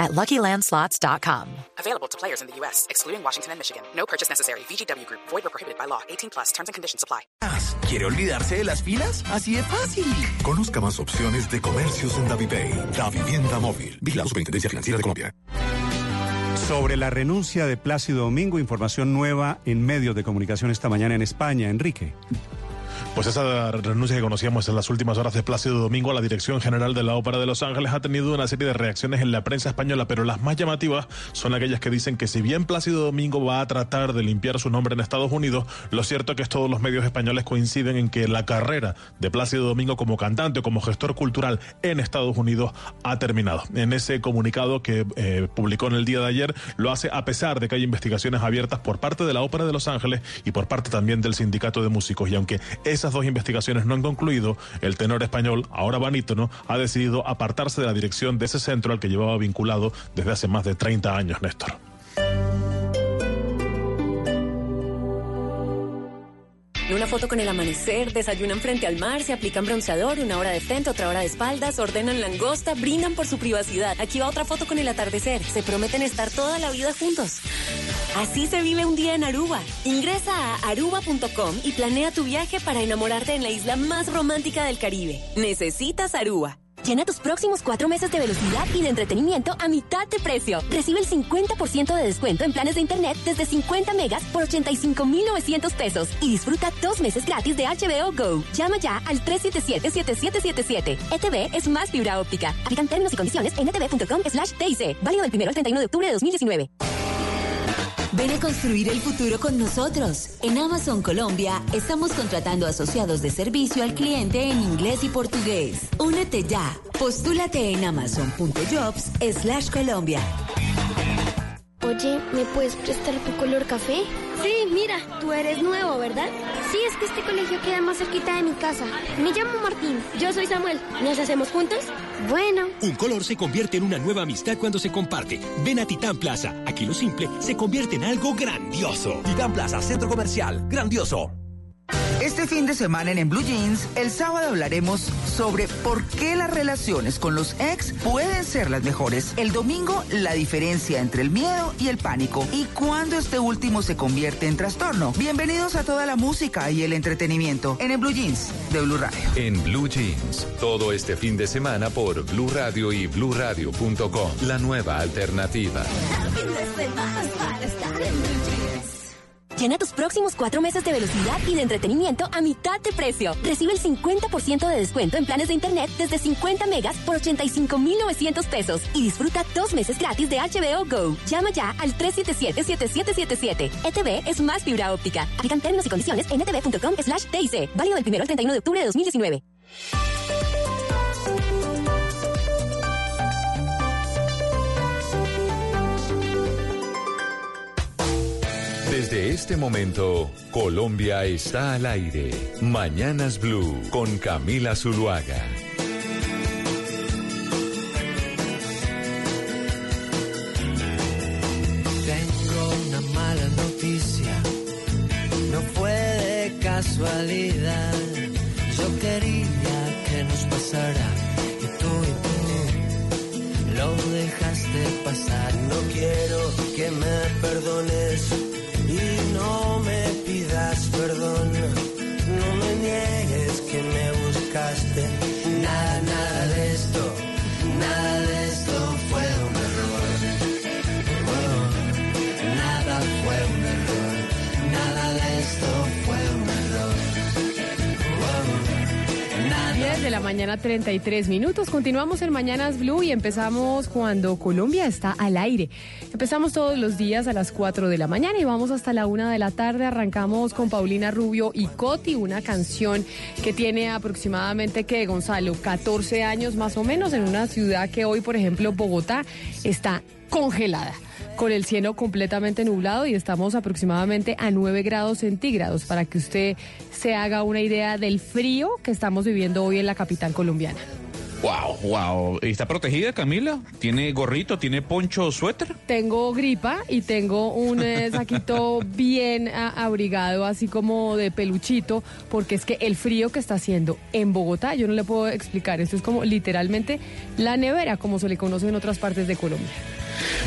at LuckyLandSlots.com. Available to players in the U.S., excluding Washington and Michigan. No purchase necessary. VGW Group. Void or prohibited by law. 18 plus. Terms and conditions apply. ¿Quiere olvidarse de las filas? Así de fácil. Conozca más opciones de comercios en DaviPay. Da Vivienda Móvil. Vigilado Superintendencia Financiera de Colombia. Sobre la renuncia de Plácido Domingo, información nueva en medios de comunicación esta mañana en España. Enrique. Pues esa renuncia que conocíamos en las últimas horas de Plácido Domingo a la dirección general de la Ópera de Los Ángeles ha tenido una serie de reacciones en la prensa española, pero las más llamativas son aquellas que dicen que si bien Plácido Domingo va a tratar de limpiar su nombre en Estados Unidos, lo cierto es que todos los medios españoles coinciden en que la carrera de Plácido Domingo como cantante o como gestor cultural en Estados Unidos ha terminado. En ese comunicado que eh, publicó en el día de ayer, lo hace a pesar de que hay investigaciones abiertas por parte de la Ópera de Los Ángeles y por parte también del Sindicato de Músicos. Y aunque esas dos investigaciones no han concluido, el tenor español, ahora banítono, ha decidido apartarse de la dirección de ese centro al que llevaba vinculado desde hace más de 30 años, Néstor. Una foto con el amanecer, desayunan frente al mar, se aplican bronceador, una hora de frente, otra hora de espaldas, ordenan langosta, brindan por su privacidad. Aquí va otra foto con el atardecer. Se prometen estar toda la vida juntos. Así se vive un día en Aruba. Ingresa a aruba.com y planea tu viaje para enamorarte en la isla más romántica del Caribe. Necesitas Aruba. Llena tus próximos cuatro meses de velocidad y de entretenimiento a mitad de precio. Recibe el 50% de descuento en planes de internet desde 50 megas por 85,900 pesos y disfruta dos meses gratis de HBO Go. Llama ya al 377-7777. ETV es más fibra óptica. Aplican términos y condiciones en etv.com slash TIC. Válido del 1 al 31 de octubre de 2019. Ven a construir el futuro con nosotros. En Amazon Colombia estamos contratando asociados de servicio al cliente en inglés y portugués. Únete ya. Postúlate en amazon.jobs slash Colombia. Oye, ¿me puedes prestar tu color café? Sí, mira, tú eres nuevo, ¿verdad? Sí, es que este colegio queda más cerquita de mi casa. Me llamo Martín. Yo soy Samuel. ¿Nos hacemos juntos? Bueno. Un color se convierte en una nueva amistad cuando se comparte. Ven a Titán Plaza. Aquí lo simple se convierte en algo grandioso. Titán Plaza, centro comercial. Grandioso. Este fin de semana en, en Blue Jeans, el sábado hablaremos sobre por qué las relaciones con los ex pueden ser las mejores. El domingo, la diferencia entre el miedo y el pánico y cuándo este último se convierte en trastorno. Bienvenidos a toda la música y el entretenimiento en, en Blue Jeans de Blue Radio. En Blue Jeans, todo este fin de semana por Blue Radio y BlueRadio.com, la nueva alternativa. Llena tus próximos cuatro meses de velocidad y de entretenimiento a mitad de precio. Recibe el 50% de descuento en planes de internet desde 50 megas por 85,900 pesos y disfruta dos meses gratis de HBO Go. Llama ya al 377-7777. ETV es más fibra óptica. Aplican términos y condiciones en etv.com slash TIC. Válido del 1 al 31 de octubre de 2019. Desde este momento, Colombia está al aire. Mañanas Blue con Camila Zuluaga. Tengo una mala noticia, no fue de casualidad. Yo quería que nos pasara y tú y tú lo dejaste pasar. No quiero que me perdones y no me pidas perdón. No me niegues que me buscaste. Nada, nada de esto, nada de esto fue 10 de la mañana 33 minutos. Continuamos en Mañanas Blue y empezamos cuando Colombia está al aire. Empezamos todos los días a las 4 de la mañana y vamos hasta la 1 de la tarde. Arrancamos con Paulina Rubio y Coti, una canción que tiene aproximadamente que Gonzalo 14 años más o menos en una ciudad que hoy, por ejemplo, Bogotá está congelada con el cielo completamente nublado y estamos aproximadamente a 9 grados centígrados para que usted se haga una idea del frío que estamos viviendo hoy en la capital colombiana. Wow, wow. ¿Está protegida Camila? ¿Tiene gorrito, tiene poncho, suéter? Tengo gripa y tengo un eh, saquito bien a- abrigado, así como de peluchito, porque es que el frío que está haciendo en Bogotá, yo no le puedo explicar, esto es como literalmente la nevera, como se le conoce en otras partes de Colombia.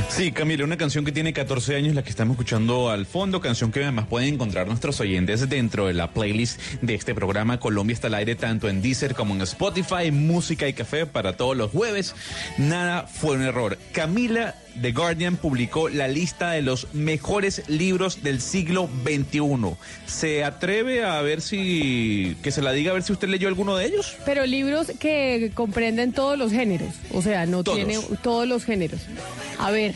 Sí, Camila, una canción que tiene 14 años, la que estamos escuchando al fondo, canción que además pueden encontrar nuestros oyentes dentro de la playlist de este programa Colombia está al aire, tanto en Deezer como en Spotify, música y café para todos los jueves. Nada fue un error. Camila The Guardian publicó la lista de los mejores libros del siglo XXI. ¿Se atreve a ver si, que se la diga a ver si usted leyó alguno de ellos? Pero libros que comprenden todos los géneros, o sea, no Todos. tiene todos los géneros. A ver,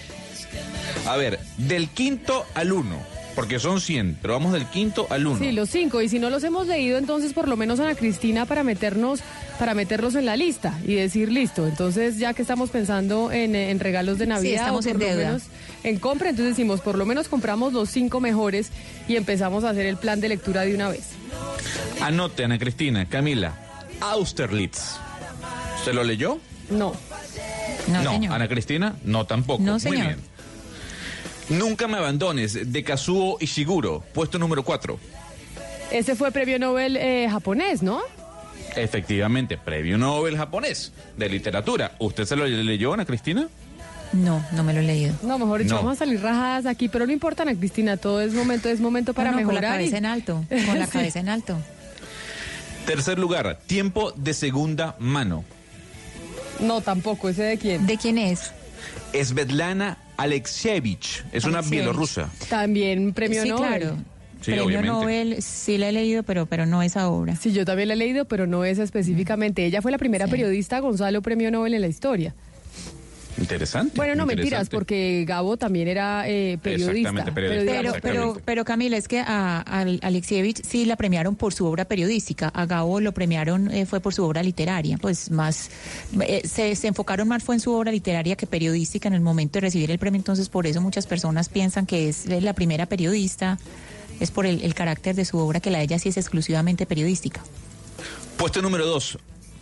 A ver, del quinto al uno, porque son 100, pero vamos del quinto al uno. sí, los cinco, y si no los hemos leído, entonces por lo menos Ana Cristina para meternos, para meterlos en la lista y decir listo. Entonces, ya que estamos pensando en, eh, en regalos de Navidad, estamos o por en lo deuda. menos en compra, entonces decimos, por lo menos compramos los cinco mejores y empezamos a hacer el plan de lectura de una vez. Anote, Ana Cristina, Camila, Austerlitz. ¿Se lo leyó? No. No, señor. Ana Cristina, no tampoco. No, Muy señor. bien. Nunca me abandones, de Kazuo Ishiguro, puesto número 4. Ese fue premio Nobel eh, japonés, ¿no? Efectivamente, premio Nobel japonés de literatura. ¿Usted se lo leyó, Ana Cristina? No, no me lo he leído. No, mejor dicho, No. vamos a salir rajadas aquí, pero no importa, Ana Cristina, todo es momento, es momento para No, no, con la mejorar. y- cabeza en alto, con la Sí. cabeza en alto. Tercer lugar, tiempo de segunda mano. No, tampoco, ¿ese de quién? ¿De quién es? Svetlana Alexievich, es una Alexievich. bielorrusa. También premio sí, Nobel. claro. Sí, Premio obviamente. Nobel, sí la he leído, pero, pero no esa obra. Sí, yo también la he leído, pero no esa específicamente. Ella fue la primera periodista, Gonzalo, premio Nobel en la historia. Interesante. Bueno, no mentiras, porque Gabo también era eh, periodista. Exactamente, periodista, Pero, pero, pero Camila, es que a, a Alexievich sí la premiaron por su obra periodística, a Gabo lo premiaron eh, fue por su obra literaria, pues más, eh, se, se enfocaron más fue en su obra literaria que periodística en el momento de recibir el premio, entonces por eso muchas personas piensan que es la primera periodista, es por el, el carácter de su obra que la de ella sí es exclusivamente periodística. Puesto número 2,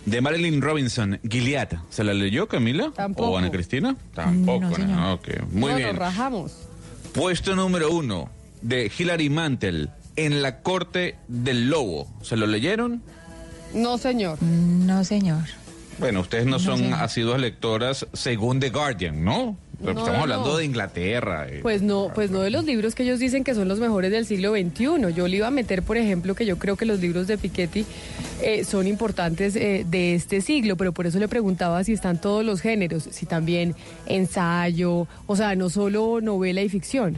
de Marilyn Robinson, Gilead. ¿Se la leyó, Camila? Tampoco. ¿O Ana Cristina? Tampoco. No, señor. ¿no? Ok, Muy No, bien. nos rajamos. Puesto número 1, de Hilary Mantel, En la corte del lobo. ¿Se lo leyeron? No, señor. No, señor. Bueno, ustedes no No, son señor. asiduas lectoras según The Guardian, ¿no? No, Estamos no, hablando no. de Inglaterra. eh. Pues no, pues no de los libros que ellos dicen que son los mejores del siglo XXI. Yo le iba a meter, por ejemplo, que yo creo que los libros de Piketty eh, son importantes eh, de este siglo, pero por eso le preguntaba si están todos los géneros, si también ensayo, o sea, no solo novela y ficción.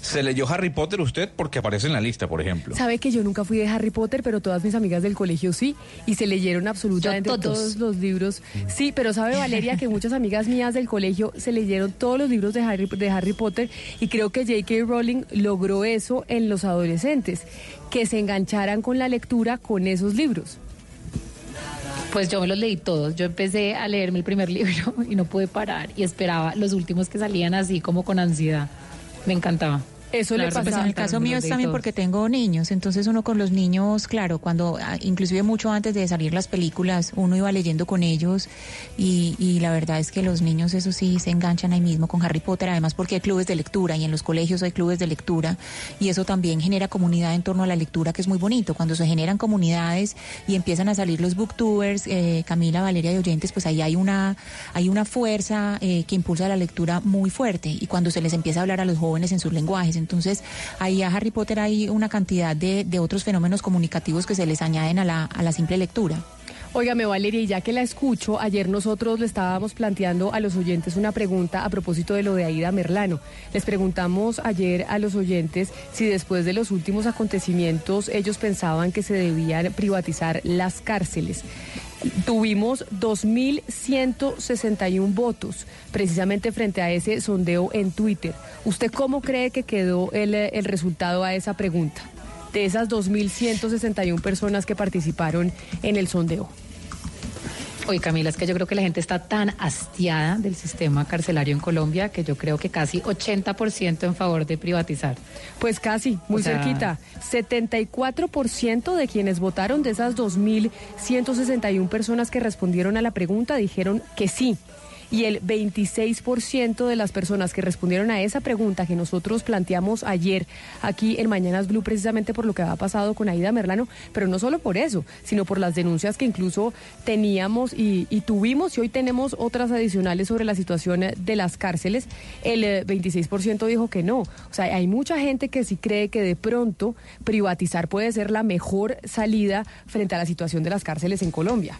¿Se leyó Harry Potter usted? Porque aparece en la lista, por ejemplo. Sabe que yo nunca fui de Harry Potter, pero todas mis amigas del colegio sí, y se leyeron absolutamente todos los libros. Sí, pero sabe Valeria que muchas amigas mías del colegio se leyeron todos los libros de Harry, de Harry Potter y creo que J.K. Rowling logró eso en los adolescentes, que se engancharan con la lectura con esos libros. Pues yo me los leí todos. Yo empecé a leerme el primer libro y no pude parar y esperaba los últimos que salían así como con ansiedad. Me encantaba. Eso le Pues pasa en el caso mío es también porque tengo niños, entonces uno con los niños, claro, cuando, ah, inclusive mucho antes de salir las películas, uno iba leyendo con ellos y, y la verdad es que los niños, eso sí, se enganchan ahí mismo con Harry Potter, además porque hay clubes de lectura y en los colegios hay clubes de lectura y eso también genera comunidad en torno a la lectura, que es muy bonito. Cuando se generan comunidades y empiezan a salir los booktubers, eh, Camila, Valeria y oyentes, pues ahí hay una, hay una fuerza eh, que impulsa la lectura muy fuerte y cuando se les empieza a hablar a los jóvenes en sus lenguajes, entonces ahí a Harry Potter hay una cantidad de, de otros fenómenos comunicativos que se les añaden a la, a la simple lectura. Óigame, Valeria, y ya que la escucho, ayer nosotros le estábamos planteando a los oyentes una pregunta a propósito de lo de Aida Merlano. Les preguntamos ayer a los oyentes si después de los últimos acontecimientos ellos pensaban que se debían privatizar las cárceles. Tuvimos 2.161 votos precisamente frente a ese sondeo en Twitter. ¿Usted cómo cree que quedó el, el resultado a esa pregunta? De esas 2.161 personas que participaron en el sondeo. Oye, Camila, es que yo creo que la gente está tan hastiada del sistema carcelario en Colombia que yo creo que casi 80% en favor de privatizar. Pues casi, muy O sea, cerquita. 74% de quienes votaron de esas 2.161 personas que respondieron a la pregunta dijeron que sí. Y el 26% de las personas que respondieron a esa pregunta que nosotros planteamos ayer aquí en Mañanas Blue, precisamente por lo que había pasado con Aida Merlano, pero no solo por eso, sino por las denuncias que incluso teníamos y, y tuvimos y hoy tenemos otras adicionales sobre la situación de las cárceles, el eh, 26% dijo que no. O sea, hay mucha gente que sí cree que de pronto privatizar puede ser la mejor salida frente a la situación de las cárceles en Colombia.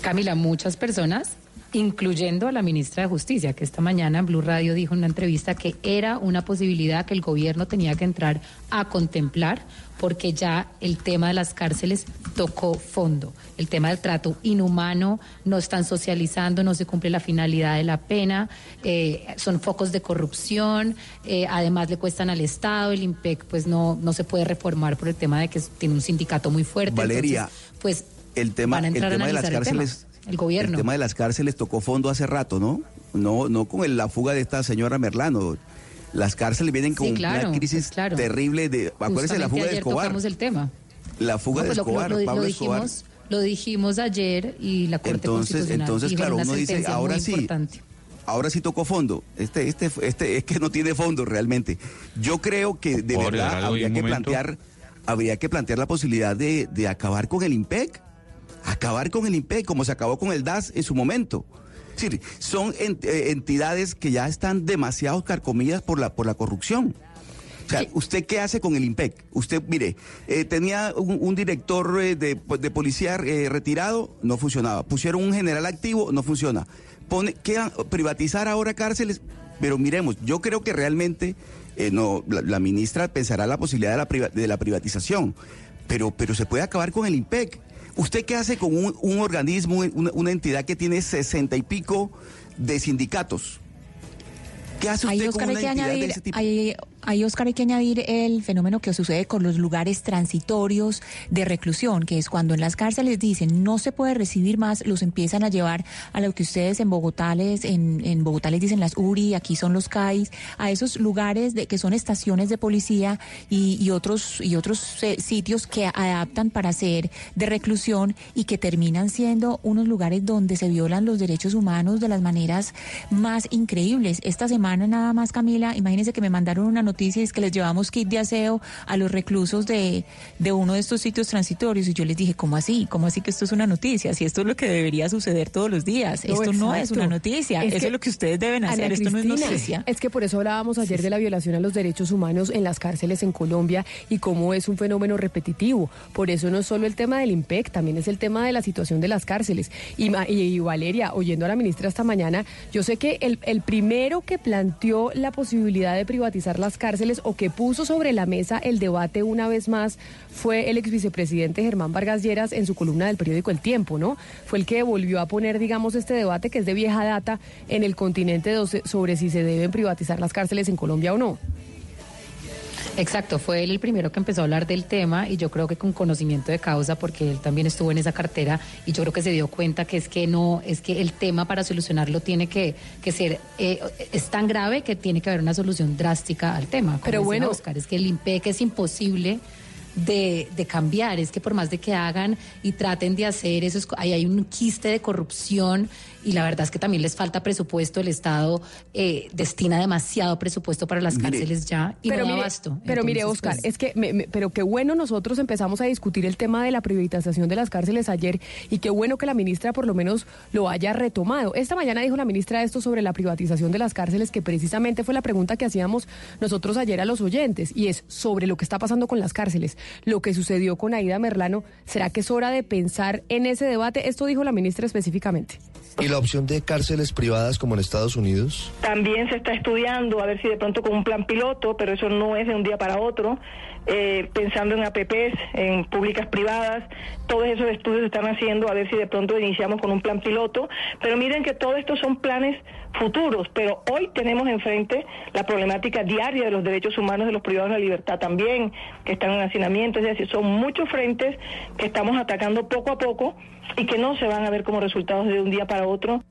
Camila, muchas personas, incluyendo a la ministra de Justicia, que esta mañana en Blue Radio dijo en una entrevista que era una posibilidad que el gobierno tenía que entrar a contemplar porque ya el tema de las cárceles tocó fondo. El tema del trato inhumano, no están socializando, no se cumple la finalidad de la pena, eh, son focos de corrupción, eh, además le cuestan al Estado, el IMPEC pues no, no se puede reformar por el tema de que tiene un sindicato muy fuerte. Valeria, entonces, pues el tema, van a el a tema de las cárceles, el gobierno. el tema de las cárceles tocó fondo hace rato, ¿no? No, no con el- la fuga de esta señora Merlano. Las cárceles vienen con Sí, claro, una crisis claro. terrible de, acuérdense de la fuga de Escobar. tocamos el tema. La fuga No, de pues Escobar, lo, lo- Pablo lo Escobar. dijimos, lo dijimos ayer y la Corte Entonces, Constitucional entonces dijo claro, una uno dice, ahora sí, importante. ahora sí tocó fondo. Este, este, este, es que no tiene fondo realmente. Yo creo que de ¿Puedo agregar verdad habría que momento? plantear, habría que plantear la posibilidad de, de acabar con el IMPEC. Acabar con el IMPEC, como se acabó con el DAS en su momento. Es decir, son eh, entidades que ya están demasiado carcomidas por la, por la corrupción. O sea, ¿usted qué hace con el IMPEC? Usted, mire, eh, tenía un, un director eh, de, de policía eh, retirado, no funcionaba. Pusieron un general activo, no funciona. Pone, ¿qué, ha- privatizar ahora cárceles, pero miremos, yo creo que realmente no, la, la ministra pensará la posibilidad de la, priva- de la privatización, pero, pero se puede acabar con el IMPEC. ¿Usted qué hace con un, un organismo, una, una entidad que tiene sesenta y pico de sindicatos? ¿Qué hace Ahí, usted Oscar, con una entidad de ese tipo? Ahí, Oscar, hay que añadir el fenómeno que sucede con los lugares transitorios de reclusión, que es cuando en las cárceles dicen no se puede recibir más, los empiezan a llevar a lo que ustedes en Bogotá les, en, Bogotá les dicen las URI, aquí son los CAIs, a esos lugares de, que son estaciones de policía y, y otros, y otros eh, sitios que adaptan para ser de reclusión y que terminan siendo unos lugares donde se violan los derechos humanos de las maneras más increíbles. Esta semana nada más, Camila, imagínense que me mandaron una noticia y es que les llevamos kit de aseo a los reclusos de, de uno de estos sitios transitorios y yo les dije, ¿cómo así? ¿Cómo así que esto es una noticia? Si esto es lo que debería suceder todos los días. No, esto no es una noticia. Es eso es lo que ustedes deben hacer. Ana esto no es noticia. Es que por eso hablábamos ayer de la violación a los derechos humanos en las cárceles en Colombia y cómo es un fenómeno repetitivo. Por eso no es solo el tema del IMPEC, también es el tema de la situación de las cárceles. Y, y- y Valeria, oyendo a la ministra esta mañana, yo sé que el, el primero que planteó la posibilidad de privatizar las cárceles o que puso sobre la mesa el debate una vez más fue el ex vicepresidente Germán Vargas Lleras en su columna del periódico El Tiempo, ¿no? Fue el que volvió a poner, digamos, este debate que es de vieja data en el continente sobre si se deben privatizar las cárceles en Colombia o no. Exacto, fue él el primero que empezó a hablar del tema y yo creo que con conocimiento de causa porque él también estuvo en esa cartera y yo creo que se dio cuenta que es que no, es que el tema para solucionarlo tiene que, que ser, eh, es tan grave que tiene que haber una solución drástica al tema. como Pero decía bueno- Oscar, es que el IMPEC es imposible de, de cambiar, es que por más de que hagan y traten de hacer eso, es ahí hay un quiste de corrupción y la verdad es que también les falta presupuesto, el Estado eh, destina demasiado presupuesto para las Mire, cárceles ya y no da mire, abasto. pero mire, Oscar, pues, es que, me- me- pero qué bueno nosotros empezamos a discutir el tema de la privatización de las cárceles ayer y qué bueno que la ministra por lo menos lo haya retomado. Esta mañana dijo la ministra esto sobre la privatización de las cárceles, que precisamente fue la pregunta que hacíamos nosotros ayer a los oyentes y es sobre lo que está pasando con las cárceles, lo que sucedió con Aida Merlano. ¿Será que es hora de pensar en ese debate? Esto dijo la ministra específicamente. ¿Y la opción de cárceles privadas como en Estados Unidos? También se está estudiando a ver si de pronto con un plan piloto, pero eso no es de un día para otro, eh, pensando en APPs, en públicas privadas, todos esos estudios se están haciendo a ver si de pronto iniciamos con un plan piloto, pero miren que todo esto son planes futuros, pero hoy tenemos enfrente la problemática diaria de los derechos humanos de los privados de la libertad también, que están en hacinamiento. Es decir, son muchos frentes que estamos atacando poco a poco y que no se van a ver como resultados de un día para otro.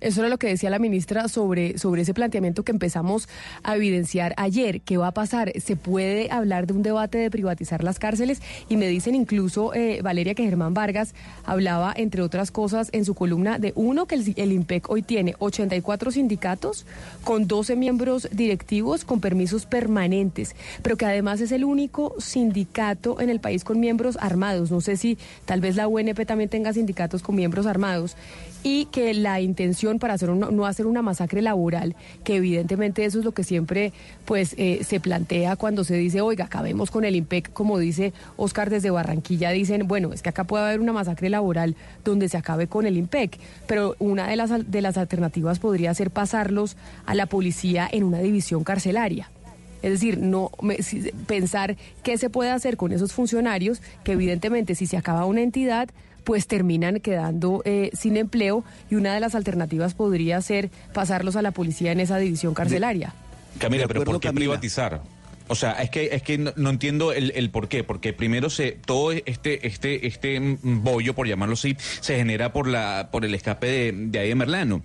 Eso era lo que decía la ministra sobre, sobre ese planteamiento que empezamos a evidenciar ayer. ¿Qué va a pasar? ¿Se puede hablar de un debate de privatizar las cárceles? Y me dicen incluso, eh, Valeria, que Germán Vargas hablaba, entre otras cosas, en su columna de uno, que el, el IMPEC hoy tiene 84 sindicatos con 12 miembros directivos con permisos permanentes, pero que además es el único sindicato en el país con miembros armados. No sé si tal vez la UNP también tenga sindicatos con miembros armados y que la intención para hacer no hacer una masacre laboral, que evidentemente eso es lo que siempre pues eh, se plantea cuando se dice, oiga, acabemos con el IMPEC, como dice Oscar desde Barranquilla, dicen, bueno, es que acá puede haber una masacre laboral donde se acabe con el IMPEC, pero una de las, de las alternativas podría ser pasarlos a la policía en una división carcelaria. Es decir, no pensar qué se puede hacer con esos funcionarios, que evidentemente si se acaba una entidad, pues terminan quedando eh, sin empleo y una de las alternativas podría ser pasarlos a la policía en esa división carcelaria. Camila, pero ¿por qué privatizar? O sea, es que es que no, entiendo el, el, por qué, porque primero se todo este este este bollo por llamarlo así se genera por la por el escape de, de Aide Merlano.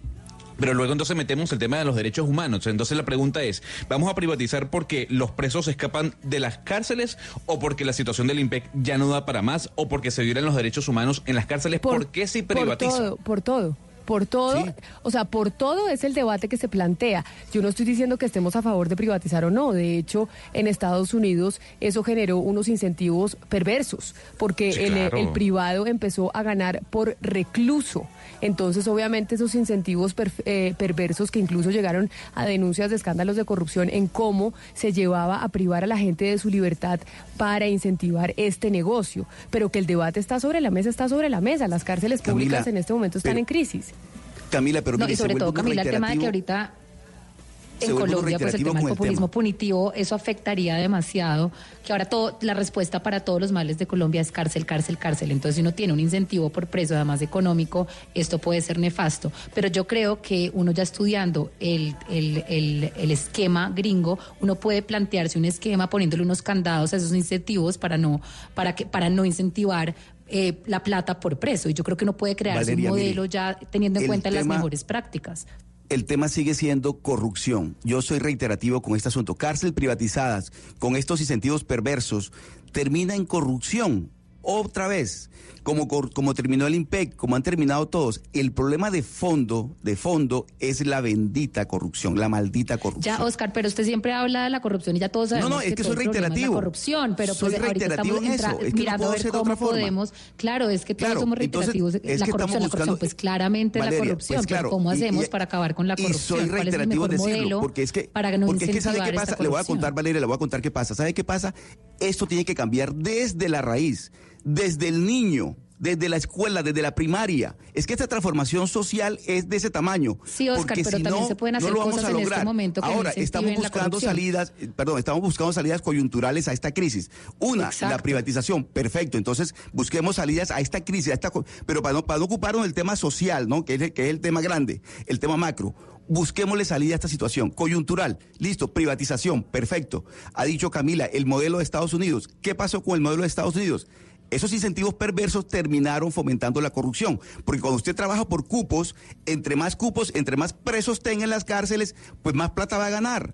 Pero luego entonces metemos el tema de los derechos humanos. Entonces la pregunta es, ¿vamos a privatizar porque los presos escapan de las cárceles o porque la situación del IMPEC ya no da para más o porque se violan los derechos humanos en las cárceles? ¿Por, qué se privatiza? Por todo, por todo por todo, o sea, por todo es el debate que se plantea. Yo no estoy diciendo que estemos a favor de privatizar o no. De hecho, en Estados Unidos eso generó unos incentivos perversos, porque el, privado empezó a ganar por recluso. Entonces, obviamente, esos incentivos eh, perversos que incluso llegaron a denuncias de escándalos de corrupción en cómo se llevaba a privar a la gente de su libertad para incentivar este negocio. Pero que el debate está sobre la mesa, está sobre la mesa. Las cárceles públicas en este momento están en crisis. Camila, pero no, y sobre todo, Camila, el tema de que ahorita en Colombia, pues el tema del populismo punitivo, eso afectaría demasiado, que ahora todo, la respuesta para todos los males de Colombia es cárcel, cárcel, cárcel. Entonces, si uno tiene un incentivo por preso, además económico, esto puede ser nefasto. Pero yo creo que uno ya estudiando el, el, el, el esquema gringo, uno puede plantearse un esquema poniéndole unos candados a esos incentivos para no, para que, para no incentivar eh, la plata por preso. Y yo creo que uno puede crear un modelo ya teniendo en cuenta las mejores prácticas. El tema sigue siendo corrupción. Yo soy reiterativo con este asunto. Cárcel privatizadas con estos incentivos perversos termina en corrupción otra vez, como, como terminó el IMPEC, como han terminado todos, el problema de fondo, de fondo, es la bendita corrupción, la maldita corrupción. Ya, Oscar, pero usted siempre habla de la corrupción y ya todos sabemos no, no, es que, soy reiterativo. la corrupción, pero soy pues reiterativo ahorita estamos en eso. mirando a ver cómo podemos. Claro, es que todos somos reiterativos. es la que corrupción, la corrupción, pues claramente la corrupción, pues claro, pero ¿cómo hacemos para acabar con la corrupción? Y soy reiterativo en decirlo, porque es que, para no porque es que ¿sabe qué pasa? Le voy a contar, Valeria, le voy a contar qué pasa. ¿Sabe qué pasa? Esto tiene que cambiar desde la raíz desde el niño, desde la escuela, desde la primaria. Es que esta transformación social es de ese tamaño. Sí, Oscar, pero también se pueden hacer cosas en este momento que Ahora, estamos buscando salidas, eh, perdón, estamos buscando salidas coyunturales a esta crisis. Una, la privatización, perfecto. Entonces, busquemos salidas a esta crisis, esta, pero para no, para no ocuparnos del tema social, ¿no? Que es, que es el tema grande, el tema macro busquémosle salida a esta situación. Coyuntural, listo, privatización, perfecto. Ha dicho Camila, el modelo de Estados Unidos. ¿Qué pasó con el modelo de Estados Unidos? Esos incentivos perversos terminaron fomentando la corrupción, porque cuando usted trabaja por cupos, entre más cupos, entre más presos tenga en las cárceles, pues más plata va a ganar.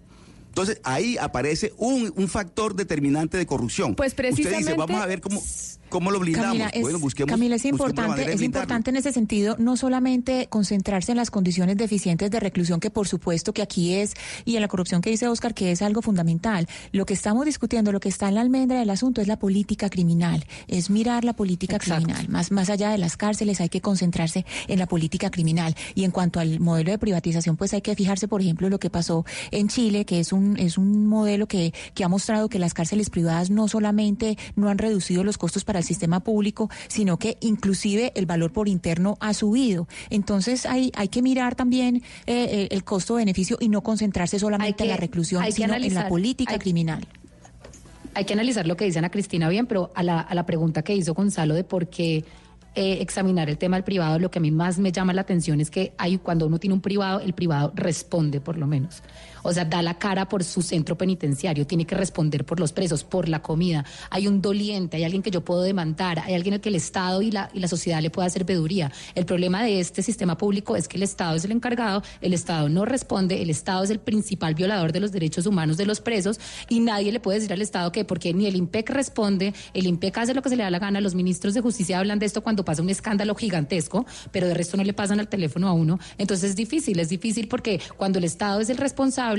Entonces ahí aparece un, un factor determinante de corrupción. Pues precisamente. Usted dice, vamos a ver cómo ¿Cómo lo blindamos? Camila, es, bueno, busquemos, Camila, es importante, es importante en ese sentido no solamente concentrarse en las condiciones deficientes de reclusión, que por supuesto que aquí es, y en la corrupción que dice Oscar, que es algo fundamental. Lo que estamos discutiendo, lo que está en la almendra del asunto es la política criminal, es mirar la política criminal. Más, más allá de las cárceles hay que concentrarse en la política criminal. Y en cuanto al modelo de privatización, pues hay que fijarse, por ejemplo, lo que pasó en Chile, que es un, es un modelo que, que ha mostrado que las cárceles privadas no solamente no han reducido los costos para sistema público, sino que inclusive el valor por interno ha subido. Entonces hay, hay que mirar también eh, eh, el costo-beneficio y no concentrarse solamente en la reclusión, sino en la política criminal. Hay que analizar lo que dice Ana Cristina bien, pero a la, a la pregunta que hizo Gonzalo de por qué eh, examinar el tema del privado, lo que a mí más me llama la atención es que hay, cuando uno tiene un privado, el privado responde por lo menos. O sea, da la cara por su centro penitenciario, tiene que responder por los presos, por la comida. Hay un doliente, hay alguien que yo puedo demandar, hay alguien al que el Estado y la, y la sociedad le pueda hacer veduría. El problema de este sistema público es que el Estado es el encargado, el Estado no responde, el Estado es el principal violador de los derechos humanos de los presos y nadie le puede decir al Estado que porque ni el IMPEC responde, el IMPEC hace lo que se le da la gana, los ministros de justicia hablan de esto cuando pasa un escándalo gigantesco, pero de resto no le pasan al teléfono a uno. Entonces es difícil, es difícil porque cuando el Estado es el responsable,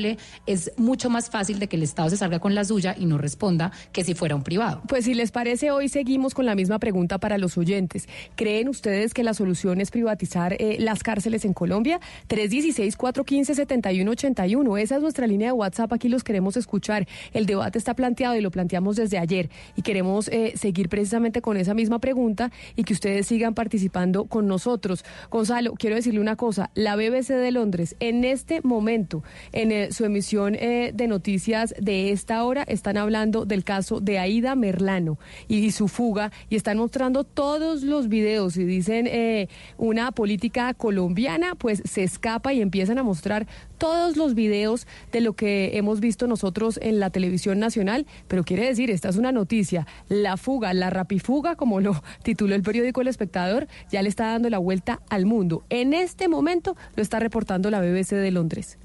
es mucho más fácil de que el Estado se salga con la suya y no responda que si fuera un privado. Pues si les parece, hoy seguimos con la misma pregunta para los oyentes. ¿Creen ustedes que la solución es privatizar eh, las cárceles en Colombia? 316-415-7181. Esa es nuestra línea de WhatsApp. Aquí los queremos escuchar. El debate está planteado y lo planteamos desde ayer. Y queremos eh, seguir precisamente con esa misma pregunta y que ustedes sigan participando con nosotros. Gonzalo, quiero decirle una cosa. La BBC de Londres, en este momento, en el, su emisión eh, de noticias de esta hora están hablando del caso de Aida Merlano y, su fuga y están mostrando todos los videos y dicen eh, una política colombiana pues se escapa y empiezan a mostrar todos los videos de lo que hemos visto nosotros en la televisión nacional, pero quiere decir, esta es una noticia, la fuga, la rapifuga, como lo tituló el periódico El Espectador, ya le está dando la vuelta al mundo. En este momento lo está reportando la BBC de Londres.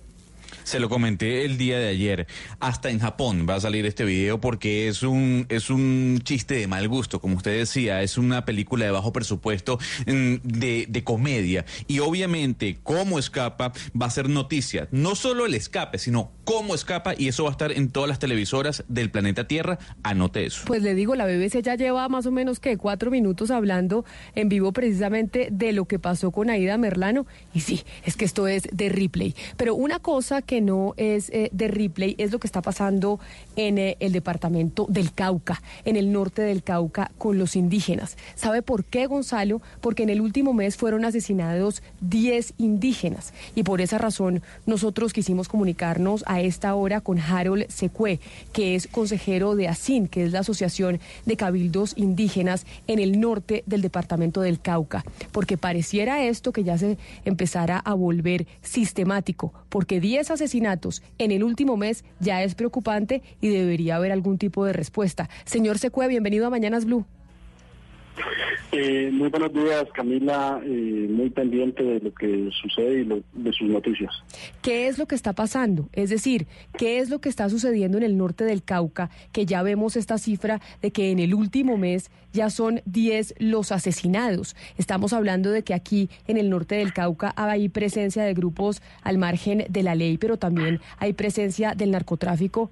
Se lo comenté el día de ayer. Hasta en Japón va a salir este video porque es un, es un chiste de mal gusto, como usted decía. Es una película de bajo presupuesto mm, de, de comedia. Y obviamente, cómo escapa va a ser noticia. No solo el escape, sino cómo escapa. Y eso va a estar en todas las televisoras del planeta Tierra. Anote eso. Pues le digo, la BBC ya lleva más o menos que cuatro minutos hablando en vivo precisamente de lo que pasó con Aida Merlano. Y sí, es que esto es de replay. Pero una cosa que no es eh, de Ripley es lo que está pasando en eh, el departamento del Cauca, en el norte del Cauca, con los indígenas. ¿Sabe por qué, Gonzalo? Porque en el último mes fueron asesinados 10 indígenas y por esa razón nosotros quisimos comunicarnos a esta hora con Harold Secue, que es consejero de ASIN, que es la Asociación de Cabildos Indígenas en el norte del departamento del Cauca, porque pareciera esto que ya se empezara a volver sistemático, porque 10 asesinatos en el último mes ya es preocupante y debería haber algún tipo de respuesta. Señor Secue, bienvenido a Mañanas Blue. Eh, muy buenos días, Camila. Eh, muy pendiente de lo que sucede y de sus noticias. ¿Qué es lo que está pasando? Es decir, ¿qué es lo que está sucediendo en el norte del Cauca? Que ya vemos esta cifra de que en el último mes ya son 10 los asesinados. Estamos hablando de que aquí en el norte del Cauca hay presencia de grupos al margen de la ley, pero también hay presencia del narcotráfico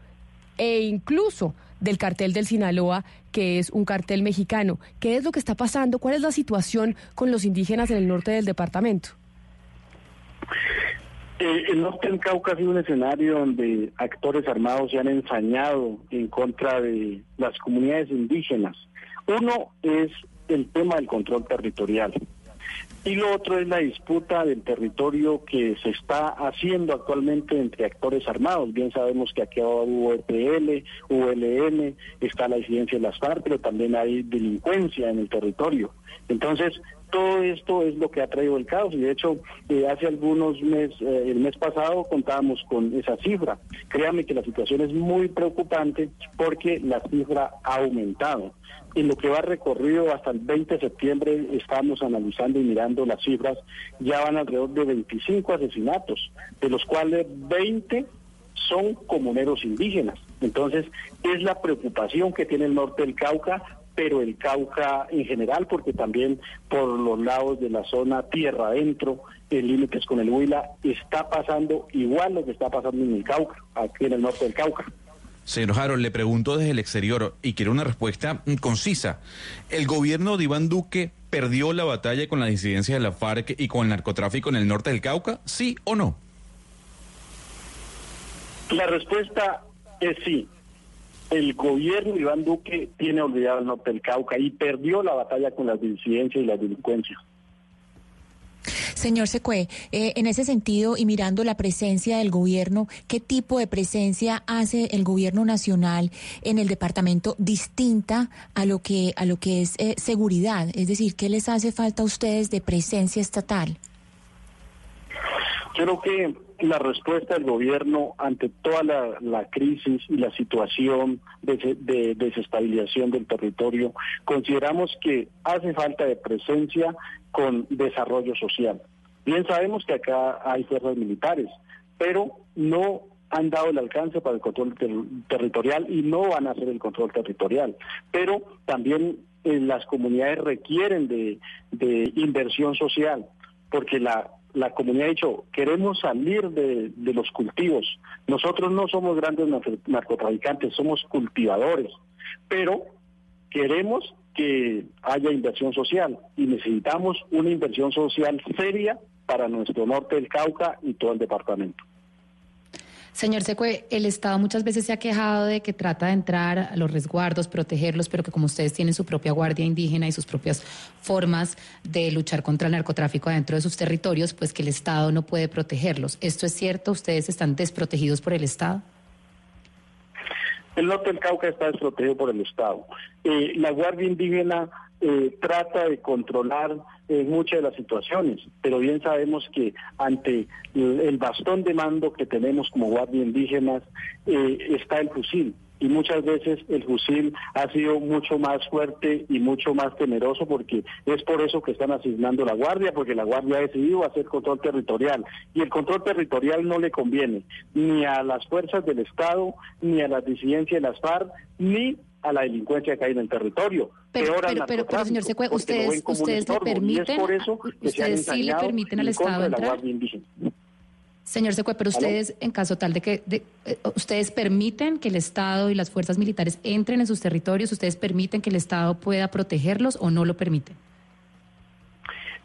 e incluso del cartel del Sinaloa, que es un cartel mexicano. ¿Qué es lo que está pasando? ¿Cuál es la situación con los indígenas en el norte del departamento? Eh, el norte del Cauca ha sido un escenario donde actores armados se han ensañado en contra de las comunidades indígenas. Uno es el tema del control territorial. Y lo otro es la disputa del territorio que se está haciendo actualmente entre actores armados. Bien sabemos que aquí hubo EPL, ULN, está la incidencia de las FARC, pero también hay delincuencia en el territorio. Entonces, todo esto es lo que ha traído el caos y de hecho eh, hace algunos meses, eh, el mes pasado contábamos con esa cifra. Créame que la situación es muy preocupante porque la cifra ha aumentado en lo que va recorrido hasta el 20 de septiembre estamos analizando y mirando las cifras, ya van alrededor de 25 asesinatos, de los cuales 20 son comuneros indígenas. Entonces, es la preocupación que tiene el norte del Cauca, pero el Cauca en general, porque también por los lados de la zona tierra adentro, en límites con el Huila, está pasando igual lo que está pasando en el Cauca, aquí en el norte del Cauca. Señor Harold, le pregunto desde el exterior y quiero una respuesta concisa. ¿El gobierno de Iván Duque perdió la batalla con la disidencia de la FARC y con el narcotráfico en el norte del Cauca? ¿Sí o no? La respuesta es sí. El gobierno de Iván Duque tiene olvidado el norte del Cauca y perdió la batalla con las disidencias y la delincuencia. Señor Secue, eh, en ese sentido y mirando la presencia del gobierno, ¿qué tipo de presencia hace el gobierno nacional en el departamento distinta a lo que a lo que es eh, seguridad? Es decir, ¿qué les hace falta a ustedes de presencia estatal? Creo que la respuesta del gobierno ante toda la, crisis y la situación de, de, desestabilización del territorio, consideramos que hace falta de presencia con desarrollo social. Bien sabemos que acá hay fuerzas militares, pero no han dado el alcance para el control territorial y no van a hacer el control territorial. Pero también eh, las comunidades requieren de inversión social, porque la la comunidad ha dicho, queremos salir de, los cultivos. Nosotros no somos grandes narcotraficantes, somos cultivadores, pero queremos que haya inversión social y necesitamos una inversión social seria para nuestro norte del Cauca y todo el departamento. Señor Secue, el Estado muchas veces se ha quejado de que trata de entrar a los resguardos, protegerlos, pero que como ustedes tienen su propia guardia indígena y sus propias formas de luchar contra el narcotráfico dentro de sus territorios, pues que el Estado no puede protegerlos. ¿Esto es cierto? ¿Ustedes están desprotegidos por el Estado? El norte del Cauca está desprotegido por el Estado. Eh, la Guardia Indígena eh, trata de controlar eh, muchas de las situaciones, pero bien sabemos que ante el, bastón de mando que tenemos como guardia indígenas eh, está el fusil y muchas veces el fusil ha sido mucho más fuerte y mucho más temeroso porque es por eso que están asignando la guardia, porque la guardia ha decidido hacer control territorial y el control territorial no le conviene ni a las fuerzas del Estado, ni a las disidencias de las FARC, ni a la delincuencia que hay en el territorio. Pero, pero, pero, señor Secue, ustedes, ustedes le permiten, ustedes sí le permiten al Estado entrar. Señor Secue, pero ustedes, en caso tal de que eh, ustedes permiten que el Estado y las fuerzas militares entren en sus territorios, ustedes permiten que el Estado pueda protegerlos o no lo permiten.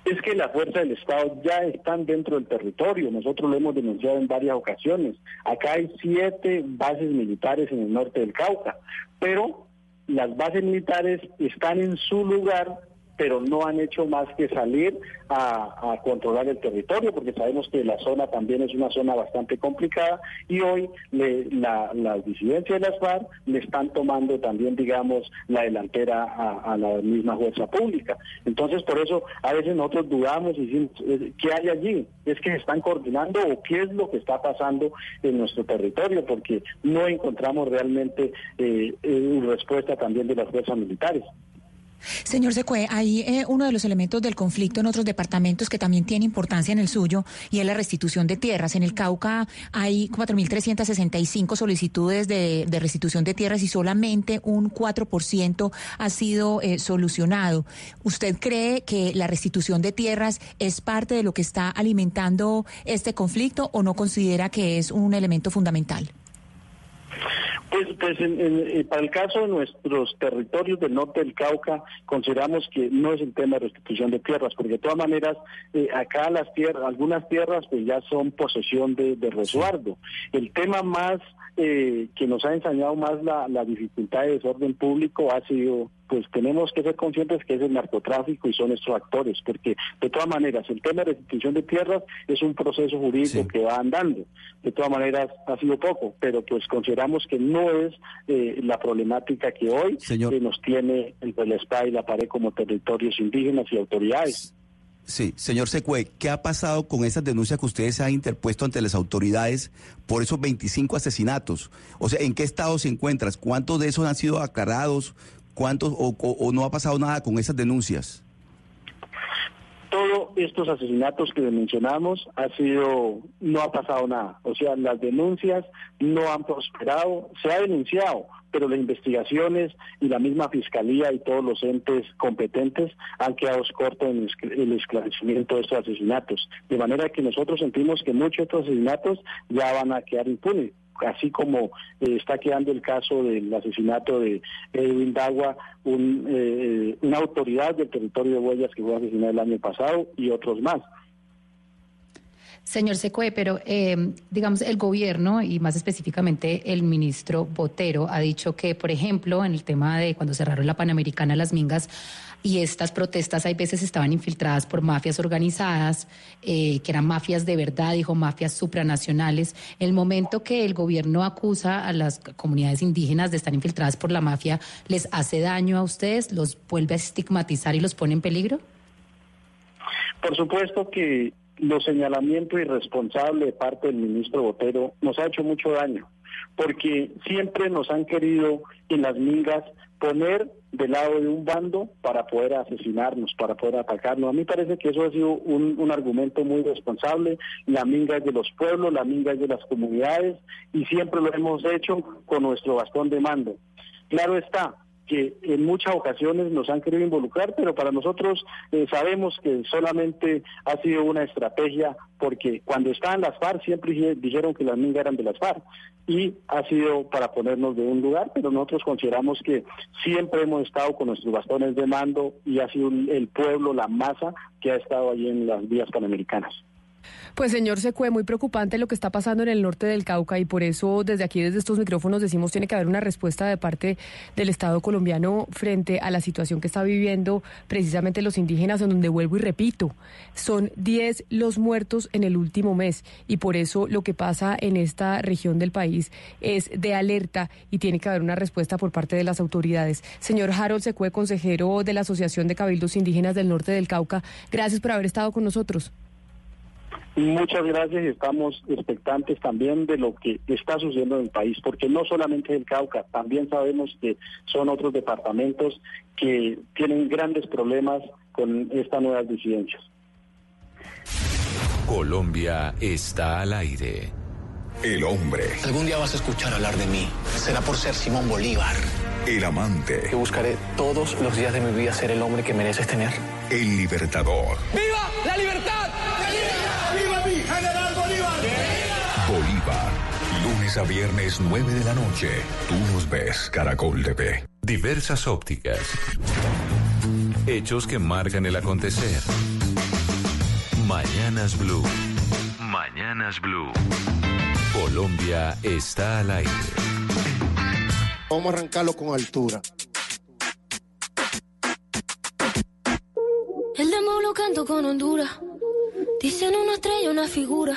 Es que las fuerzas del Estado ya están dentro del territorio. Nosotros lo hemos denunciado en varias ocasiones. Acá hay siete bases militares en el norte del Cauca, pero las bases militares están en su lugar pero no han hecho más que salir a, controlar el territorio, porque sabemos que la zona también es una zona bastante complicada y hoy la, las disidencias de las FARC le están tomando también, digamos, la delantera a, la misma fuerza pública. Entonces, por eso a veces nosotros dudamos y decimos, eh, ¿qué hay allí? ¿Es que están coordinando o qué es lo que está pasando en nuestro territorio? Porque no encontramos realmente eh, eh respuesta también de las fuerzas militares. Señor Secue, hay eh, uno de los elementos del conflicto en otros departamentos que también tiene importancia en el suyo y es la restitución de tierras. En el Cauca hay 4.365 solicitudes de, restitución de tierras y solamente un 4% ha sido eh, solucionado. ¿Usted cree que la restitución de tierras es parte de lo que está alimentando este conflicto o no considera que es un elemento fundamental? Pues, pues eh, para el caso de nuestros territorios del norte del Cauca, consideramos que no es el tema de restitución de tierras, porque de todas maneras, eh, acá las tierras, algunas tierras pues ya son posesión de, de resguardo. El tema más eh, que nos ha enseñado más la, la dificultad de desorden público ha sido pues tenemos que ser conscientes que es el narcotráfico y son estos actores, porque de todas maneras el tema de restitución de tierras es un proceso jurídico que va andando. De todas maneras ha sido poco, pero pues consideramos que no es eh, la problemática que hoy nos tiene entre el SPA y la pared como territorios indígenas y autoridades. Sí, señor Secue, ¿qué ha pasado con esas denuncias que ustedes han interpuesto ante las autoridades por esos 25 asesinatos? O sea, ¿en qué estado se encuentran? ¿Cuántos de esos han sido aclarados? ¿Cuántos o, no ha pasado nada con esas denuncias? Todos estos asesinatos que mencionamos ha sido, no ha pasado nada. O sea, las denuncias no han prosperado, se ha denunciado, pero las investigaciones y la misma fiscalía y todos los entes competentes han quedado cortos en el esclarecimiento de estos asesinatos. De manera que nosotros sentimos que muchos de estos asesinatos ya van a quedar impunes así como eh, está quedando el caso del asesinato de Edwin Dagua, eh, una autoridad del territorio de Huellas que fue asesinada el año pasado y otros más. Señor Secue, pero eh, digamos el gobierno y más específicamente el ministro Botero ha dicho que, por ejemplo, en el tema de cuando cerraron la Panamericana Las Mingas y estas protestas hay veces estaban infiltradas por mafias organizadas, eh, que eran mafias de verdad, dijo mafias supranacionales. El momento que el gobierno acusa a las comunidades indígenas de estar infiltradas por la mafia, ¿les hace daño a ustedes? ¿Los vuelve a estigmatizar y los pone en peligro? Por supuesto que los señalamientos irresponsables de parte del ministro Botero nos ha hecho mucho daño, porque siempre nos han querido en las mingas poner del lado de un bando para poder asesinarnos, para poder atacarnos. A mí parece que eso ha sido un, un argumento muy responsable. La minga es de los pueblos, la minga es de las comunidades y siempre lo hemos hecho con nuestro bastón de mando. Claro está, que en muchas ocasiones nos han querido involucrar, pero para nosotros eh, sabemos que solamente ha sido una estrategia porque cuando estaban las FARC siempre dije- dijeron que las mingas eran de las FARC y ha sido para ponernos de un lugar, pero nosotros consideramos que siempre hemos estado con nuestros bastones de mando y ha sido el pueblo, la masa que ha estado allí en las vías panamericanas. Pues señor Secue, muy preocupante lo que está pasando en el norte del Cauca y por eso desde aquí, desde estos micrófonos, decimos tiene que haber una respuesta de parte del Estado colombiano frente a la situación que está viviendo precisamente los indígenas, en donde vuelvo y repito, son 10 los muertos en el último mes y por eso lo que pasa en esta región del país es de alerta y tiene que haber una respuesta por parte de las autoridades. Señor Harold Secue, consejero de la Asociación de Cabildos Indígenas del Norte del Cauca, gracias por haber estado con nosotros. Muchas gracias estamos expectantes también de lo que está sucediendo en el país, porque no solamente es el Cauca, también sabemos que son otros departamentos que tienen grandes problemas con estas nuevas disidencias. Colombia está al aire. El hombre, Algún día vas a escuchar hablar de mí. Será por ser Simón Bolívar. el amante, Que buscaré todos los días de mi vida ser el hombre que mereces tener. el libertador. ¡Viva la libertad! ¡Viva mi general Bolívar! Bolívar. Lunes a viernes, 9 de la noche. Tú nos ves, Caracol TV. Diversas ópticas. Hechos que marcan el acontecer. Mañanas Blue. Mañanas Blue. Colombia está al aire. Vamos a arrancarlo con altura. El demo lo canto con Honduras. Dicen una estrella, una figura.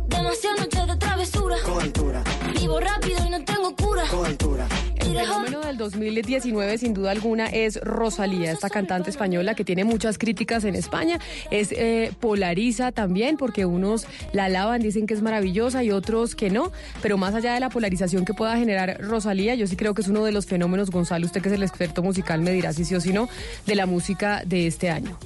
Demasiadas noches de travesura. Vivo rápido y no tengo cura. El fenómeno del 2019, sin duda alguna, es Rosalía, esta cantante española que tiene muchas críticas en España. Es eh, polariza también, porque unos la alaban, dicen que es maravillosa y otros que no. Pero más allá de la polarización que pueda generar Rosalía, yo sí creo que es uno de los fenómenos, Gonzalo, usted que es el experto musical, me dirá si sí o si no, de la música de este año.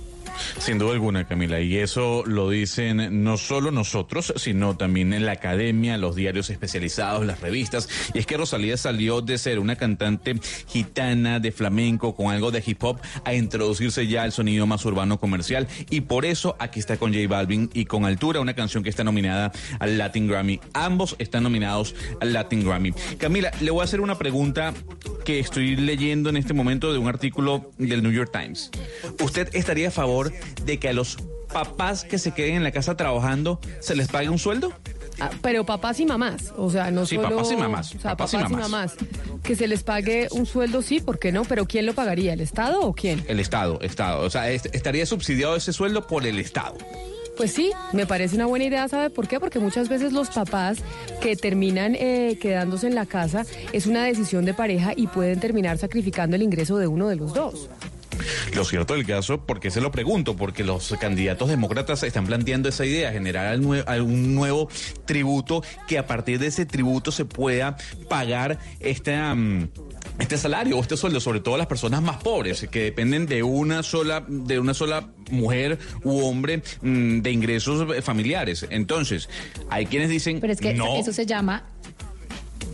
Sin duda alguna, Camila, y eso lo dicen no solo nosotros, sino también en la academia, los diarios especializados, las revistas. Y es que Rosalía salió de ser una cantante gitana de flamenco con algo de hip hop a introducirse ya al sonido más urbano comercial. Y por eso aquí está con J Balvin y con Altura, una canción que está nominada al Latin Grammy. Ambos están nominados al Latin Grammy. Camila, le voy a hacer una pregunta que estoy leyendo en este momento de un artículo del New York Times. ¿Usted estaría a favor de que a los papás que se queden en la casa trabajando se les pague un sueldo? Ah, pero papás y mamás, o sea, no Sí, solo... papás y mamás, O sea, papás papás, y y, mamás. Que se les pague un sueldo, sí, ¿por qué no? Pero ¿quién lo pagaría? ¿El Estado o quién? El Estado, Estado. O sea, es- estaría subsidiado ese sueldo por el Estado. Pues sí, me parece una buena idea, ¿sabe por qué? Porque muchas veces los papás que terminan eh, quedándose en la casa es una decisión de pareja y pueden terminar sacrificando el ingreso de uno de los dos. Lo cierto del caso, porque se lo pregunto, porque los candidatos demócratas están planteando esa idea, generar algún nuevo tributo que a partir de ese tributo se pueda pagar este, am, este salario o este sueldo, sobre todo las personas más pobres, que dependen de una sola, de una sola mujer u hombre mm, de ingresos eh, familiares. Entonces, hay quienes dicen Pero es que no. eso se llama,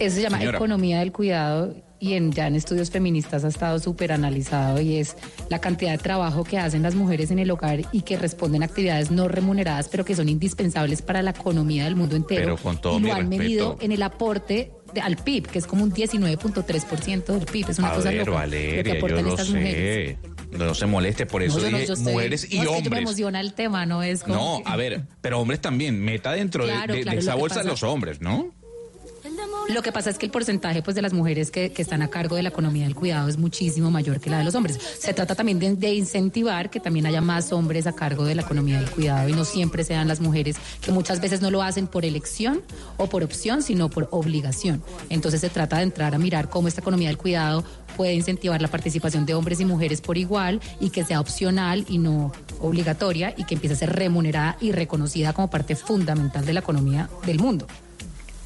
eso se llama Señora. economía del cuidado y en, ya en estudios feministas ha estado súper analizado y es la cantidad de trabajo que hacen las mujeres en el hogar y que responden a actividades no remuneradas, pero que son indispensables para la economía del mundo entero. Pero con todo y lo han respeto. medido en el aporte de- al PIB, que es como un 19.3% del PIB. Es una A cosa ver, loca lo que Valeria, yo aportan lo estas sé. mujeres. No se moleste, por eso No, dije estoy- mujeres y no, es que yo me hombres. emociona el tema, no es como No, que- a ver, pero hombres también. Meta dentro de- Claro, de, de claro, esa bolsa pasa- los hombres, ¿no? Lo que pasa es que el porcentaje pues, de las mujeres que, están a cargo de la economía del cuidado es muchísimo mayor que la de los hombres. Se trata también de, de incentivar que también haya más hombres a cargo de la economía del cuidado y no siempre sean las mujeres que muchas veces no lo hacen por elección o por opción, sino por obligación. Entonces se trata de entrar a mirar cómo esta economía del cuidado puede incentivar la participación de hombres y mujeres por igual y que sea opcional y no obligatoria y que empiece a ser remunerada y reconocida como parte fundamental de la economía del mundo.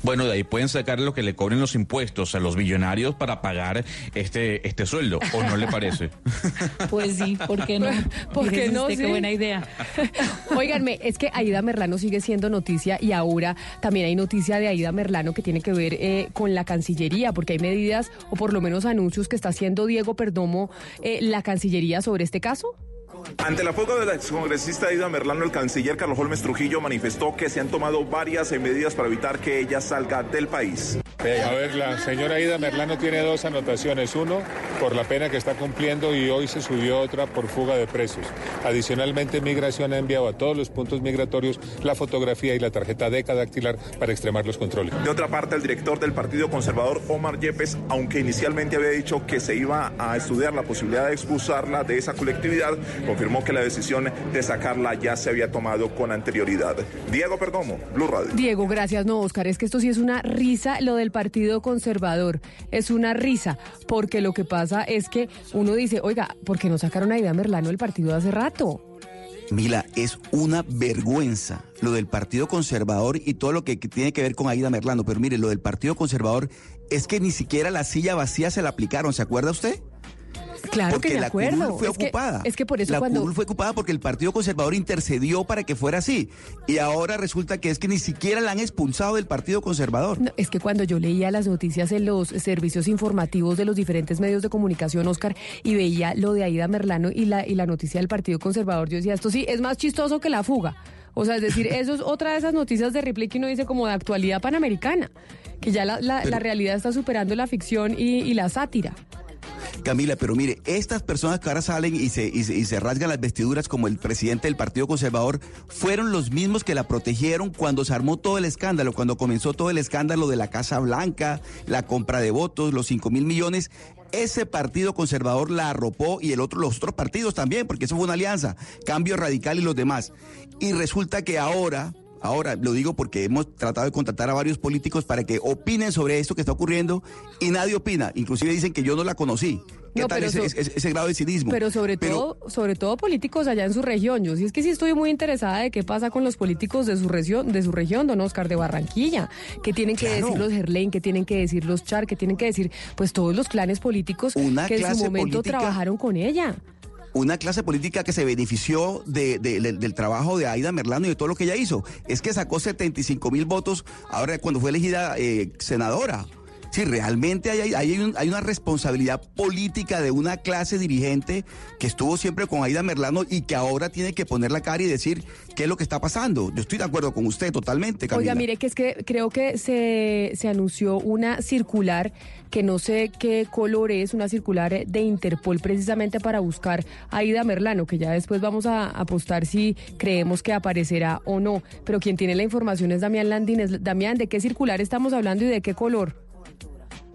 Bueno, de ahí pueden sacar lo que le cobren los impuestos a los billonarios para pagar este, este sueldo, ¿o no le parece? Pues sí, ¿por qué no? ¿Por qué no? usted, Sí. Qué buena idea. Óiganme, es que Aida Merlano sigue siendo noticia y ahora también hay noticia de Aida Merlano que tiene que ver eh, con la Cancillería, porque hay medidas o por lo menos anuncios que está haciendo Diego Perdomo eh, la Cancillería sobre este caso. Ante la fuga de la excongresista Aida Merlano, el canciller Carlos Holmes Trujillo manifestó que se han tomado varias eh, medidas para evitar que ella salga del país. A ver, la señora Ida Merlano tiene dos anotaciones. Uno, por la pena que está cumpliendo y hoy se subió otra por fuga de presos. Adicionalmente, Migración ha enviado a todos los puntos migratorios la fotografía y la tarjeta DECA dactilar para extremar los controles. De otra parte, el director del Partido Conservador, Omar Yepes, aunque inicialmente había dicho que se iba a estudiar la posibilidad de expulsarla de esa colectividad, confirmó que la decisión de sacarla ya se había tomado con anterioridad. Diego Perdomo, Blue Radio. Diego, gracias. No, Oscar, es que esto sí es una risa, lo del Partido Conservador. Es una risa, porque lo que pasa es que uno dice, oiga, ¿por qué no sacaron a Aida Merlano del partido hace rato? Mila, es una vergüenza lo del Partido Conservador y todo lo que que tiene que ver con Aida Merlano. Pero mire, lo del Partido Conservador es que ni siquiera la silla vacía se la aplicaron, ¿se acuerda usted? Claro porque que la acuerdo. curul fue Es que- ocupada. es que por eso la cuando- curul fue ocupada porque el Partido Conservador intercedió para que fuera así. Y ahora resulta que es que ni siquiera la han expulsado del Partido Conservador. No, es que cuando yo leía las noticias en los servicios informativos de los diferentes medios de comunicación, Oscar, y veía lo de Aida Merlano y la, y la noticia del Partido Conservador, yo decía, esto sí es más chistoso que la fuga. O sea, es decir, eso es otra de esas noticias de Ripley que uno dice como de actualidad panamericana, que ya la, la- la realidad está superando la ficción y, y la sátira. Camila, pero mire, estas personas que ahora salen y se, y, se, y se rasgan las vestiduras como el presidente del Partido Conservador, fueron los mismos que la protegieron cuando se armó todo el escándalo, cuando comenzó todo el escándalo de la Casa Blanca, la compra de votos, los 5 mil millones. Ese partido conservador la arropó y el otro, los otros partidos también, porque eso fue una alianza, Cambio Radical y los demás. Y resulta que ahora, Ahora, lo digo porque hemos tratado de contratar a varios políticos para que opinen sobre esto que está ocurriendo y nadie opina. Inclusive dicen que yo no la conocí. ¿Qué No, tal pero ese, so- ese- ese grado de cinismo? Pero sobre todo, sobre todo políticos allá en su región. Yo sí es que sí estoy muy interesada de qué pasa con los políticos de su región, de su región, don Oscar, de Barranquilla. ¿Qué tienen que Claro. decir los Gerlain? ¿Qué tienen que decir los Char? ¿Qué tienen que decir, pues todos los clanes políticos Una que en su momento política- trabajaron con ella? Una clase política que se benefició de- de- del- del trabajo de Aida Merlano y de todo lo que ella hizo. Es que sacó 75 mil votos ahora cuando fue elegida eh, senadora. Sí, realmente hay, hay- un- hay una responsabilidad política de una clase dirigente que estuvo siempre con Aida Merlano y que ahora tiene que poner la cara y decir qué es lo que está pasando. Yo estoy de acuerdo con usted totalmente, Camila. Oiga, mire que es que creo que se, se anunció una circular que no sé qué color es, una circular de Interpol precisamente para buscar a Ida Merlano, que ya después vamos a apostar si creemos que aparecerá o no. Pero quien tiene la información es Damián Landines. Damián, ¿de qué circular estamos hablando y de qué color?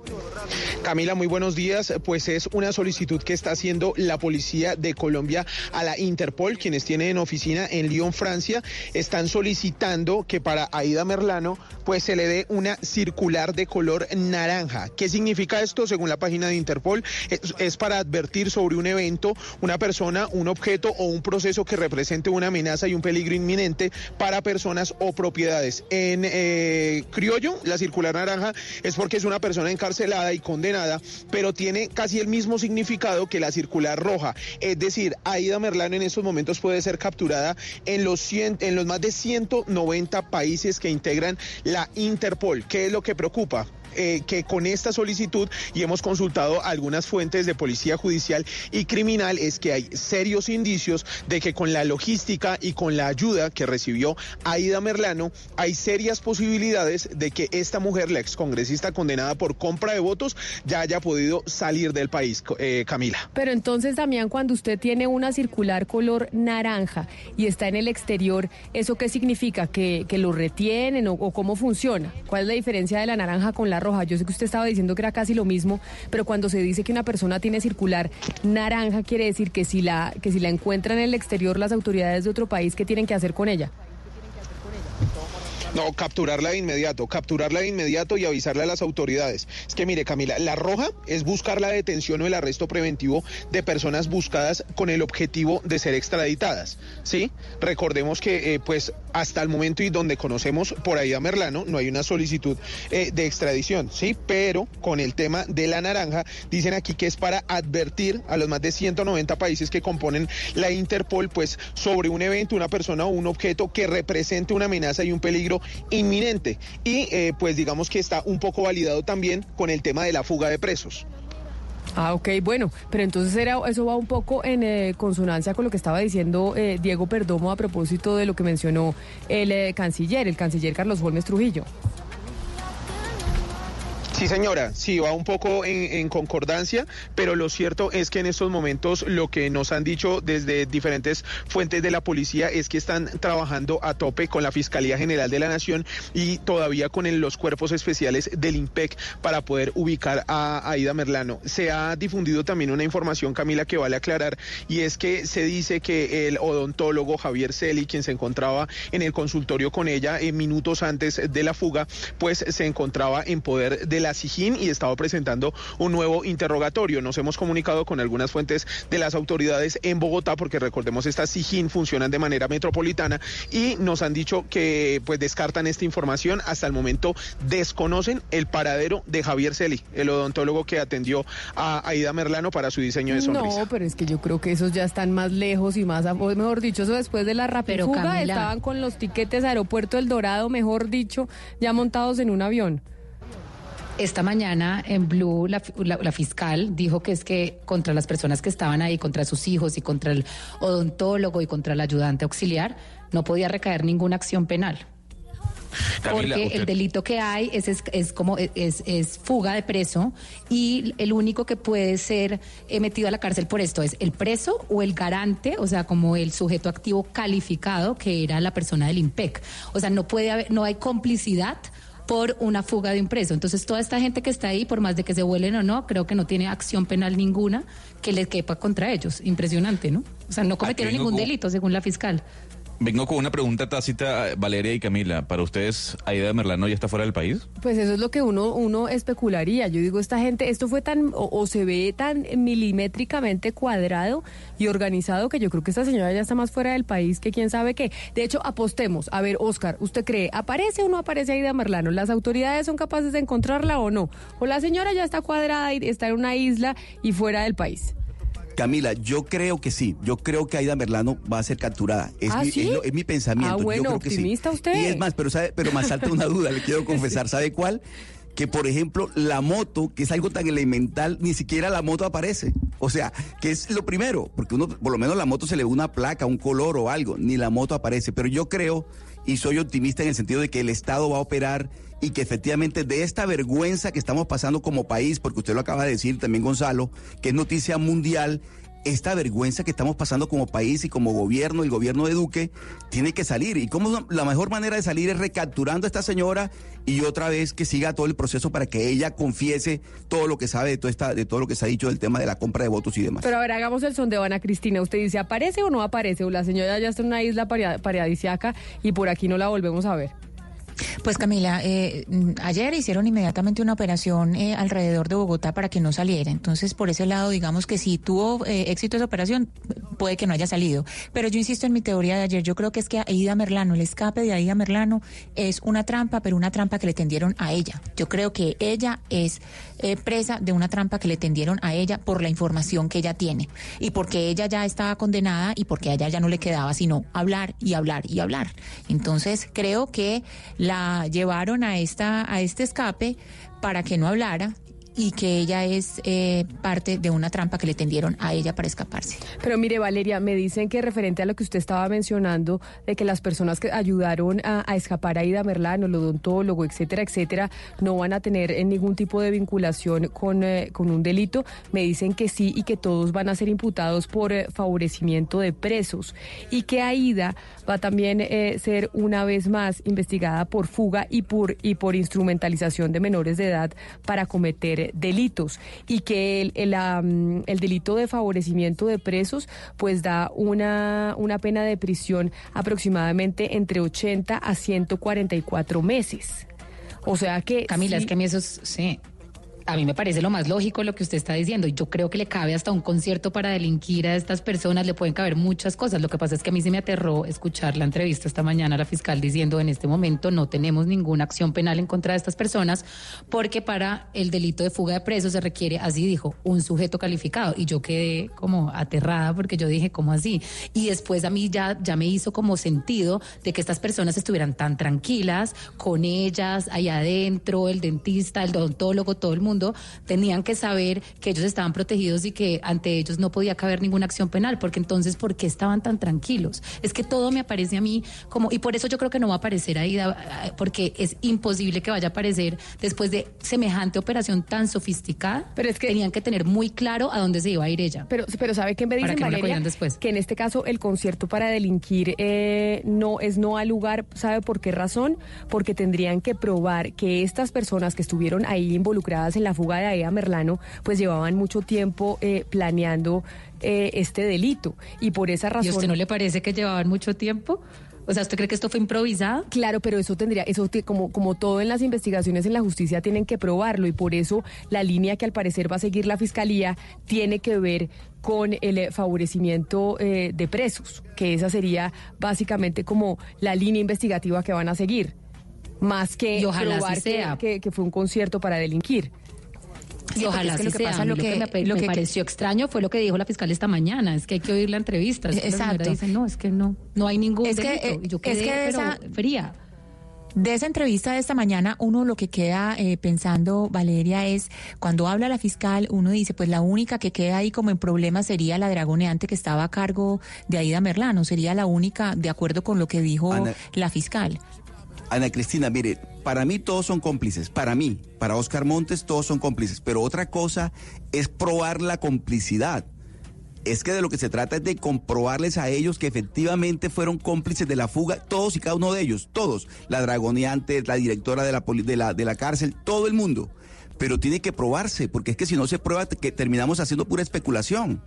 you're a Camila, muy buenos días. Pues es una solicitud que está haciendo la policía de Colombia a la Interpol, quienes tienen oficina en Lyon, Francia, están solicitando que para Aida Merlano pues se le dé una circular de color naranja. ¿Qué significa esto? Según la página de Interpol, es, para advertir sobre un evento, una persona, un objeto o un proceso que represente una amenaza y un peligro inminente para personas o propiedades. En eh, criollo, la circular naranja es porque es una persona encarcelada y condenada, pero tiene casi el mismo significado que la circular roja. Es decir, Aida Merlano en estos momentos puede ser capturada en los, 100 en los más de 190 países que integran la Interpol. ¿Qué es lo que preocupa? Eh, que con esta solicitud, y hemos consultado algunas fuentes de policía judicial y criminal, es que hay serios indicios de que con la logística y con la ayuda que recibió Aida Merlano, hay serias posibilidades de que esta mujer, la excongresista condenada por compra de votos, ya haya podido salir del país, eh, Camila. Pero entonces, Damián, cuando usted tiene una circular color naranja y está en el exterior, ¿eso qué significa? ¿Que, que lo retienen o, o cómo funciona? ¿Cuál es la diferencia de la naranja con la roja? Yo sé que usted estaba diciendo que era casi lo mismo, pero cuando se dice que una persona tiene circular naranja, quiere decir que si la, que si la encuentran en el exterior las autoridades de otro país, ¿qué tienen que hacer con ella? No, capturarla de inmediato, capturarla de inmediato y avisarle a las autoridades. Es que mire, Camila, la roja es buscar la detención o el arresto preventivo de personas buscadas con el objetivo de ser extraditadas. ¿Sí? Recordemos que, eh, pues, hasta el momento y donde conocemos por ahí a Merlano, no hay una solicitud eh, de extradición, ¿sí? Pero con el tema de la naranja, dicen aquí que es para advertir a los más de 190 países que componen la Interpol, pues, sobre un evento, una persona o un objeto que represente una amenaza y un peligro inminente. Y eh, pues digamos que está un poco validado también con el tema de la fuga de presos. Ah, ok, bueno, pero entonces era, eso va un poco en eh, consonancia con lo que estaba diciendo eh, Diego Perdomo a propósito de lo que mencionó el canciller, el canciller Carlos Gómez Trujillo. Sí, señora, sí, va un poco en, concordancia, pero lo cierto es que en estos momentos lo que nos han dicho desde diferentes fuentes de la policía es que están trabajando a tope con la Fiscalía General de la Nación y todavía con los cuerpos especiales del IMPEC para poder ubicar a Aida Merlano. Se ha difundido también una información, Camila, que vale aclarar, y es que se dice que el odontólogo Javier Celi, quien se encontraba en el consultorio con ella en minutos antes de la fuga, pues se encontraba en poder de la SIJIN y estaba presentando un nuevo interrogatorio. Nos hemos comunicado con algunas fuentes de las autoridades en Bogotá, porque recordemos, estas SIJIN funcionan de manera metropolitana y nos han dicho que pues descartan esta información. Hasta el momento desconocen el paradero de Javier Celi, el odontólogo que atendió a Aida Merlano para su diseño de sonrisa. No, pero es que yo creo que esos ya están más lejos y más, mejor dicho, eso después de la rapifuga estaban con los tiquetes aeropuerto El Dorado, mejor dicho, ya montados en un avión. Esta mañana en Blue la, la, la, fiscal dijo que es que contra las personas que estaban ahí, contra sus hijos y contra el odontólogo y contra el ayudante auxiliar, no podía recaer ninguna acción penal. Camila, porque usted- el delito que hay es, es, es como es, es fuga de preso y el único que puede ser eh, metido a la cárcel por esto es el preso o el garante, o sea, como el sujeto activo calificado que era la persona del IMPEC. O sea, no puede haber, no hay complicidad por una fuga de un preso. Entonces, toda esta gente que está ahí, por más de que se vuelen o no, creo que no tiene acción penal ninguna que les quepa contra ellos. Impresionante, ¿no? O sea, no cometieron ningún delito, según la fiscal. Vengo con una pregunta tácita, Valeria y Camila. ¿Para ustedes, Aida Merlano ya está fuera del país? Pues eso es lo que uno, uno especularía. Yo digo, esta gente, esto fue tan, o, se ve tan milimétricamente cuadrado y organizado que yo creo que esta señora ya está más fuera del país que quién sabe qué. De hecho, apostemos. A ver, Oscar, ¿usted cree, aparece o no aparece Aida Merlano? ¿Las autoridades son capaces de encontrarla o no? ¿O la señora ya está cuadrada y está en una isla y fuera del país? Camila, yo creo que sí. Yo creo que Aida Merlano va a ser capturada. Es, ¿Ah, mi, sí? es lo- es mi pensamiento. Ah, yo bueno, creo que sí. optimista usted. Y es más, pero, sabe, pero me salta una duda, le quiero confesar. ¿Sabe cuál? Que, por ejemplo, la moto, que es algo tan elemental, ni siquiera la moto aparece. O sea, que es lo primero, porque uno, por lo menos la moto se le ve una placa, un color o algo, ni la moto aparece. Pero yo creo, y soy optimista en el sentido de que el Estado va a operar y que efectivamente de esta vergüenza que estamos pasando como país, porque usted lo acaba de decir también, Gonzalo, que es noticia mundial, esta vergüenza que estamos pasando como país y como gobierno, el gobierno de Duque, tiene que salir. Y cómo la mejor manera de salir es recapturando a esta señora y otra vez que siga todo el proceso para que ella confiese todo lo que sabe de todo, esta, de todo lo que se ha dicho del tema de la compra de votos y demás. Pero a ver, hagamos el sondeo, Ana Cristina. Usted dice, ¿aparece o no aparece? O la señora ya está en una isla paradisiaca y por aquí no la volvemos a ver. Pues Camila, eh, ayer hicieron inmediatamente una operación eh, alrededor de Bogotá para que no saliera. Entonces, por ese lado, digamos que si tuvo eh, éxito esa operación, puede que no haya salido. Pero yo insisto en mi teoría de ayer, yo creo que es que Aida Merlano, el escape de Aida Merlano es una trampa, pero una trampa que le tendieron a ella. Yo creo que ella es eh, presa de una trampa que le tendieron a ella por la información que ella tiene y porque ella ya estaba condenada y porque a ella ya no le quedaba sino hablar y hablar y hablar. Entonces creo que la llevaron a esta a este escape para que no hablara y que ella es eh, parte de una trampa que le tendieron a ella para escaparse. Pero mire, Valeria, me dicen que referente a lo que usted estaba mencionando, de que las personas que ayudaron a, escapar a Ida Merlano, el odontólogo, etcétera, etcétera, no van a tener eh, ningún tipo de vinculación con, eh, con un delito, me dicen que sí y que todos van a ser imputados por favorecimiento de presos y que Aida va también a ser una vez más investigada por fuga y por instrumentalización de menores de edad para cometer delitos y que el, el, delito de favorecimiento de presos pues da una, una pena de prisión aproximadamente entre 80 a 144 meses. O sea que... Camila, es que a mí eso sí, a mí me parece lo más lógico lo que usted está diciendo. Y yo creo que le cabe hasta un concierto para delinquir a estas personas, le pueden caber muchas cosas. Lo que pasa es que a mí se me aterró escuchar la entrevista esta mañana a la fiscal diciendo en este momento no tenemos ninguna acción penal en contra de estas personas porque para el delito de fuga de presos se requiere, así dijo, un sujeto calificado. Y yo quedé como aterrada porque yo dije, ¿cómo así? Y después a mí ya, ya me hizo como sentido de que estas personas estuvieran tan tranquilas con ellas, ahí adentro, el dentista, el odontólogo, todo el mundo tenían que saber que ellos estaban protegidos y que ante ellos no podía caber ninguna acción penal, porque entonces, ¿por qué estaban tan tranquilos? Es que todo me aparece a mí como, y por eso yo creo que no va a aparecer ahí, porque es imposible que vaya a aparecer después de semejante operación tan sofisticada. Pero es que tenían que tener muy claro a dónde se iba a ir ella. Pero, pero ¿sabe qué me dicen, que Valeria? después. Que en este caso el concierto para delinquir eh, no es no al lugar, ¿sabe por qué razón? Porque tendrían que probar que estas personas que estuvieron ahí involucradas en la fuga de Aida Merlano, pues llevaban mucho tiempo eh, planeando eh, este delito. Y por esa razón... ¿Y a usted no le parece que llevaban mucho tiempo? O sea, ¿usted cree que esto fue improvisado? Claro, pero eso tendría, eso como, como todo en las investigaciones en la justicia tienen que probarlo y por eso la línea que al parecer va a seguir la fiscalía tiene que ver con el eh, favorecimiento de presos, que esa sería básicamente como la línea investigativa que van a seguir, más que probar sea. que fue un concierto para delinquir y ojalá lo que Pasa, lo, que, me, pareció extraño fue lo que dijo la fiscal esta mañana, es que hay que oír la entrevista. Exacto. Dice, no, es que no, no hay ningún es delito. Que, y yo quedé, es que esa, fría. De esa entrevista de esta mañana, uno lo que queda eh, pensando, Valeria, es cuando habla la fiscal, uno dice, pues la única que queda ahí como en problema sería la dragoneante que estaba a cargo de Aida Merlano, sería la única, de acuerdo con lo que dijo la fiscal. Ana Cristina, mire, para mí todos son cómplices, para mí, para Oscar Montes todos son cómplices, pero otra cosa es probar la complicidad. Es que de lo que se trata es de comprobarles a ellos que efectivamente fueron cómplices de la fuga, todos y cada uno de ellos, todos, la dragoneante, la directora de la, de la, de la cárcel, todo el mundo. Pero tiene que probarse, porque es que si no se prueba, que terminamos haciendo pura especulación.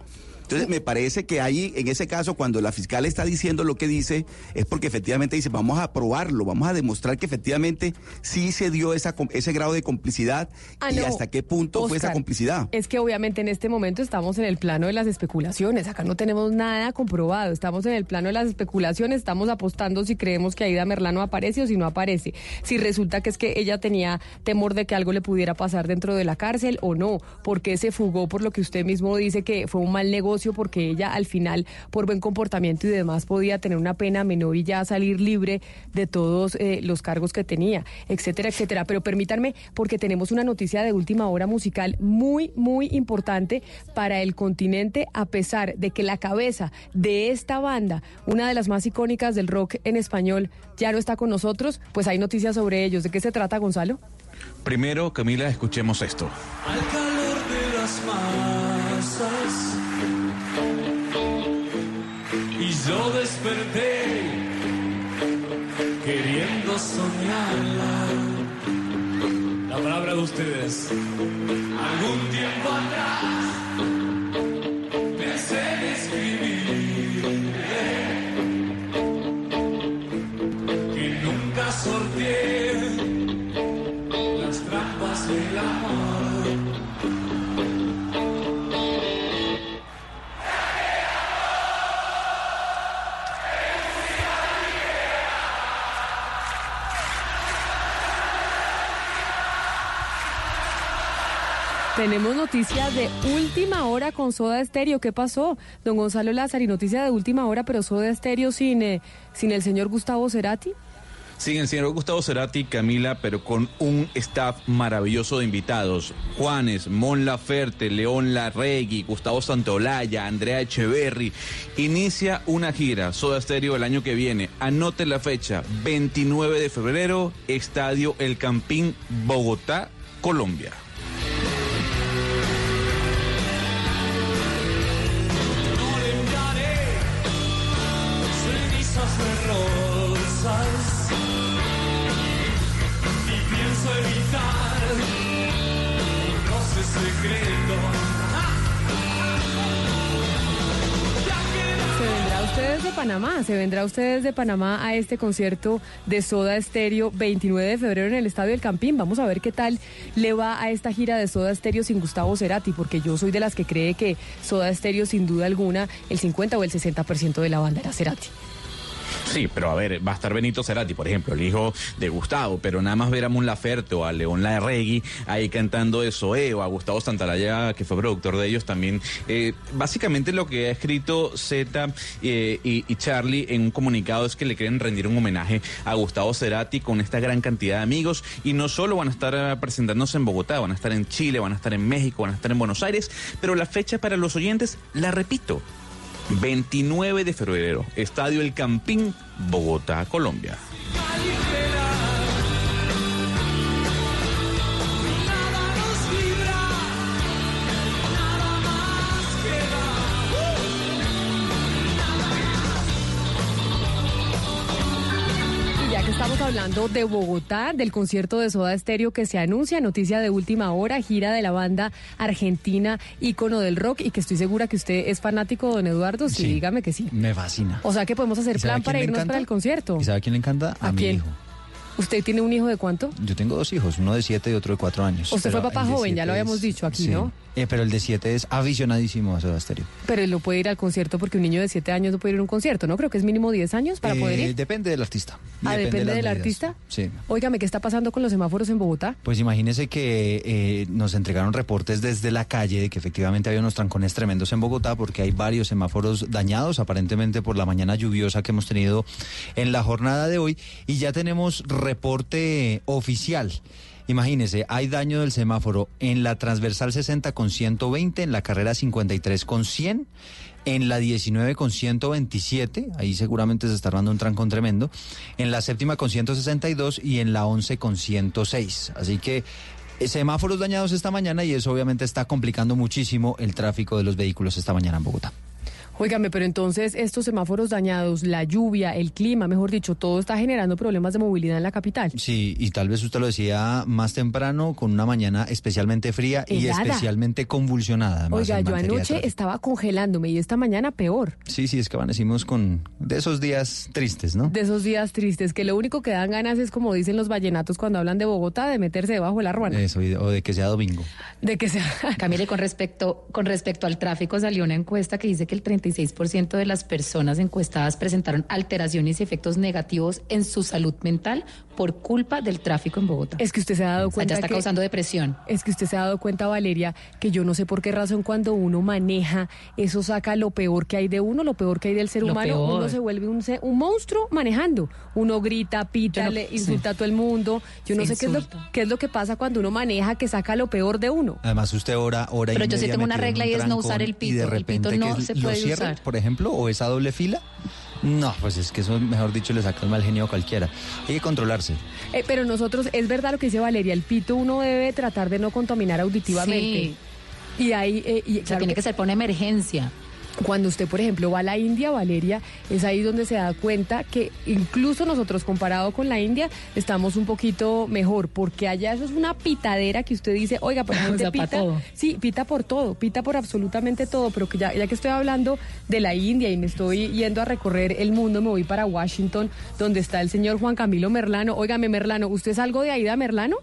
Entonces, me parece que ahí, en ese caso, cuando la fiscal está diciendo lo que dice, es porque efectivamente dice, vamos a probarlo, vamos a demostrar que efectivamente sí se dio esa, ese grado de complicidad ah, y hasta qué punto fue esa complicidad. Es que obviamente en este momento estamos en el plano de las especulaciones, acá no tenemos nada comprobado, estamos en el plano de las especulaciones, estamos apostando si creemos que Aida Merlano aparece o si no aparece, si resulta que es que ella tenía temor de que algo le pudiera pasar dentro de la cárcel o no, porque se fugó por lo que usted mismo dice que fue un mal negocio porque ella al final, por buen comportamiento y demás, podía tener una pena menor y ya salir libre de todos eh, los cargos que tenía, etcétera, etcétera. Pero permítanme, porque tenemos una noticia de última hora musical muy, muy importante para el continente, a pesar de que la cabeza de esta banda, una de las más icónicas del rock en español, ya no está con nosotros, pues hay noticias sobre ellos. ¿De qué se trata, Gonzalo? Primero, Camila, escuchemos esto. Al yo desperté queriendo soñarla. La palabra de ustedes. Algún tiempo atrás Tenemos noticias de última hora con Soda Estéreo. ¿Qué pasó? Don Gonzalo Lázaro, y noticia de última hora, pero Soda Estéreo sin, eh, sin el señor Gustavo Cerati. Sí, el señor Gustavo Cerati, Camila, pero con un staff maravilloso de invitados. Juanes, Mon Laferte, León Larregui, Gustavo Santolaya, Andrea Echeverry. Inicia una gira, Soda Stereo, el año que viene. Anote la fecha, 29 de febrero, Estadio El Campín, Bogotá, Colombia. Desde Panamá, se vendrá usted desde Panamá a este concierto de Soda Stereo 29 de febrero en el Estadio del Campín. Vamos a ver qué tal le va a esta gira de Soda Stereo sin Gustavo Cerati, porque yo soy de las que cree que Soda Stereo sin duda alguna el 50 o el 60% de la banda era Cerati. Sí, pero a ver, va a estar Benito Cerati, por ejemplo, el hijo de Gustavo, pero nada más ver a Mon Laferte o a León Larregui ahí cantando eso, eh, o a Gustavo Santalaya, que fue productor de ellos también. Eh, básicamente lo que ha escrito Z eh, y, y Charlie en un comunicado es que le quieren rendir un homenaje a Gustavo Cerati con esta gran cantidad de amigos y no solo van a estar eh, presentándose en Bogotá, van a estar en Chile, van a estar en México, van a estar en Buenos Aires, pero la fecha para los oyentes, la repito, 29 de febrero, Estadio El Campín, Bogotá, Colombia. Hablando de Bogotá, del concierto de Soda Stereo que se anuncia, noticia de última hora, gira de la banda argentina, ícono del rock, y que estoy segura que usted es fanático, don Eduardo, sí, dígame que sí. Me fascina. O sea que podemos hacer ¿Y sabe a plan para irnos encanta? para el concierto. ¿Y sabe a quién le encanta? A, ¿A mi quién? hijo. ¿Usted tiene un hijo de cuánto? Yo tengo dos hijos, uno de siete y otro de cuatro años. Usted fue papá joven, ya siete lo habíamos es- dicho aquí, sí. ¿no? Eh, pero el de siete es aficionadísimo a Soda Stereo. Pero él no puede ir al concierto porque un niño de 7 años no puede ir a un concierto, ¿no? Creo que es mínimo 10 años para Eh, poder ir. Depende del artista. Ah, depende del medidas. artista. Sí. Óigame, ¿qué está pasando con los semáforos en Bogotá? Pues imagínese que eh, nos entregaron reportes desde la calle de que efectivamente había unos trancones tremendos en Bogotá porque hay varios semáforos dañados, aparentemente por la mañana lluviosa que hemos tenido en la jornada de hoy. Y ya tenemos reporte oficial. Imagínese, hay daño del semáforo en la transversal 60 con 120, en la carrera 53 con 100, en la 19 con 127, ahí seguramente se está armando un trancón tremendo, en la séptima con 162 y en la 11 con 106. Así que eh, semáforos dañados esta mañana y eso obviamente está complicando muchísimo el tráfico de los vehículos esta mañana en Bogotá. Óigame, pero entonces estos semáforos dañados, la lluvia, el clima, mejor dicho, todo está generando problemas de movilidad en la capital. Sí, y tal vez usted lo decía más temprano, con una mañana especialmente fría y especialmente convulsionada. Oiga, yo anoche estaba congelándome y esta mañana peor. Sí, sí, es que amanecimos con de esos días tristes, ¿no? De esos días tristes, que lo único que dan ganas es, como dicen los vallenatos cuando hablan de Bogotá, de meterse debajo de la ruana. Eso, y- o de que sea domingo. De que sea. Camila, y con respecto, con respecto al tráfico, salió una encuesta que dice que el 36% de las personas encuestadas presentaron alteraciones y efectos negativos en su salud mental por culpa del tráfico en Bogotá. Es que usted se ha dado O sea, cuenta ya está que- causando depresión. Es que usted se ha dado cuenta, Valeria, que yo no sé por qué razón cuando uno maneja, eso saca lo peor que hay de uno, lo peor que hay del ser Lo humano. peor. Uno se vuelve un, monstruo manejando. Uno grita, pita, no- le sí. insulta a todo el mundo. Yo no Se sé qué es, lo, insulta. qué es lo que pasa cuando uno maneja que saca lo peor de uno. Además, usted hora, hora y Pero yo sí tengo una regla un y es no usar el y pito. El pito no que se puede cierre, usar. por ejemplo, o esa doble fila. No, pues es que eso, mejor dicho, le saca el mal genio a cualquiera. Hay que controlarse. Eh, pero nosotros, es verdad lo que dice Valeria, el pito uno debe tratar de no contaminar auditivamente. Sí. Y ahí, eh, y O sea, tiene que ser por una emergencia. Cuando usted, por ejemplo, va a la India, Valeria, es ahí donde se da cuenta que incluso nosotros, comparado con la India, estamos un poquito mejor, porque allá eso es una pitadera que usted dice, oiga, pero O gente sea, pita. todo. Sí, pita por todo, pita por absolutamente todo, pero que ya, ya que estoy hablando de la India y me estoy yendo a recorrer el mundo, me voy para Washington, donde está el señor Juan Camilo Merlano. Óigame, Merlano, ¿usted es algo de Aida Merlano?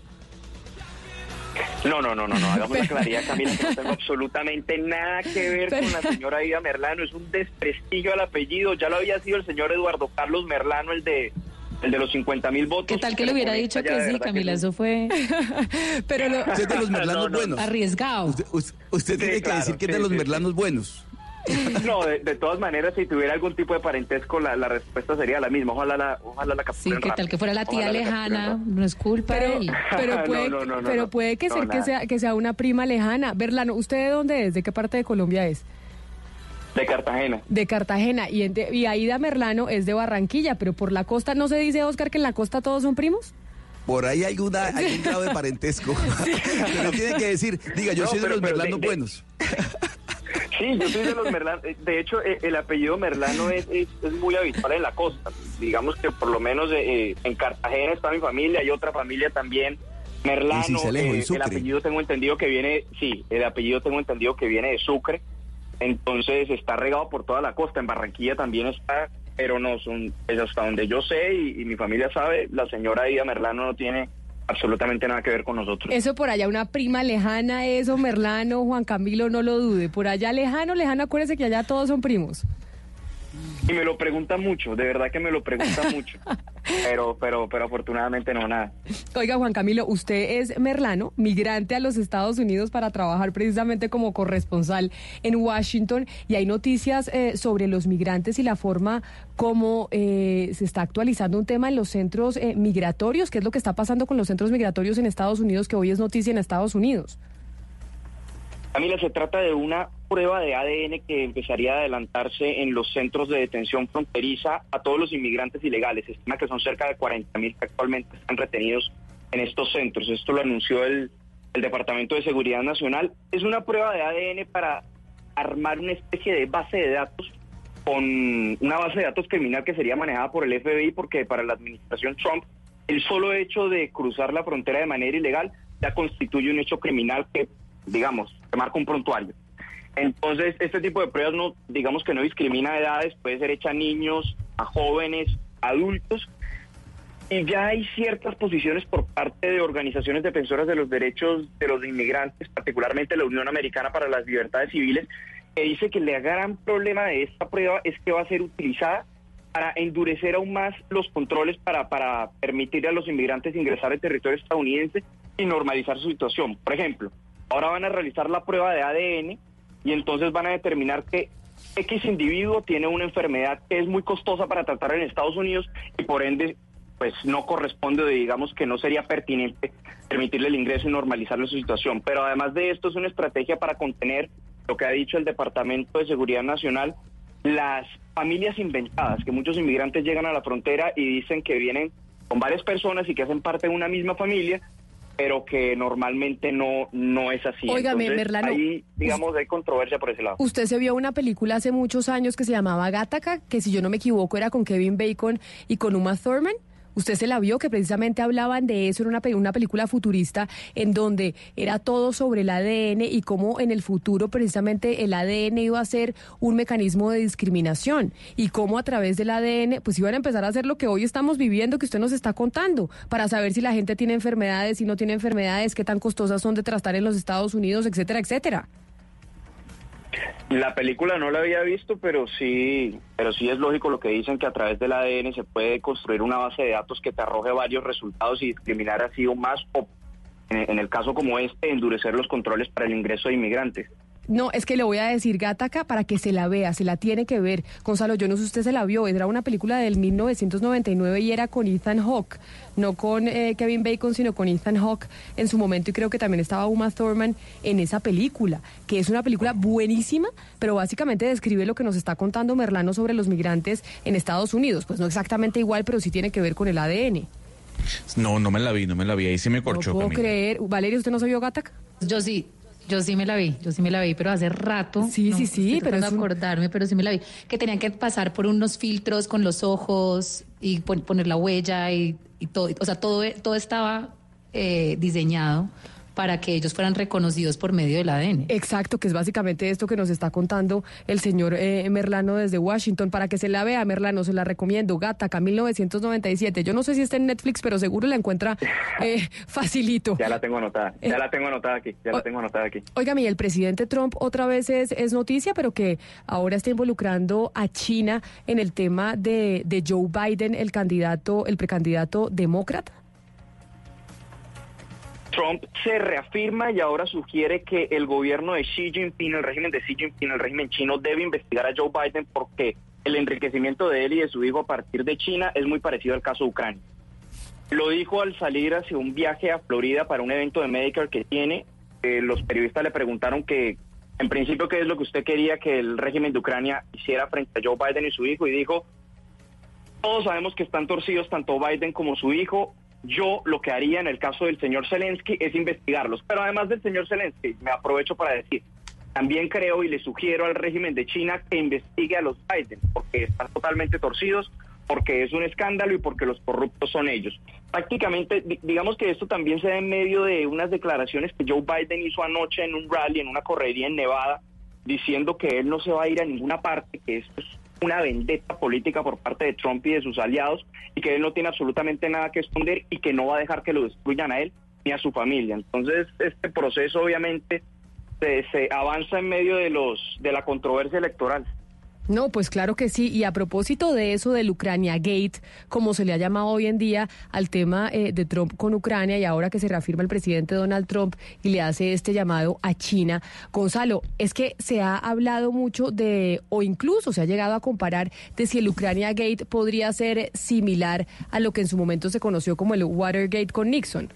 No, no, no, no, no, hagamos la claridad, Camila, que no tengo absolutamente nada que ver con la señora Ida Merlano, es un desprestigio al apellido, ya lo había sido el señor Eduardo Carlos Merlano, el de el de los 50 mil votos. ¿Qué tal que le hubiera dicho que sí, Camila? Eso fue. Pero lo... Usted de los merlanos No, no, buenos. arriesgado. Usted, usted- usted Sí, tiene que decir que es de los sí, merlanos buenos. No, de, de todas maneras, si tuviera algún tipo de parentesco, la, la respuesta sería la misma. Ojalá la, ojalá la Sí, ¿qué tal que fuera la tía Ojalá lejana? No es culpa de Pero, él. pero puede, no, no, no, pero puede que No, ser que sea, que sea una prima lejana. Berlano, ¿usted de dónde es? ¿De qué parte de Colombia es? De Cartagena. De Cartagena. Y, en- y Aida Merlano es de Barranquilla, pero por la costa, ¿no se dice, Oscar, que en la costa todos son primos? Por ahí hay, una, hay un grado de parentesco. Pero tiene que decir, diga, yo No, soy de pero- los de- de- buenos. Sí, yo soy de los Merlano. De hecho, eh, el apellido Merlano es, es, es muy habitual en la costa. Digamos que por lo menos eh, en Cartagena está mi familia, hay otra familia también. Merlano, eh, el apellido tengo entendido que viene, sí, el apellido tengo entendido que viene de Sucre. Entonces está regado por toda la costa. En Barranquilla también está, pero no son, es hasta donde yo sé y, y mi familia sabe, la señora Ida Merlano no tiene absolutamente nada que ver con nosotros. Eso por allá, una prima lejana, eso, Merlano, Juan Camilo, no lo dude. Por allá lejano, lejano, acuérdese que allá todos son primos. Y me lo preguntan mucho, de verdad que me lo preguntan mucho. Pero, pero, pero afortunadamente no, nada. Oiga, Juan Camilo, usted es merlano, migrante a los Estados Unidos para trabajar precisamente como corresponsal en Washington y hay noticias eh, sobre los migrantes y la forma como eh, se está actualizando un tema en los centros eh, migratorios. ¿Qué es lo que está pasando con los centros migratorios en Estados Unidos, que hoy es noticia en Estados Unidos? Camila, se trata de una prueba de ADN que empezaría a adelantarse en los centros de detención fronteriza a todos los inmigrantes ilegales. Se estima que son cerca de 40 mil que actualmente están retenidos en estos centros. Esto lo anunció el, el Departamento de Seguridad Nacional. Es una prueba de ADN para armar una especie de base de datos con una base de datos criminal que sería manejada por el FBI porque para la administración Trump el solo hecho de cruzar la frontera de manera ilegal ya constituye un hecho criminal que, digamos, te marca un prontuario. Entonces, este tipo de pruebas no, digamos que no discrimina edades, puede ser hecha a niños, a jóvenes, adultos. Y ya hay ciertas posiciones por parte de organizaciones defensoras de los derechos de los inmigrantes, particularmente la Unión Americana para las Libertades Civiles, que dice que el gran problema de esta prueba es que va a ser utilizada para endurecer aún más los controles para, para permitir a los inmigrantes ingresar al territorio estadounidense y normalizar su situación. Por ejemplo, ahora van a realizar la prueba de ADN y entonces van a determinar que X individuo tiene una enfermedad que es muy costosa para tratar en Estados Unidos y por ende pues no corresponde, digamos que no sería pertinente permitirle el ingreso y normalizarle su situación. Pero además de esto es una estrategia para contener lo que ha dicho el Departamento de Seguridad Nacional, las familias inventadas, que muchos inmigrantes llegan a la frontera y dicen que vienen con varias personas y que hacen parte de una misma familia, pero que normalmente no, no es así. Óigame, Entonces, Merlano, ahí, digamos, hay controversia por ese lado. Usted se vio una película hace muchos años que se llamaba Gattaca, que si yo no me equivoco era con Kevin Bacon y con Uma Thurman. Usted se la vio, que precisamente hablaban de eso, era una, una película futurista en donde era todo sobre el ADN y cómo en el futuro precisamente el ADN iba a ser un mecanismo de discriminación y cómo a través del ADN pues iban a empezar a hacer lo que hoy estamos viviendo, que usted nos está contando, para saber si la gente tiene enfermedades, si no tiene enfermedades, qué tan costosas son de tratar en los Estados Unidos, etcétera, etcétera. La película no la había visto, pero sí, pero sí es lógico lo que dicen que a través del ADN se puede construir una base de datos que te arroje varios resultados y discriminar así o más, o en, el caso como este, endurecer los controles para el ingreso de inmigrantes. No, es que le voy a decir Gataca para que se la vea, se la tiene que ver. Gonzalo, yo no sé si usted se la vio, era una película del 1999 y era con Ethan Hawke, no con eh, Kevin Bacon, sino con Ethan Hawke en su momento y creo que también estaba Uma Thurman en esa película, que es una película buenísima, pero básicamente describe lo que nos está contando Merlano sobre los migrantes en Estados Unidos. Pues no exactamente igual, pero sí tiene que ver con el ADN. No, no me la vi, no me la vi. Ahí sí me No corchó, puedo Camila. creer. Valeria, ¿usted no se vio Gataca? Yo sí, yo sí me la vi, yo sí me la vi, pero hace rato. Sí, no, sí, sí, estoy pero es un- acordarme, pero sí me la vi. Que tenían que pasar por unos filtros con los ojos y pon- poner la huella y, y todo. O sea, todo, todo estaba eh, diseñado para que ellos fueran reconocidos por medio del ADN. Exacto, que es básicamente esto que nos está contando el señor eh, Merlano desde Washington. Para que se la vea, Merlano, se la recomiendo. Gataca, 1997. Yo no sé si está en Netflix, pero seguro la encuentra eh, facilito. Ya la tengo anotada, ya Eh, la tengo anotada aquí, ya la tengo anotada aquí. Y el presidente Trump otra vez es, es noticia, pero que ahora está involucrando a China en el tema de, de Joe Biden, el candidato, el precandidato demócrata. Trump se reafirma y ahora sugiere que el gobierno de Xi Jinping, el régimen de Xi Jinping, el régimen chino, debe investigar a Joe Biden porque el enriquecimiento de él y de su hijo a partir de China es muy parecido al caso de Ucrania. Lo dijo al salir hacia un viaje a Florida para un evento de Medicare que tiene. Eh, los periodistas le preguntaron que, en principio, qué es lo que usted quería que el régimen de Ucrania hiciera frente a Joe Biden y su hijo, y dijo, todos sabemos que están torcidos tanto Biden como su hijo. Yo lo que haría en el caso del señor Zelensky es investigarlos. Pero además del señor Zelensky, me aprovecho para decir, también creo y le sugiero al régimen de China que investigue a los Biden, porque están totalmente torcidos, porque es un escándalo y porque los corruptos son ellos. Prácticamente, di- digamos que esto también se da en medio de unas declaraciones que Joe Biden hizo anoche en un rally, en una correría en Nevada, diciendo que él no se va a ir a ninguna parte, que esto es una vendetta política por parte de Trump y de sus aliados y que él no tiene absolutamente nada que esconder y que no va a dejar que lo destruyan a él ni a su familia. Entonces, este proceso obviamente se, se avanza en medio de los de la controversia electoral. No, pues claro que sí. Y a propósito de eso del Ucrania Gate, como se le ha llamado hoy en día al tema eh, de Trump con Ucrania y ahora que se reafirma el presidente Donald Trump y le hace este llamado a China, Gonzalo, es que se ha hablado mucho de, o incluso se ha llegado a comparar de si el Ucrania Gate podría ser similar a lo que en su momento se conoció como el Watergate con Nixon.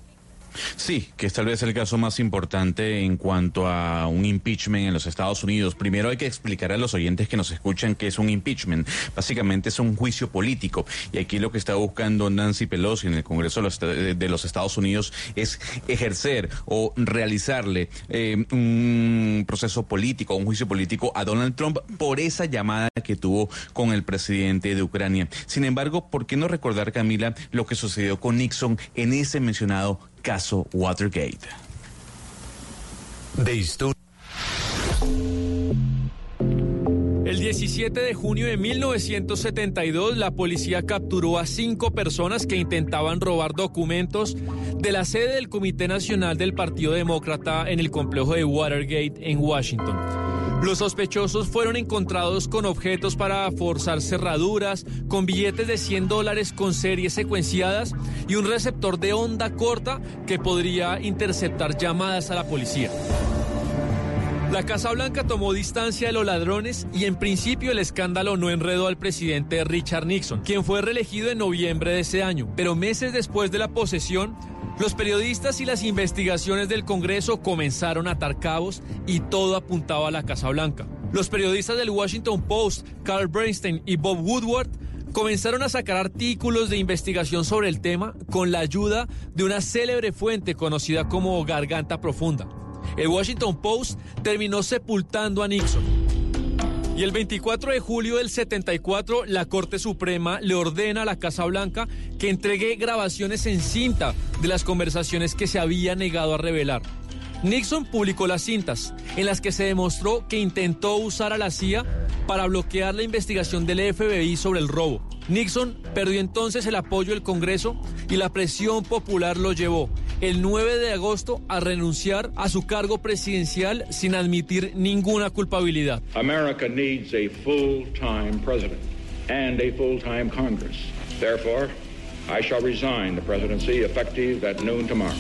Sí, que es tal vez el caso más importante en cuanto a un impeachment en los Estados Unidos. Primero hay que explicar a los oyentes que nos escuchan qué es un impeachment. Básicamente es un juicio político. Y aquí lo que está buscando Nancy Pelosi en el Congreso de los, los Estados Unidos es ejercer o realizarle eh, un proceso político, un juicio político a Donald Trump por esa llamada que tuvo con el presidente de Ucrania. Sin embargo, ¿por qué no recordar, Camila, lo que sucedió con Nixon en ese mencionado caso Watergate. De historia. El 17 de junio de 1972, la policía capturó a cinco personas que intentaban robar documentos de la sede del Comité Nacional del Partido Demócrata en el complejo de Watergate en Washington. Los sospechosos fueron encontrados con objetos para forzar cerraduras, con billetes de 100 dólares con series secuenciadas y un receptor de onda corta que podría interceptar llamadas a la policía. La Casa Blanca tomó distancia de los ladrones y en principio el escándalo no enredó al presidente Richard Nixon, quien fue reelegido en noviembre de ese año. Pero meses después de la posesión, los periodistas y las investigaciones del Congreso comenzaron a atar cabos y todo apuntaba a la Casa Blanca. Los periodistas del Washington Post, Carl Bernstein y Bob Woodward, comenzaron a sacar artículos de investigación sobre el tema con la ayuda de una célebre fuente conocida como Garganta Profunda. El Washington Post terminó sepultando a Nixon. Y el 24 de julio del 74, la Corte Suprema le ordena a la Casa Blanca que entregue grabaciones en cinta de las conversaciones que se había negado a revelar. Nixon publicó las cintas en las que se demostró que intentó usar a la CIA para bloquear la investigación del FBI sobre el robo. Nixon perdió entonces el apoyo del Congreso y la presión popular lo llevó el 9 de agosto a renunciar a su cargo presidencial sin admitir ninguna culpabilidad. America needs a full-time president and a full-time Congress. Therefore, I shall resign the presidency effective at noon tomorrow.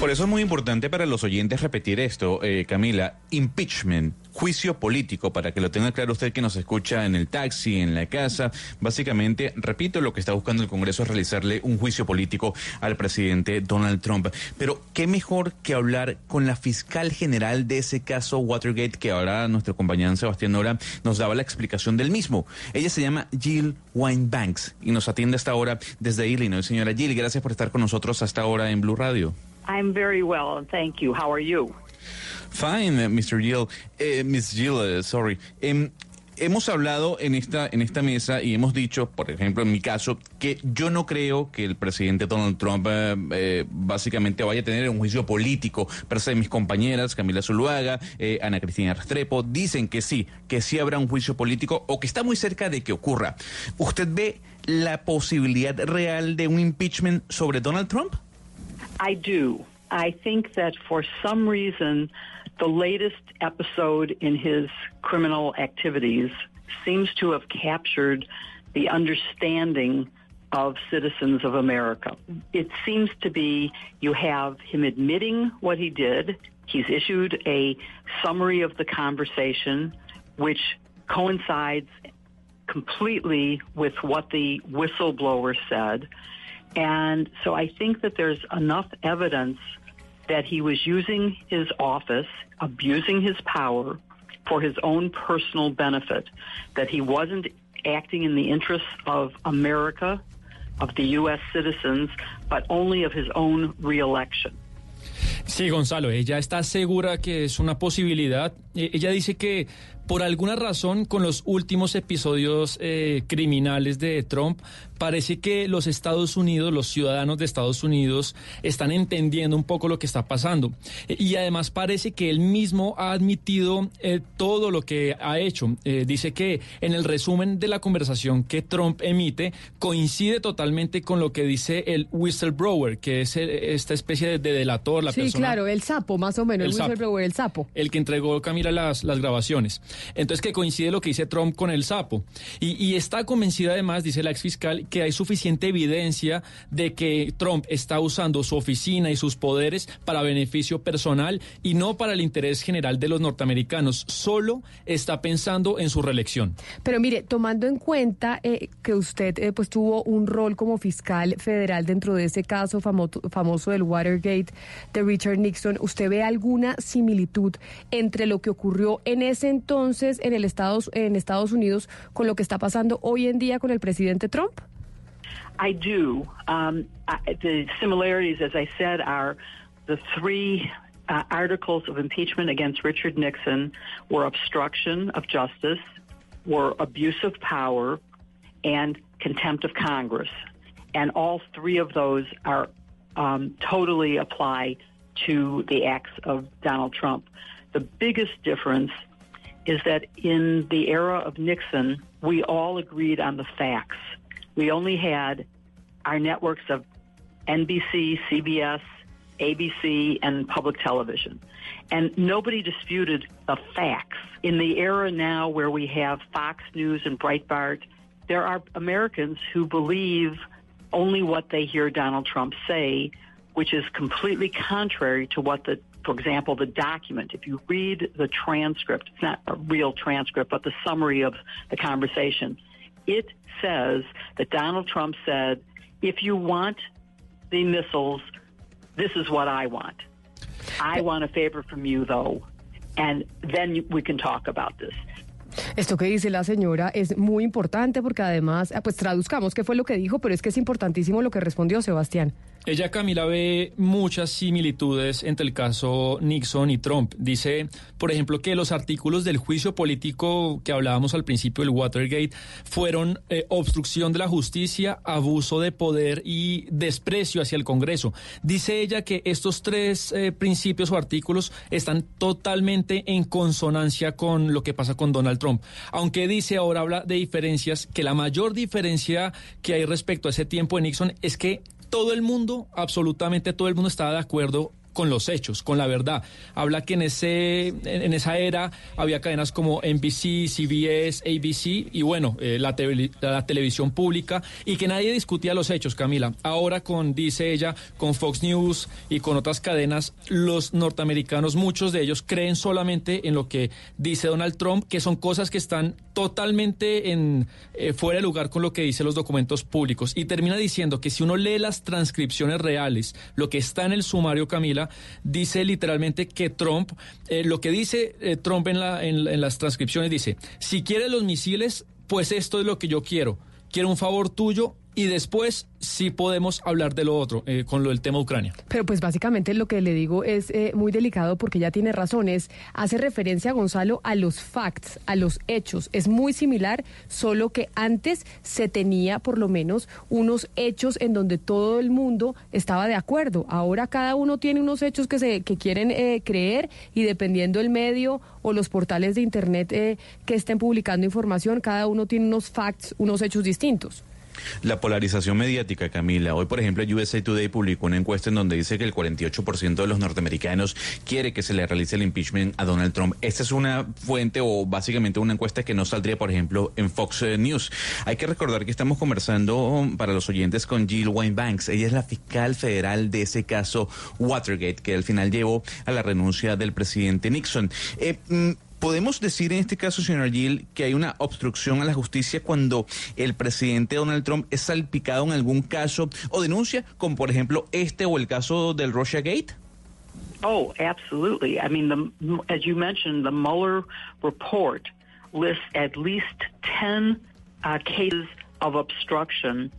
Por eso es muy importante para los oyentes repetir esto, eh, Camila. Impeachment, juicio político, para que lo tenga claro usted que nos escucha en el taxi, en la casa. Básicamente, repito, lo que está buscando el Congreso es realizarle un juicio político al presidente Donald Trump. Pero, ¿qué mejor que hablar con la fiscal general de ese caso Watergate, que ahora nuestro compañero Sebastián Nora nos daba la explicación del mismo? Ella se llama Jill Winebanks y nos atiende hasta ahora desde Illinois. Señora Jill, gracias por estar con nosotros hasta ahora en Blue Radio. I'm very well, thank you. How are you? Fine, uh, Mr. Gill. Eh, Miss Gill, uh, sorry. Em, hemos hablado en esta, en esta mesa y hemos dicho, por ejemplo, en mi caso, que yo no creo que el presidente Donald Trump eh, eh, básicamente vaya a tener un juicio político. Pero sé, mis compañeras, Camila Zuluaga, eh, Ana Cristina Restrepo, dicen que sí, que sí habrá un juicio político o que está muy cerca de que ocurra. ¿Usted ve la posibilidad real de un impeachment sobre Donald Trump? I do. I think that for some reason, the latest episode in his criminal activities seems to have captured the understanding of citizens of America. It seems to be you have him admitting what he did. He's issued a summary of the conversation, which coincides completely with what the whistleblower said. And so I think that there's enough evidence that he was using his office, abusing his power for his own personal benefit, that he wasn't acting in the interests of America, of the U.S. citizens, but only of his own reelection. Sí, Gonzalo, ella está segura que es una posibilidad. E, ella dice que por alguna razón, con los últimos episodios eh, criminales de Trump, parece que los Estados Unidos, los ciudadanos de Estados Unidos, están entendiendo un poco lo que está pasando. Y además parece que él mismo ha admitido eh, todo lo que ha hecho. Eh, dice que en el resumen de la conversación que Trump emite coincide totalmente con lo que dice el whistleblower, que es esta especie de, delator, la sí, claro, el sapo, más o menos, el, whistleblower, el sapo. El que entregó Camila las, grabaciones. Entonces que coincide lo que dice Trump con el sapo. Y, está convencida además, dice la ex fiscal, que hay suficiente evidencia de que Trump está usando su oficina y sus poderes para beneficio personal y no para el interés general de los norteamericanos. Solo está pensando en su reelección. Pero mire, tomando en cuenta eh, que usted eh, pues tuvo un rol como fiscal federal dentro de ese caso famoso del Watergate de Richard Nixon, ¿usted ve alguna similitud entre lo que en ese entonces en Estados Unidos con lo que está pasando hoy en día con el presidente Trump? I do. Um, the similarities, as I said, are the three uh, articles of impeachment against Richard Nixon were obstruction of justice, were abuse of power, and contempt of Congress. And all three of those are um, totally apply to the acts of Donald Trump. The biggest difference is that in the era of Nixon, we all agreed on the facts. We only had our networks of NBC, CBS, ABC, and public television. And nobody disputed the facts. In the era now where we have Fox News and Breitbart, there are Americans who believe only what they hear Donald Trump say, which is completely contrary to what the for example, the document, if you read the transcript, it's not a real transcript, but the summary of the conversation, it says that Donald Trump said, if you want the missiles, this is what I want. I want a favor from you, though, and then we can talk about this. Esto que dice la señora es muy importante porque además, ah, pues traduzcamos qué fue lo que dijo, pero es que es importantísimo lo que respondió Sebastián. Ella, Camila, ve muchas similitudes entre el caso Nixon y Trump. Dice, por ejemplo, que los artículos del juicio político que hablábamos al principio del Watergate fueron eh, obstrucción de la justicia, abuso de poder y desprecio hacia el Congreso. Dice ella que estos tres eh, principios o artículos están totalmente en consonancia con lo que pasa con Donald Trump. Aunque dice ahora habla de diferencias, que la mayor diferencia que hay respecto a ese tiempo de Nixon es que todo el mundo, absolutamente todo el mundo estaba de acuerdo con los hechos, con la verdad. Habla que en ese en esa era había cadenas como NBC, CBS, ABC y bueno, eh, la, la, televisión pública y que nadie discutía los hechos, Camila. Ahora con dice ella, con Fox News y con otras cadenas, los norteamericanos muchos de ellos creen solamente en lo que dice Donald Trump, que son cosas que están totalmente en eh, fuera de lugar con lo que dicen los documentos públicos y termina diciendo que si uno lee las transcripciones reales, lo que está en el sumario Camila dice literalmente que Trump, eh, lo que dice eh, Trump en, la, en, las transcripciones dice, si quieres los misiles, pues esto es lo que yo quiero. Quiero un favor tuyo y después sí podemos hablar de lo otro, eh, con lo del tema Ucrania. Pero pues básicamente lo que le digo es eh, muy delicado porque ya tiene razones. Hace referencia, Gonzalo, a los facts, a los hechos. Es muy similar, solo que antes se tenía por lo menos unos hechos en donde todo el mundo estaba de acuerdo. Ahora cada uno tiene unos hechos que, se, que quieren eh, creer y dependiendo el medio o los portales de Internet que estén publicando información, cada uno tiene unos facts, unos hechos distintos. La polarización mediática, Camila. Hoy, por ejemplo, USA Today publicó una encuesta en donde dice que el 48% de los norteamericanos quiere que se le realice el impeachment a Donald Trump. Esta es una fuente o básicamente una encuesta que no saldría, por ejemplo, en Fox eh, News. Hay que recordar que estamos conversando para los oyentes con Jill Wayne-Banks. Ella es la fiscal federal de ese caso Watergate, que al final llevó a la renuncia del presidente Nixon. Eh, mm, ¿Podemos decir en este caso, señor Gill, que hay una obstrucción a la justicia cuando el presidente Donald Trump es salpicado en algún caso o denuncia, como por ejemplo este o el caso del Russia Gate? Oh, absolutely. I mean, the, as you mentioned, the Mueller report lists at least 10 uh, cases of obstruction,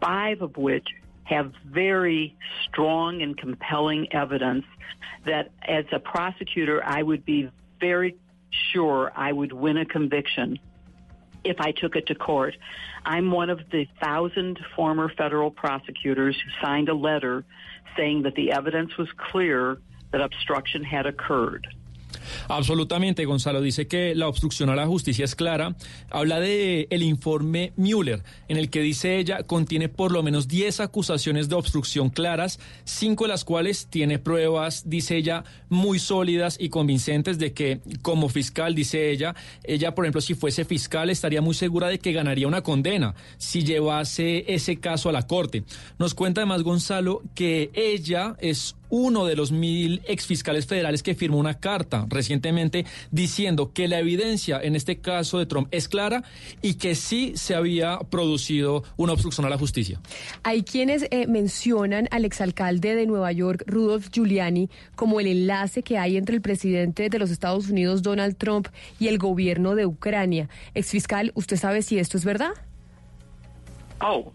five of which have very strong and compelling evidence that as a prosecutor, I would be very sure I would win a conviction if I took it to court. I'm one of the thousand former federal prosecutors who signed a letter saying that the evidence was clear that obstruction had occurred. Absolutamente, Gonzalo. Dice que la obstrucción a la justicia es clara. Habla de el informe Mueller, en el que dice ella contiene por lo menos 10 acusaciones de obstrucción claras, cinco de las cuales tiene pruebas, dice ella, muy sólidas y convincentes de que como fiscal, dice ella, ella, por ejemplo, si fuese fiscal, estaría muy segura de que ganaría una condena si llevase ese caso a la corte. Nos cuenta además Gonzalo que ella es uno de los mil exfiscales federales que firmó una carta recientemente diciendo que la evidencia en este caso de Trump es clara y que sí se había producido una obstrucción a la justicia. Hay quienes eh, mencionan al exalcalde de Nueva York, Rudolph Giuliani, como el enlace que hay entre el presidente de los Estados Unidos, Donald Trump, y el gobierno de Ucrania. Exfiscal, ¿usted sabe si esto es verdad? Oh,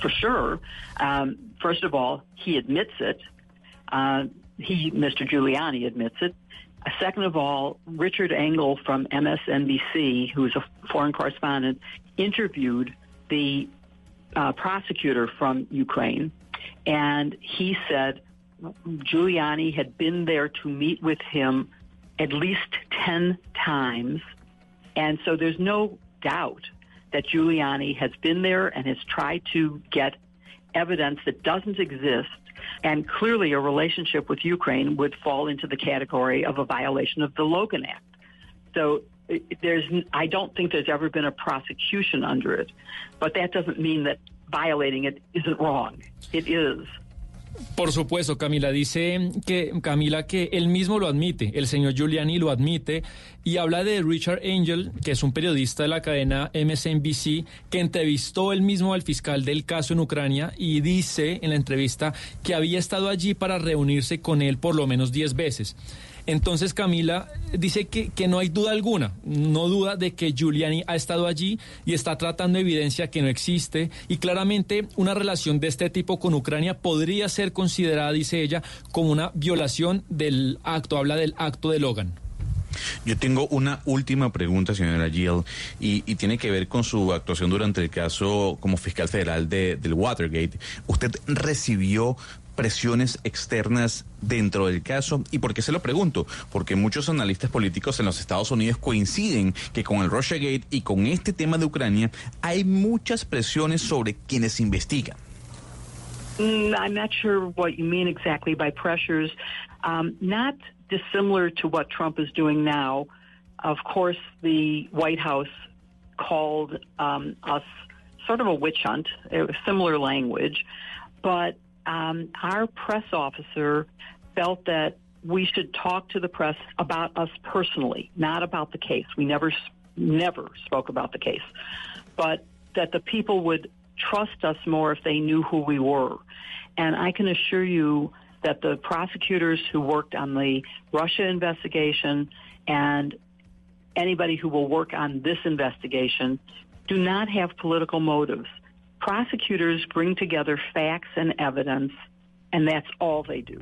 for sure. Um, first of all, he admits it. Uh, he, Mr. Giuliani, admits it. Uh, second of all, Richard Engel from MSNBC, who is a foreign correspondent, interviewed the uh, prosecutor from Ukraine, and he said Giuliani had been there to meet with him at least 10 times. And so there's no doubt that Giuliani has been there and has tried to get evidence that doesn't exist And clearly, a relationship with Ukraine would fall into the category of a violation of the Logan Act. So uh, there's, I don't think there's ever been a prosecution under it, but that doesn't mean that violating it isn't wrong. It is. Por supuesto, Camila dice que Camila que él mismo lo admite, el señor Giuliani lo admite y habla de Richard Angel, que es un periodista de la cadena MSNBC que entrevistó él mismo al fiscal del caso en Ucrania y dice en la entrevista que había estado allí para reunirse con él por lo menos 10 veces. Entonces Camila dice que, que, no hay duda alguna, no duda de que Giuliani ha estado allí y está tratando evidencia que no existe y claramente una relación de este tipo con Ucrania podría ser considerada, dice ella, como una violación del acto, habla del acto de Logan. Yo tengo una última pregunta, señora Gill, y, tiene que ver con su actuación durante el caso como fiscal federal de, del Watergate. ¿Usted recibió presiones externas dentro del caso. ¿Y por qué se lo pregunto? Porque muchos analistas políticos en los Estados Unidos coinciden que con el Russiagate y con este tema de Ucrania hay muchas presiones sobre quienes investigan. Mm, I'm not sure what you mean exactly by pressures. Um, not dissimilar to what Trump is doing now. Of course, the White House called um, us sort of a witch hunt, similar language, but um, our press officer felt that we should talk to the press about us personally, not about the case. We never, never spoke about the case, but that the people would trust us more if they knew who we were. And I can assure you that the prosecutors who worked on the Russia investigation and anybody who will work on this investigation do not have political motives. Prosecutors bring together facts and evidence, and that's all they do.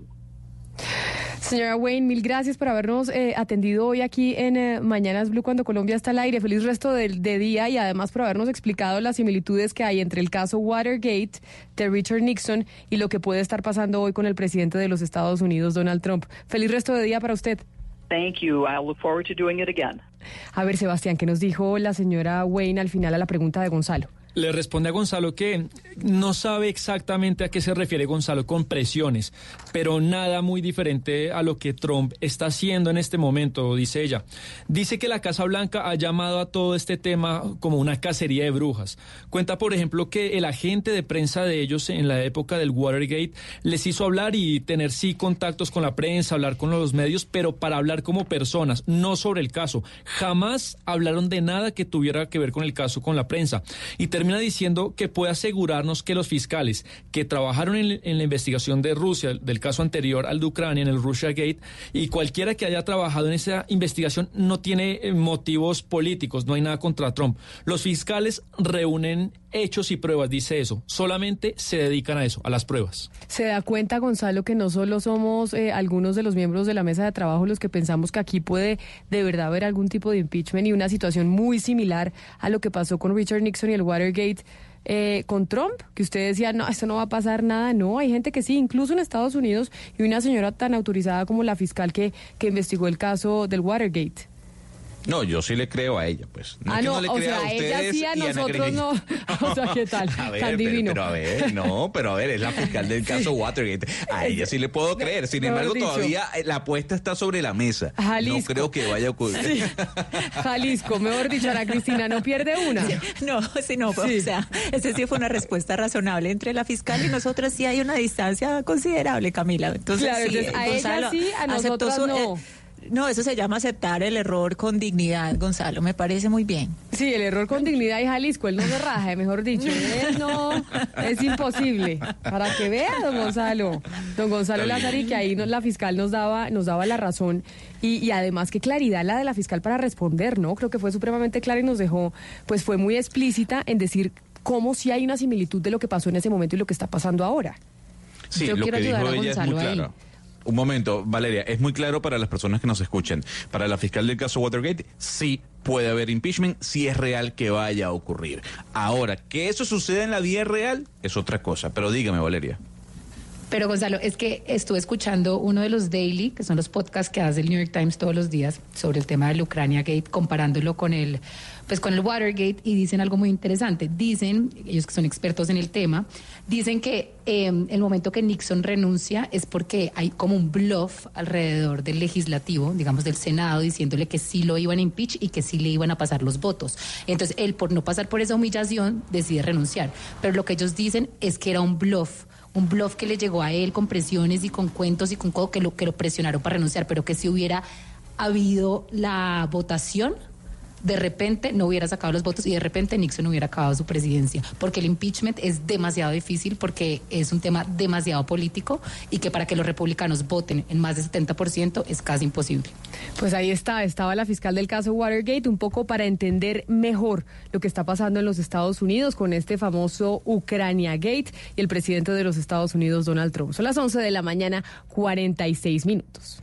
Señora Wayne, mil gracias por habernos eh, atendido hoy aquí en eh, Mañanas Blue cuando Colombia está al aire. Feliz resto de, de, día y además por habernos explicado las similitudes que hay entre el caso Watergate de Richard Nixon y lo que puede estar pasando hoy con el presidente de los Estados Unidos, Donald Trump. Feliz resto de día para usted. Thank you. I look forward to doing it again. A ver, Sebastián, ¿qué nos dijo la señora Wayne al final a la pregunta de Gonzalo? Le responde a Gonzalo que no sabe exactamente a qué se refiere Gonzalo con presiones, pero nada muy diferente a lo que Trump está haciendo en este momento, dice ella. Dice que la Casa Blanca ha llamado a todo este tema como una cacería de brujas. Cuenta, por ejemplo, que el agente de prensa de ellos en la época del Watergate les hizo hablar y tener sí contactos con la prensa, hablar con los medios, pero para hablar como personas, no sobre el caso. Jamás hablaron de nada que tuviera que ver con el caso con la prensa. Y termina diciendo que puede asegurarnos que los fiscales que trabajaron en, la investigación de Rusia, del caso anterior al de Ucrania, en el Russia Gate, y cualquiera que haya trabajado en esa investigación no tiene eh, motivos políticos, no hay nada contra Trump. Los fiscales reúnen hechos y pruebas, dice eso. Solamente se dedican a eso, a las pruebas. Se da cuenta, Gonzalo, que no solo somos eh, algunos de los miembros de la mesa de trabajo los que pensamos que aquí puede de verdad haber algún tipo de impeachment y una situación muy similar a lo que pasó con Richard Nixon y el Watergate. Eh, con Trump, que usted decía, no, esto no va a pasar nada. No, hay gente que sí, incluso en Estados Unidos, y una señora tan autorizada como la fiscal que, que investigó el caso del Watergate. No, yo sí le creo a ella, pues. No ah, no, no le o sea, a ella sí, a nosotros no. O sea, ¿qué tal? A ver, Tan pero, divino. pero, a ver, no, pero a ver, es la fiscal del caso Watergate. A ella sí le puedo creer. Sin embargo, dicho. todavía eh, la apuesta está sobre la mesa. Jalisco. No creo que vaya a ocurrir. Sí. Jalisco, mejor dicho, Ana Cristina, no pierde una. Sí, no, sí, no, sí. o sea, esa sí fue una respuesta razonable entre la fiscal y nosotros sí hay una distancia considerable, Camila. Entonces, claro, sí, entonces a Gonzalo ella sí, a nosotros su, no. Eh, no, eso se llama aceptar el error con dignidad, Gonzalo. Me parece muy bien. Sí, el error con dignidad y Jalisco, él no se raja, mejor dicho. Él no, es imposible. Para que vea, don Gonzalo. Don Gonzalo Lázari, que ahí nos, la fiscal nos daba, nos daba la razón. Y, y, además, qué claridad la de la fiscal para responder, ¿no? Creo que fue supremamente clara y nos dejó, pues fue muy explícita en decir cómo si hay una similitud de lo que pasó en ese momento y lo que está pasando ahora. Sí, Yo lo quiero que dijo ayudar a ella es Gonzalo muy ahí. claro. Un momento, Valeria, es muy claro para las personas que nos escuchan. Para la fiscal del caso Watergate, sí puede haber impeachment si es real que vaya a ocurrir. Ahora, que eso suceda en la vida real es otra cosa. Pero dígame, Valeria. Pero Gonzalo, es que estuve escuchando uno de los daily, que son los podcasts que hace el New York Times todos los días sobre el tema del Ucrania Gate, comparándolo con el, pues con el Watergate, y dicen algo muy interesante. Dicen, ellos que son expertos en el tema, dicen que eh, el momento que Nixon renuncia es porque hay como un bluff alrededor del legislativo, digamos del Senado, diciéndole que sí lo iban a impeach y que sí le iban a pasar los votos. Entonces, él por no pasar por esa humillación decide renunciar. Pero lo que ellos dicen es que era un bluff un bluff que le llegó a él con presiones y con cuentos y con todo que lo que lo presionaron para renunciar, pero que si hubiera habido la votación, de repente no hubiera sacado los votos y de repente Nixon hubiera acabado su presidencia, porque el impeachment es demasiado difícil, porque es un tema demasiado político y que para que los republicanos voten en más del 70% es casi imposible. Pues ahí está, estaba la fiscal del caso Watergate, un poco para entender mejor lo que está pasando en los Estados Unidos con este famoso Ucrania Gate y el presidente de los Estados Unidos, Donald Trump. Son las 11 de la mañana, 46 minutos.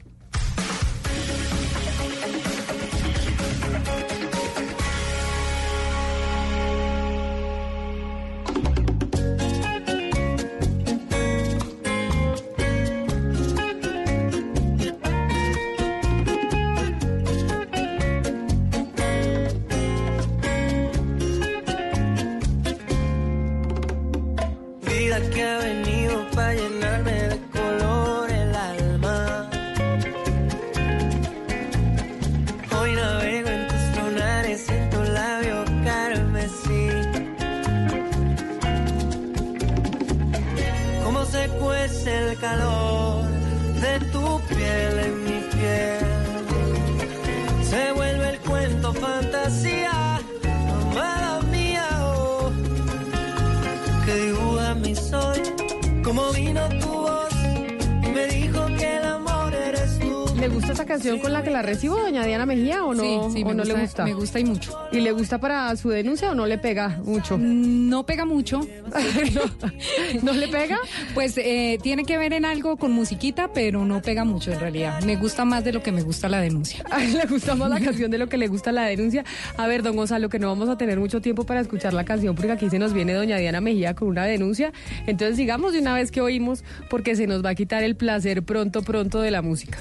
La recibo, doña Diana Mejía, o no, Sí, sí, o no gusta, le gusta? me gusta y mucho. ¿Y le gusta para su denuncia o no le pega mucho? No pega mucho. no, ¿No le pega? Pues eh, tiene que ver en algo con musiquita, pero no pega mucho en realidad. Me gusta más de lo que me gusta la denuncia. Le gusta más la canción de lo que le gusta la denuncia. A ver, don Gonzalo, que no vamos a tener mucho tiempo para escuchar la canción porque aquí se nos viene doña Diana Mejía con una denuncia. Entonces sigamos de una vez que oímos porque se nos va a quitar el placer pronto, pronto de la música.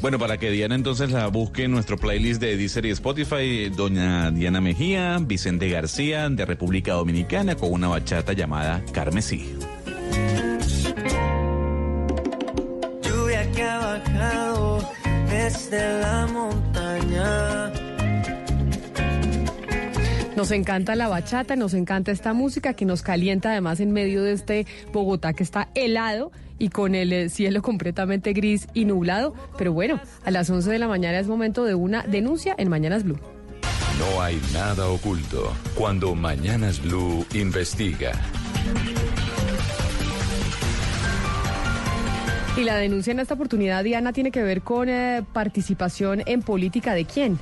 Bueno, para que Diana entonces la busque en nuestro playlist de Deezer y Spotify, doña Diana Mejía, Vicente García de República Dominicana con una bachata llamada Carmesí. Lluvia que ha bajado desde la montaña. Nos encanta la bachata, nos encanta esta música que nos calienta además en medio de este Bogotá que está helado y con el eh, cielo completamente gris y nublado. Pero bueno, a las 11 de la mañana es momento de una denuncia en Mañanas Blue. No hay nada oculto cuando Mañanas Blue investiga. Y la denuncia en esta oportunidad, Diana, tiene que ver con eh, participación en política de quién.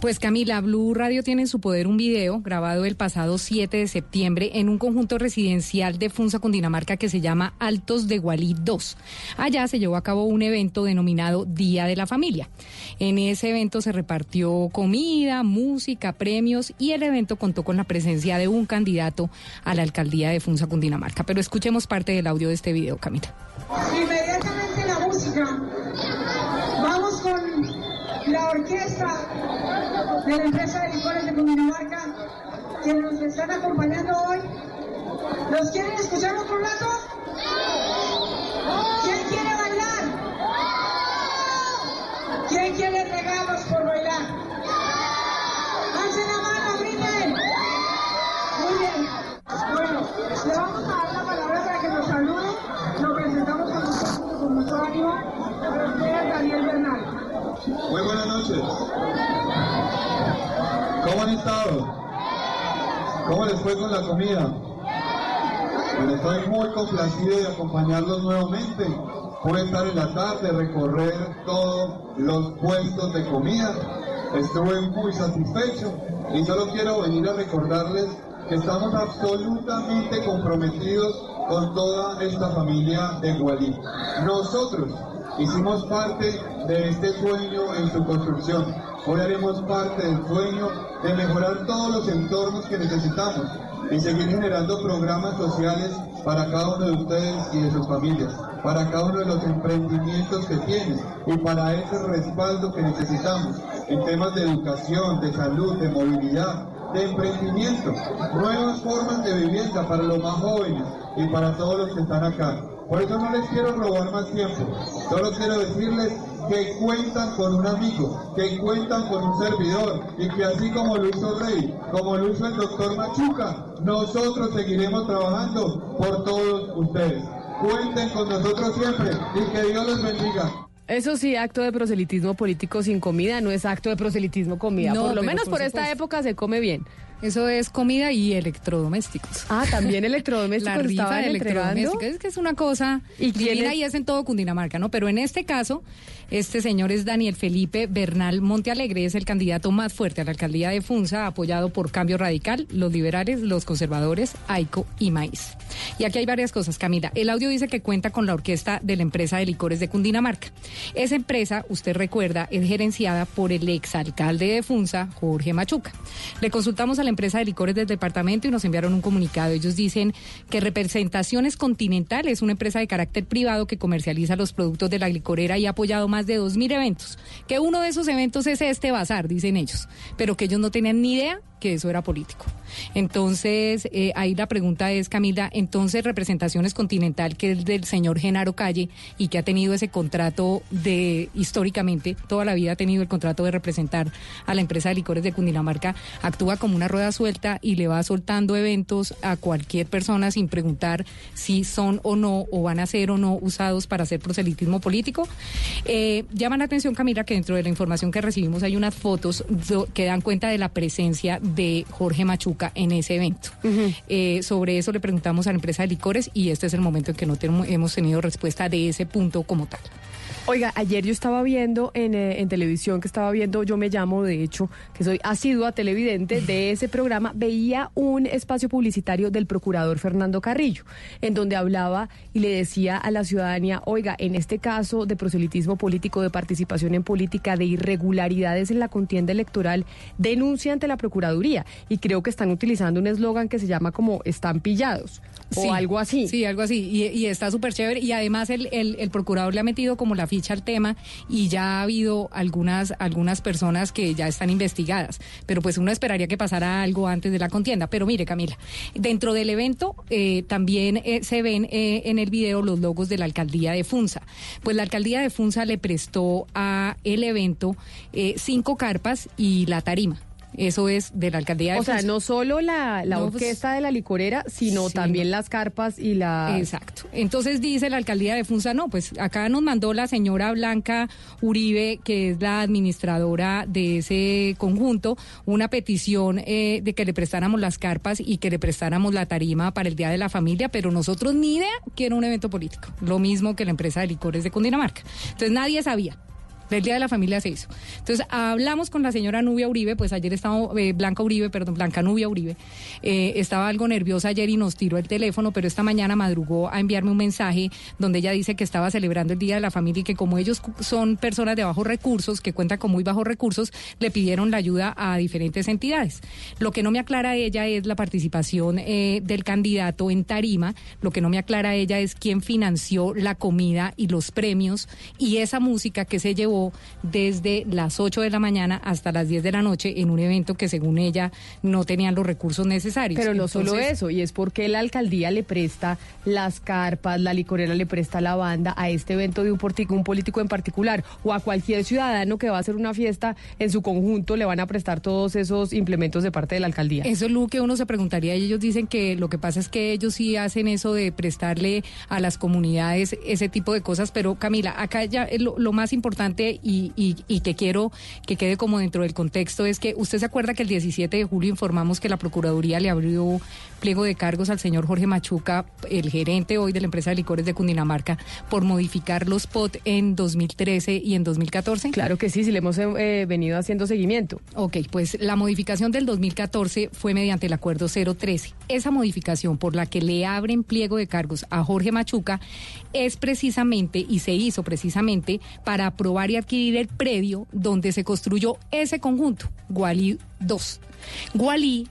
Pues Camila, Blue Radio tiene en su poder un video grabado el pasado 7 de septiembre en un conjunto residencial de Funza, Cundinamarca, que se llama Altos de Gualí 2. Allá se llevó a cabo un evento denominado Día de la Familia. En ese evento se repartió comida, música, premios y el evento contó con la presencia de un candidato a la alcaldía de Funza, Cundinamarca. Pero escuchemos parte del audio de este video, Camila. Inmediatamente la música. Vamos con la orquesta de la empresa de licores de Cundinamarca que nos están acompañando hoy. ¿Los quieren escuchar otro rato? ¿Quién quiere bailar? ¿Quién quiere regalos por bailar? ¡Alcen la mano, griten! Muy bien. Bueno, le vamos a dar la palabra para que nos salude. Lo presentamos con nosotros con mucho ánimo. Daniel Bernal. Muy buenas noches. ¿Cómo han estado? ¿Cómo les fue con la comida? Estoy muy complacido de acompañarlos nuevamente. Pude estar en la tarde, recorrer todos los puestos de comida. Estuve muy satisfecho y solo quiero venir a recordarles que estamos absolutamente comprometidos con toda esta familia de Gualí. Nosotros hicimos parte de este sueño en su construcción. Hoy haremos parte del sueño de mejorar todos los entornos que necesitamos y seguir generando programas sociales para cada uno de ustedes y de sus familias, para cada uno de los emprendimientos que tienen y para ese respaldo que necesitamos en temas de educación, de salud, de movilidad, de emprendimiento, nuevas formas de vivienda para los más jóvenes y para todos los que están acá. Por eso no les quiero robar más tiempo, solo quiero decirles que cuentan con un amigo, que cuentan con un servidor y que así como lo hizo Rey, como lo hizo el doctor Machuca, nosotros seguiremos trabajando por todos ustedes. Cuenten con nosotros siempre y que Dios los bendiga. Eso sí, acto de proselitismo político sin comida no es acto de proselitismo comida. No, por lo menos por por, esta época se come bien. Eso es comida y electrodomésticos. Ah, también electrodomésticos La rifa de electrodomésticos. Es que es una cosa ¿Y divina es? y es en todo Cundinamarca, ¿no? Pero en este caso, este señor es Daniel Felipe Bernal Montealegre, es el candidato más fuerte a la alcaldía de Funza, apoyado por Cambio Radical, los liberales, los conservadores, AICO y Maíz. Y aquí hay varias cosas, Camila. El audio dice que cuenta con la orquesta de la empresa de licores de Cundinamarca. Esa empresa, usted recuerda, es gerenciada por el exalcalde de Funza, Jorge Machuca. Le consultamos a la empresa de licores del departamento y nos enviaron un comunicado. Ellos dicen que Representaciones Continental es una empresa de carácter privado que comercializa los productos de la licorera y ha apoyado más de 2.000 eventos. Que uno de esos eventos es este bazar, dicen ellos, pero que ellos no tenían ni idea que eso era político. Entonces, eh, ahí la pregunta es, Camila, entonces Representaciones Continental, que es del señor Genaro Calle y que ha tenido ese contrato de, históricamente, toda la vida ha tenido el contrato de representar a la empresa de licores de Cundinamarca, actúa como una rueda suelta y le va soltando eventos a cualquier persona sin preguntar si son o no, o van a ser o no usados para hacer proselitismo político. Eh, llama la atención, Camila, que dentro de la información que recibimos hay unas fotos que dan cuenta de la presencia de Jorge Machuca en ese evento. Eh, sobre eso le preguntamos a la empresa de licores y este es el momento en que no tenemos- hemos tenido respuesta de ese punto como tal. Oiga, ayer yo estaba viendo en, eh, en, televisión, que estaba viendo, yo me llamo, de hecho, que soy asidua televidente de ese programa, veía un espacio publicitario del procurador Fernando Carrillo, en donde hablaba y le decía a la ciudadanía, oiga, en este caso de proselitismo político, de participación en política, de irregularidades en la contienda electoral, denuncia ante la Procuraduría. Y creo que están utilizando un eslogan que se llama como están pillados o algo así. Sí, algo así. Y, y está súper chévere. Y además el, el, el procurador le ha metido como la ficha al tema y ya ha habido algunas, algunas personas que ya están investigadas. Pero pues uno esperaría que pasara algo antes de la contienda. Pero mire, Camila, dentro del evento eh, también eh, se ven eh, en el video los logos de la alcaldía de Funza. Pues la alcaldía de Funza le prestó a el evento cinco carpas y la tarima. Eso es de la alcaldía de O sea, no solo la, la pues, orquesta de la licorera, sino también las carpas y la... Exacto. Entonces dice la alcaldía de Funza, no, pues acá nos mandó la señora Blanca Uribe, que es la administradora de ese conjunto, una petición eh, de que le prestáramos las carpas y que le prestáramos la tarima para el Día de la Familia, pero nosotros ni idea que era un evento político. Lo mismo que la empresa de licores de Cundinamarca. Entonces nadie sabía. El Día de la Familia se hizo. Entonces, hablamos con la señora Nubia Uribe, pues ayer estaba, eh, Blanca Uribe, perdón, Blanca Nubia Uribe, eh, estaba algo nerviosa ayer y nos tiró el teléfono, pero esta mañana madrugó a enviarme un mensaje donde ella dice que estaba celebrando el Día de la Familia y que como ellos son personas de bajos recursos, que cuentan con muy bajos recursos, le pidieron la ayuda a diferentes entidades. Lo que no me aclara ella es la participación eh, del candidato en Tarima, lo que no me aclara ella es quién financió la comida y los premios y esa música que se llevó desde las 8 de la mañana hasta las 10 de la noche en un evento que según ella no tenían los recursos necesarios. Pero no solo eso, y es porque la alcaldía le presta las carpas, la licorera le presta la banda a este evento de un, un político en particular o a cualquier ciudadano que va a hacer una fiesta en su conjunto le van a prestar todos esos implementos de parte de la alcaldía. Eso es lo que uno se preguntaría y ellos dicen que lo que pasa es que ellos sí hacen eso de prestarle a las comunidades ese tipo de cosas, pero Camila, acá ya lo, lo más importante y, que quiero que quede como dentro del contexto es que usted se acuerda que el 17 de julio informamos que la Procuraduría le abrió pliego de cargos al señor Jorge Machuca, el gerente hoy de la empresa de licores de Cundinamarca, por modificar los POT en 2013 y en 2014? Claro que sí, sí le hemos eh, venido haciendo seguimiento. Ok, pues la modificación del 2014 fue mediante el acuerdo 013. Esa modificación por la que le abren pliego de cargos a Jorge Machuca es precisamente y se hizo precisamente para aprobar y adquirir el predio donde se construyó ese conjunto, Gualí 2. Gualí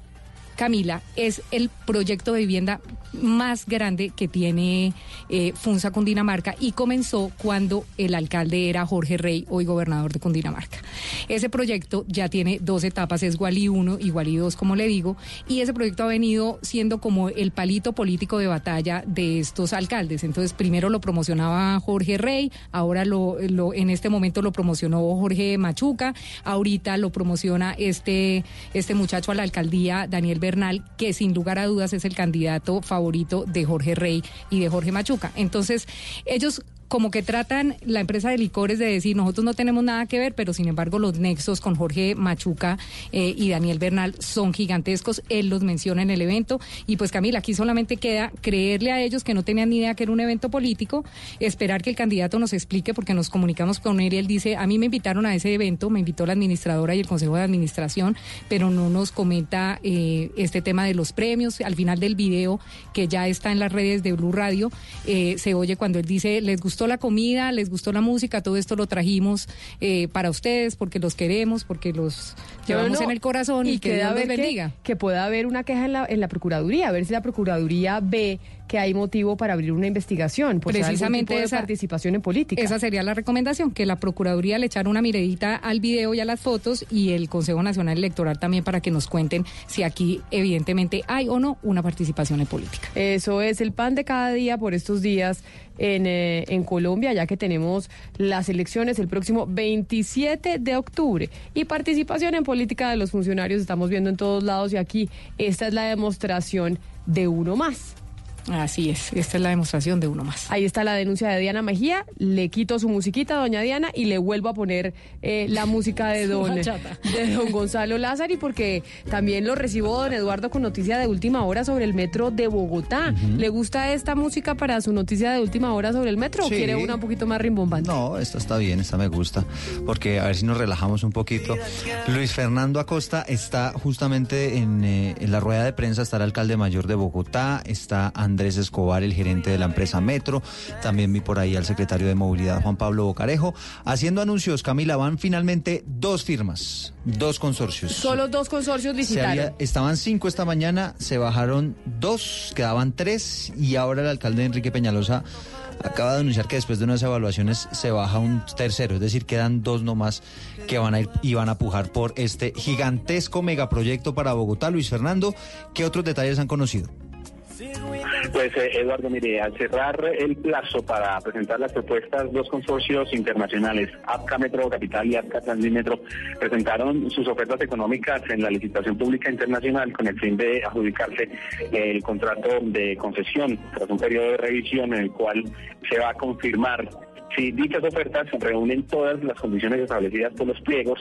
Camila, es el proyecto de vivienda más grande que tiene eh, Funza Cundinamarca y comenzó cuando el alcalde era Jorge Rey, hoy gobernador de Cundinamarca. Ese proyecto ya tiene dos etapas, es Gualí 1 y Gualí 2, como le digo, y ese proyecto ha venido siendo como el palito político de batalla de estos alcaldes. Entonces, primero lo promocionaba Jorge Rey, ahora lo, en este momento lo promocionó Jorge Machuca, ahorita lo promociona este, este muchacho a la alcaldía, Daniel Que sin lugar a dudas es el candidato favorito de Jorge Rey y de Jorge Machuca. Entonces, ellos como que tratan la empresa de licores de decir nosotros no tenemos nada que ver, pero sin embargo los nexos con Jorge Machuca eh, y Daniel Bernal son gigantescos. Él los menciona en el evento. Y pues Camila, aquí solamente queda creerle a ellos que no tenían ni idea que era un evento político, esperar que el candidato nos explique, porque nos comunicamos con él y él dice, a mí me invitaron a ese evento, me invitó la administradora y el Consejo de Administración, pero no nos comenta eh, este tema de los premios. Al final del video, que ya está en las redes de Blue Radio, eh, se oye cuando él dice, les gustó la comida, les gustó la música, todo esto lo trajimos eh, para ustedes porque los queremos, porque los llevamos en el corazón y, que Dios los bendiga. Que, pueda haber una queja en la, en la Procuraduría, a ver si la Procuraduría ve que hay motivo para abrir una investigación por precisamente esa participación en política. Esa sería la recomendación, que la Procuraduría le echara una miradita al video y a las fotos y el Consejo Nacional Electoral también para que nos cuenten si aquí evidentemente hay o no una participación en política. Eso es el pan de cada día por estos días en, eh, en Colombia, ya que tenemos las elecciones el próximo 27 de octubre. Y participación en política de los funcionarios estamos viendo en todos lados y aquí esta es la demostración de uno más. Así es, esta es la demostración de uno más. Ahí está la denuncia de Diana Mejía. Le quito su musiquita, doña Diana, y le vuelvo a poner eh, la música de don, de don Gonzalo Lázari, porque también lo recibo don Eduardo con noticia de última hora sobre el metro de Bogotá. ¿Le gusta esta música para su noticia de última hora sobre el metro o quiere una un poquito más rimbombante? No, esta está bien, esta me gusta, porque a ver si nos relajamos un poquito. Luis Fernando Acosta está justamente en, eh, en la rueda de prensa, está el alcalde mayor de Bogotá, está Andrés Escobar, el gerente de la empresa Metro, también vi por ahí al secretario de Movilidad, Juan Pablo Bocarejo, haciendo anuncios, Camila, van finalmente dos firmas, dos consorcios. Solo dos consorcios licitaron. había- estaban cinco esta mañana, se bajaron dos, quedaban tres y ahora el alcalde Enrique Peñalosa acaba de anunciar que después de unas evaluaciones se baja un tercero, es decir, quedan dos nomás que van a ir y van a pujar por este gigantesco megaproyecto para Bogotá. Luis Fernando, ¿qué otros detalles han conocido? Pues eh, Eduardo, mire, al cerrar el plazo para presentar las propuestas, dos consorcios internacionales, APCA Metro Capital y APCA Transmetro, presentaron sus ofertas económicas en la licitación pública internacional con el fin de adjudicarse el contrato de concesión tras un periodo de revisión en el cual se va a confirmar si dichas ofertas reúnen todas las condiciones establecidas por los pliegos,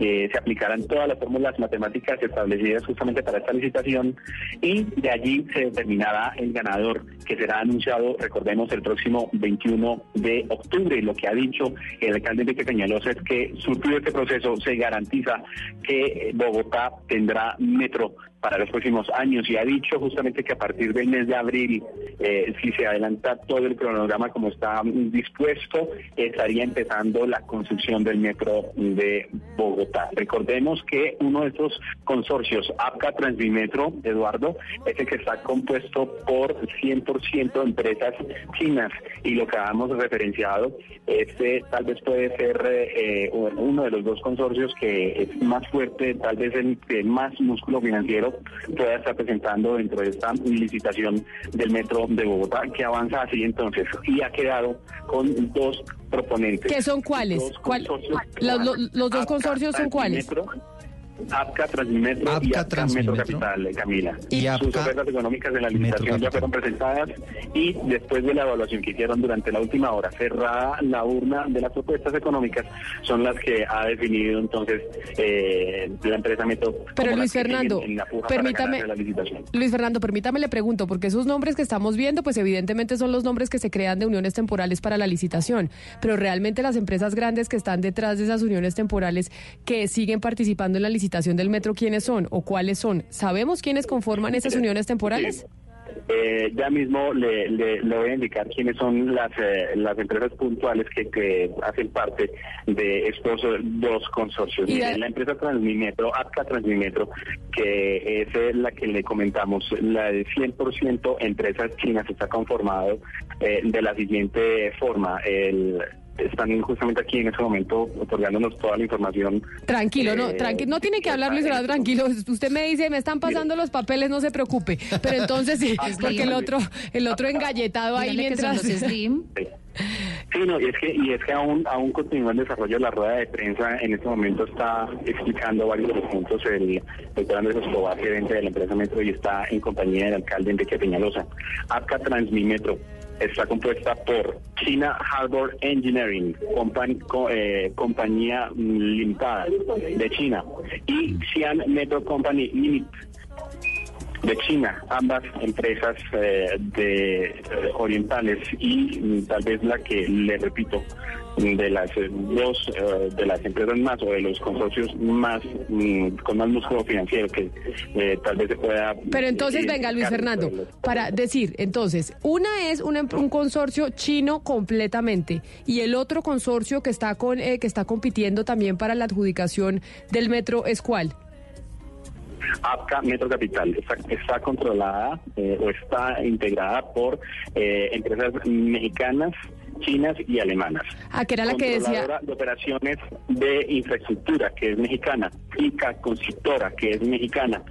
eh, se aplicarán todas las fórmulas matemáticas establecidas justamente para esta licitación y de allí se determinará el ganador, que será anunciado, recordemos, el próximo 21 de octubre. Lo que ha dicho el alcalde Enrique Peñalosa es que surtido este proceso se garantiza que Bogotá tendrá metro para los próximos años y ha dicho justamente que a partir del mes de abril, eh, si se adelanta todo el cronograma como está dispuesto, estaría empezando la construcción del metro de Bogotá. Recordemos que uno de estos consorcios, APCA Transmimetro, Eduardo, es el que está compuesto por 100% empresas chinas y lo que habíamos referenciado, este tal vez puede ser eh, uno de los dos consorcios que es más fuerte, tal vez el más músculo financiero pueda estar presentando dentro de esta licitación del metro de Bogotá, que avanza así entonces y ha quedado con dos proponentes. ¿Qué son cuáles? Dos ¿Cuál- consorcios. los, los- los dos consorcios son cuáles? APCA Transmetro y APCA APCA Metro Transmetro. Capital, eh, Camila. Y Sus APCA ofertas económicas de la licitación ya fueron presentadas y después de la evaluación que hicieron durante la última hora, cerrada la urna de las propuestas económicas, son las que ha definido entonces eh, la empresa Metro. Pero Luis Fernando, en la puja para permítame- la licitación. Luis Fernando, permítame le pregunto, porque esos nombres que estamos viendo, pues evidentemente son los nombres que se crean de uniones temporales para la licitación, pero realmente las empresas grandes que están detrás de esas uniones temporales que siguen participando en la licitación del metro, ¿quiénes son o cuáles son? ¿Sabemos quiénes conforman esas uniones temporales? Eh, ya mismo le, le- le voy a indicar quiénes son las, eh, las empresas puntuales que, que hacen parte de estos dos consorcios. La- empresa Transmimetro, APCA Transmimetro, que es eh, la que le comentamos, la de 100% empresas chinas está conformado eh, de la siguiente forma. El, están justamente aquí en este momento otorgándonos toda la información. Tranquilo, no, Eh, tranqui- no tiene que hablar Luis Fernando, tranquilo. Usted me dice, me están pasando los papeles, no se preocupe. Pero entonces sí, porque el otro, el otro engalletado ahí Dígale que son mientras. los Slim. Sí, no, y es que, y es que aún, aún continúa el desarrollo de la rueda de prensa. En este momento está explicando varios de los puntos el doctor Andrés Escobar, gerente de la empresa Metro, y está en compañía del alcalde Enrique Peñalosa. APCA Transmimetro está compuesta por China Harbor Engineering, compan- co- eh, compañía limitada de China, y Xi'an Metro Company Limited de China, ambas empresas eh, de eh, orientales y mm, tal vez la que le repito de las eh, dos eh, de las empresas más o de los consorcios más mm, con más músculo financiero que eh, tal vez se pueda Pero entonces, eh, venga, Luis Fernando, los- para decir, entonces, una es un, em- un consorcio chino completamente y el otro consorcio que está con eh, que está compitiendo también para la adjudicación del metro es cuál? APCA Metro Capital está, está controlada eh, o está integrada por eh, empresas mexicanas, chinas y alemanas. Ah, que era la que decía. De operaciones de infraestructura, que es mexicana. ICA Constructora, que es mexicana.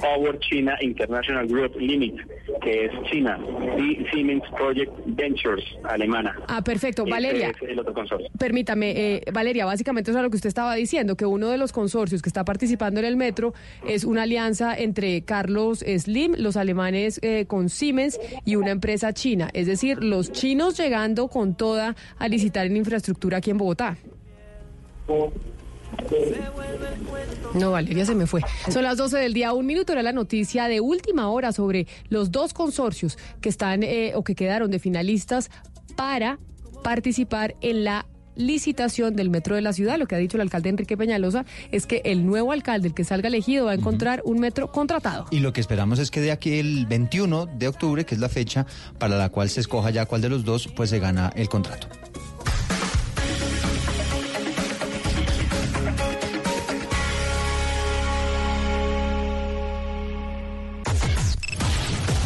Power China International Group Limited, que es China, y Siemens Project Ventures, alemana. Ah, perfecto. Ese Valeria, es el otro consorcio. permítame, eh, Valeria, básicamente eso es lo que usted estaba diciendo, que uno de los consorcios que está participando en el metro es una alianza entre Carlos Slim, los alemanes eh, con Siemens y una empresa china. Es decir, los chinos llegando con toda a licitar en infraestructura aquí en Bogotá. No, Valeria se me fue. Son las 12 del día, un minuto era la noticia de última hora sobre los dos consorcios que están eh, o que quedaron de finalistas para participar en la licitación del metro de la ciudad. Lo que ha dicho el alcalde Enrique Peñalosa es que el nuevo alcalde, el que salga elegido, va a encontrar un metro contratado. Y lo que esperamos es que de aquí el 21 de octubre, que es la fecha para la cual se escoja ya cuál de los dos, pues se gana el contrato.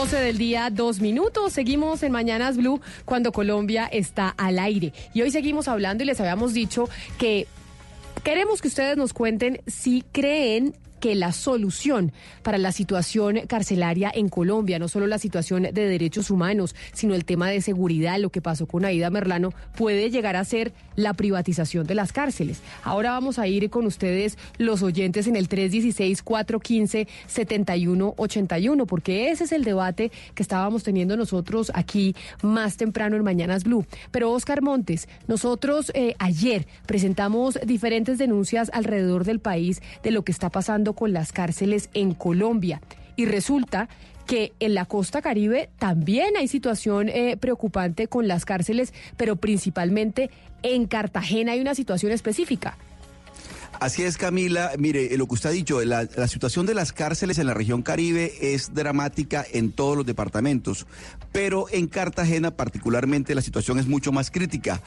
Doce del día, dos minutos. Seguimos en Mañanas Blue cuando Colombia está al aire. Y hoy seguimos hablando y les habíamos dicho que queremos que ustedes nos cuenten si creen que la solución para la situación carcelaria en Colombia, no solo la situación de derechos humanos, sino el tema de seguridad, lo que pasó con Aida Merlano, puede llegar a ser la privatización de las cárceles. Ahora vamos a ir con ustedes, los oyentes, en el 316-415-7181, porque ese es el debate que estábamos teniendo nosotros aquí más temprano en Mañanas Blue. Pero Oscar Montes, nosotros eh, ayer presentamos diferentes denuncias alrededor del país de lo que está pasando con las cárceles en Colombia. Y resulta que en la costa caribe también hay situación eh, preocupante con las cárceles, pero principalmente en Cartagena hay una situación específica. Así es, Camila. Mire, eh, lo que usted ha dicho, la, situación de las cárceles en la región Caribe es dramática en todos los departamentos, pero en Cartagena particularmente la situación es mucho más crítica.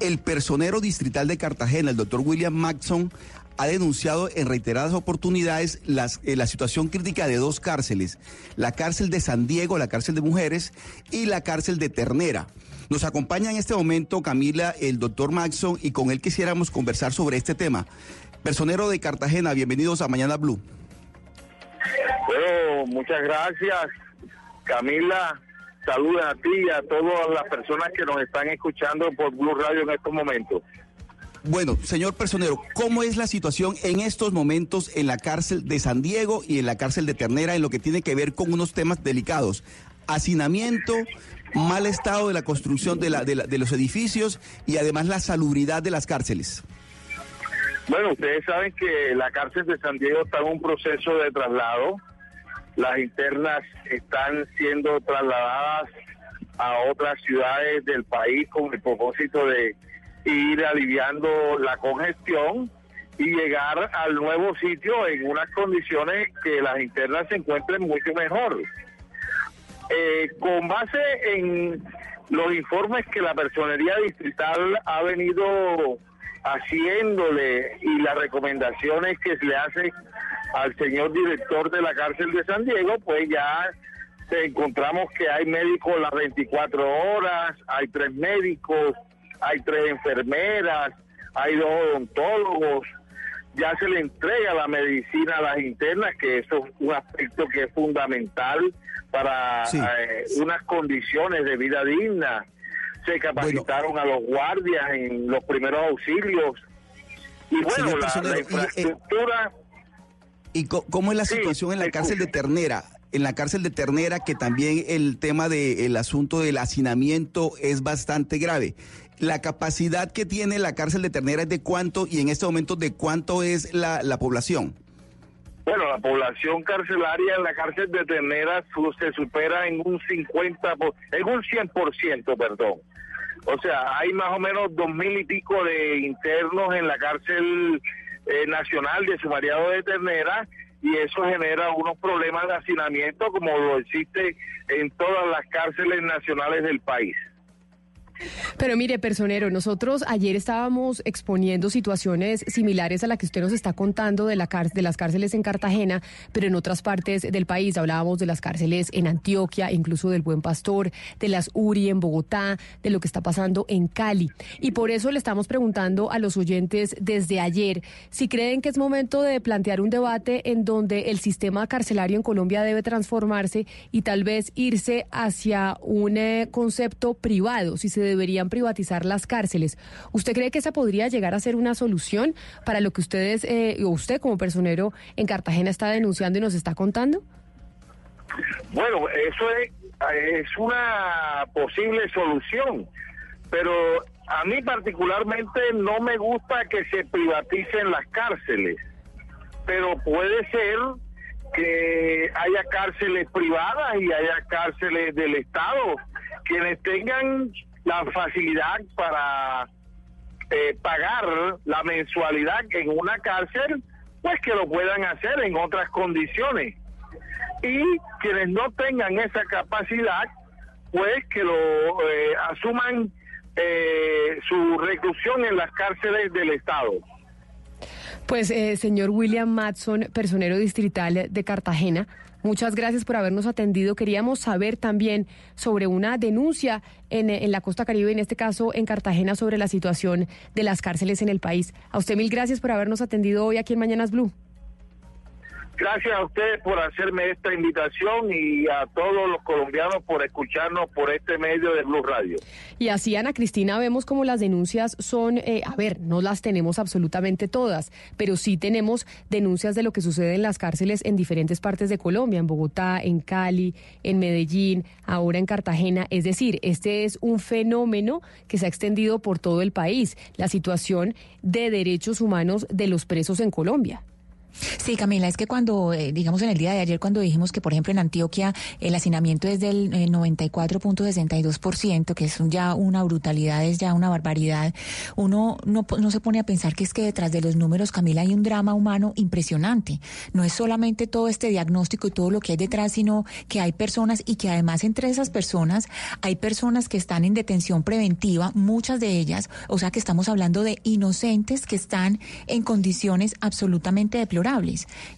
El personero distrital de Cartagena, el doctor William Maxson, ha denunciado en reiteradas oportunidades eh, la situación crítica de dos cárceles, la cárcel de San Diego, la cárcel de mujeres, y la cárcel de Ternera. Nos acompaña en este momento Camila, el doctor Maxson, y con él quisiéramos conversar sobre este tema. Personero de Cartagena, bienvenidos a Mañana Blue. Bueno, muchas gracias, Camila. Saludos a ti y a todas las personas que nos están escuchando por Blue Radio en estos momentos. Bueno, señor personero, ¿cómo es la situación en estos momentos en la cárcel de San Diego y en la cárcel de Ternera en lo que tiene que ver con unos temas delicados? Hacinamiento, mal estado de la construcción de, la, de, la, de los edificios y además la salubridad de las cárceles. Bueno, ustedes saben que la cárcel de San Diego está en un proceso de traslado. Las internas están siendo trasladadas a otras ciudades del país con el propósito de ir aliviando la congestión y llegar al nuevo sitio en unas condiciones que las internas se encuentren mucho mejor. Eh, con base en los informes que la personería distrital ha venido haciéndole y las recomendaciones que se le hacen al señor director de la cárcel de San Diego, pues ya encontramos que hay médicos las 24 horas, hay tres médicos, hay tres enfermeras, hay dos odontólogos, ya se le entrega la medicina a las internas, que eso es un aspecto que es fundamental para sí. eh, unas condiciones de vida digna. Se capacitaron bueno. a los guardias en los primeros auxilios. Y bueno, la, la, infraestructura... ¿Y, y cómo es la situación en la cárcel de Ternera? en la cárcel de Ternera, que también el tema del asunto del hacinamiento es bastante grave. La capacidad que tiene la cárcel de Ternera es de cuánto y en este momento de cuánto es la, la población. Bueno, la población carcelaria en la cárcel de Ternera se supera en un 50, en un 100%, perdón. O sea, hay más o menos dos mil y pico de internos en la cárcel eh, nacional de sumariado de Ternera y eso genera unos problemas de hacinamiento como lo existe en todas las cárceles nacionales del país. Pero mire, personero, nosotros ayer estábamos exponiendo situaciones similares a la que usted nos está contando de, la de las cárceles en Cartagena, pero en otras partes del país. Hablábamos de las cárceles en Antioquia, incluso del Buen Pastor, de las URI en Bogotá, de lo que está pasando en Cali. Y por eso le estamos preguntando a los oyentes desde ayer si creen que es momento de plantear un debate en donde el sistema carcelario en Colombia debe transformarse y tal vez irse hacia un eh, concepto privado, si se deberían privatizar las cárceles. ¿Usted cree que esa podría llegar a ser una solución para lo que ustedes, eh, o usted como personero en Cartagena está denunciando y nos está contando? Bueno, eso es, es una posible solución, pero a mí particularmente no me gusta que se privaticen las cárceles, pero puede ser que haya cárceles privadas y haya cárceles del Estado, quienes tengan la facilidad para eh, pagar la mensualidad en una cárcel, pues que lo puedan hacer en otras condiciones y quienes no tengan esa capacidad, pues que lo eh, asuman eh, su reclusión en las cárceles del Estado. Pues, eh, señor William Matson, personero distrital de Cartagena, muchas gracias por habernos atendido. Queríamos saber también sobre una denuncia en, la costa caribe, en este caso en Cartagena, sobre la situación de las cárceles en el país. A usted mil gracias por habernos atendido hoy aquí en Mañanas Blue. Gracias a ustedes por hacerme esta invitación y a todos los colombianos por escucharnos por este medio de Blue Radio. Y así, Ana Cristina, vemos como las denuncias son, eh, a ver, no las tenemos absolutamente todas, pero sí tenemos denuncias de lo que sucede en las cárceles en diferentes partes de Colombia, en Bogotá, en Cali, en Medellín, ahora en Cartagena. Es decir, este es un fenómeno que se ha extendido por todo el país, la situación de derechos humanos de los presos en Colombia. Sí, Camila, es que cuando, eh, digamos en el día de ayer, cuando dijimos que, por ejemplo, en Antioquia el hacinamiento es del eh, 94.62%, que es ya una brutalidad, es ya una barbaridad, uno no, no se pone a pensar que es que detrás de los números, Camila, hay un drama humano impresionante. No es solamente todo este diagnóstico y todo lo que hay detrás, sino que hay personas y que además entre esas personas hay personas que están en detención preventiva, muchas de ellas, o sea que estamos hablando de inocentes que están en condiciones absolutamente deplorables.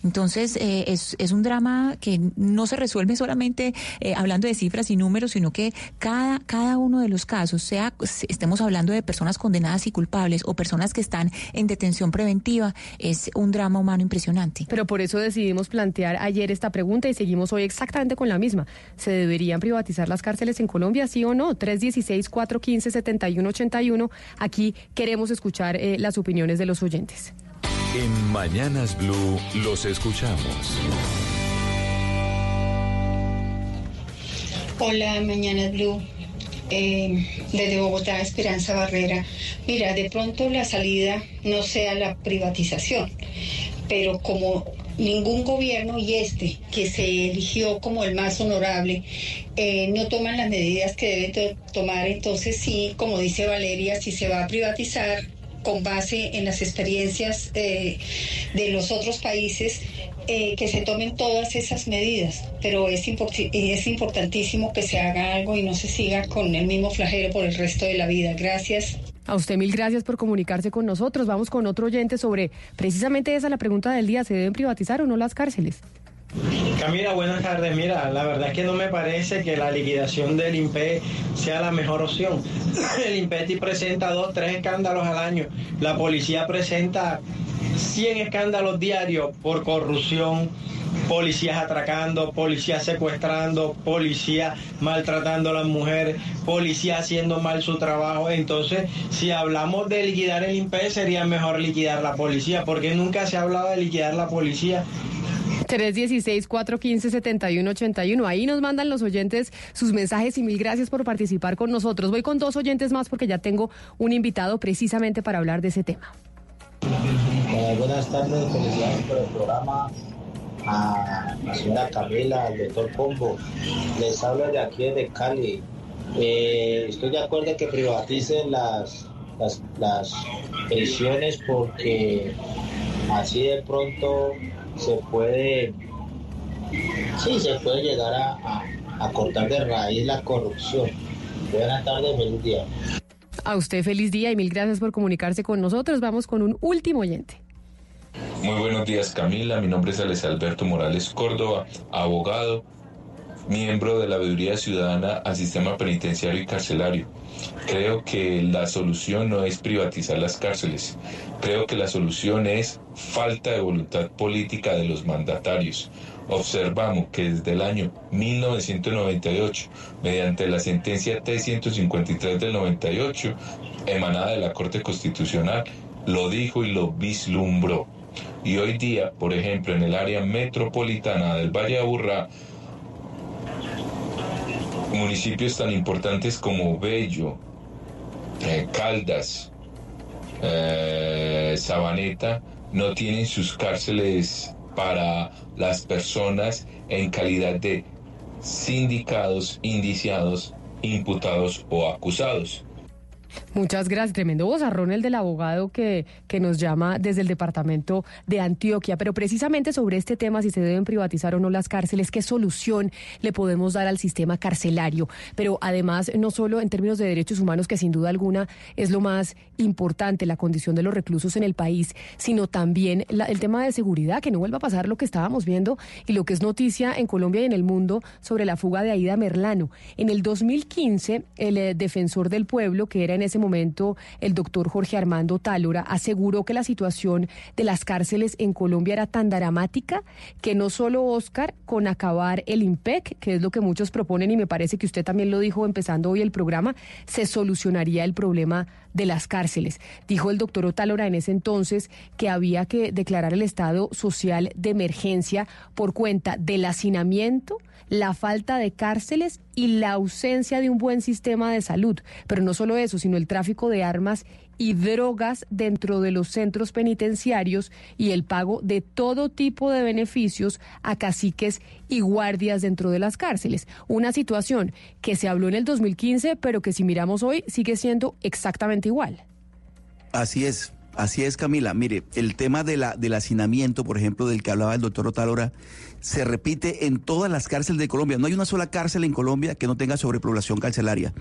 Entonces, eh, es, es un drama que no se resuelve solamente eh, hablando de cifras y números, sino que cada, cada uno de los casos, sea estemos hablando de personas condenadas y culpables o personas que están en detención preventiva, es un drama humano impresionante. Pero por eso decidimos plantear ayer esta pregunta y seguimos hoy exactamente con la misma. ¿Se deberían privatizar las cárceles en Colombia, sí o no? 316-415-7181. Aquí queremos escuchar eh, las opiniones de los oyentes. En Mañanas Blue los escuchamos. Hola, Mañana Blue. Eh, desde Bogotá, Esperanza Barrera. Mira, de pronto la salida no sea la privatización, pero como ningún gobierno y este que se eligió como el más honorable eh, no toman las medidas que debe to- tomar, entonces sí, como dice Valeria, si se va a privatizar con base en las experiencias eh, de los otros países, eh, que se tomen todas esas medidas, pero es, es importantísimo que se haga algo y no se siga con el mismo flagelo por el resto de la vida. Gracias. A usted mil gracias por comunicarse con nosotros. Vamos con otro oyente sobre precisamente esa la pregunta del día. ¿Se deben privatizar o no las cárceles? Camila, buenas tardes. Mira, la verdad es que no me parece que la liquidación del INPE sea la mejor opción. El INPETI presenta dos, tres escándalos al año. La policía presenta 100 escándalos diarios por corrupción, policías atracando, policías secuestrando, policías maltratando a las mujeres, policías haciendo mal su trabajo. Entonces, si hablamos de liquidar el INPE, sería mejor liquidar la policía, porque nunca se ha hablado de liquidar la policía. 316-415-7181. Ahí nos mandan los oyentes sus mensajes y mil gracias por participar con nosotros. Voy con dos oyentes más porque ya tengo un invitado precisamente para hablar de ese tema. Eh, buenas tardes, felicidades por el programa. A la señora Camila, al doctor Pombo. Les hablo de aquí, de Cali. Eh, estoy de acuerdo que privaticen las, las, las porque así de pronto se puede, sí, se puede llegar a, a- a cortar de raíz la corrupción. Buenas tardes, feliz día. A usted feliz día y mil gracias por comunicarse con nosotros. Vamos con un último oyente. Muy buenos días Camila, mi nombre es Alex Alberto Morales Córdoba, abogado, miembro de la Veeduría Ciudadana al Sistema Penitenciario y Carcelario. Creo que la solución no es privatizar las cárceles, creo que la solución es falta de voluntad política de los mandatarios. Observamos que desde el año 1998, mediante la sentencia T-153 del 98, emanada de la Corte Constitucional, lo dijo y lo vislumbró. Y hoy día, por ejemplo, en el área metropolitana del Valle de Aburrá, municipios tan importantes como Bello, eh, Caldas, eh, Sabaneta, no tienen sus cárceles para las personas en calidad de sindicados, indiciados, imputados o acusados. Muchas gracias. Tremendo vozarrón el del abogado que, que nos llama desde el departamento de Antioquia. Pero precisamente sobre este tema, si se deben privatizar o no las cárceles, qué solución le podemos dar al sistema carcelario. Pero además, no solo en términos de derechos humanos, que sin duda alguna es lo más importante, la condición de los reclusos en el país, sino también la- el tema de seguridad, que no vuelva a pasar lo que estábamos viendo y lo que es noticia en Colombia y en el mundo sobre la fuga de Aida Merlano. En el 2015, el eh, defensor del pueblo, que era en ese momento el doctor Jorge Armando Tálora, aseguró que la situación de las cárceles en Colombia era tan dramática que no solo Oscar, con acabar el IMPEC, que es lo que muchos proponen y me parece que usted también lo dijo empezando hoy el programa, se solucionaría el problema de las cárceles. Dijo el doctor Otálora en ese entonces que había que declarar el estado social de emergencia por cuenta del hacinamiento, la falta de cárceles y la ausencia de un buen sistema de salud. Pero no solo eso, sino el tráfico de armas y drogas dentro de los centros penitenciarios y el pago de todo tipo de beneficios a caciques y guardias dentro de las cárceles. Una situación que se habló en el 2015, pero que si miramos hoy sigue siendo exactamente igual. Así es, así es Camila. Mire, el tema de la, del hacinamiento, por ejemplo, del que hablaba el doctor Otálora, se repite en todas las cárceles de Colombia. No hay una sola cárcel en Colombia que no tenga sobrepoblación carcelaria.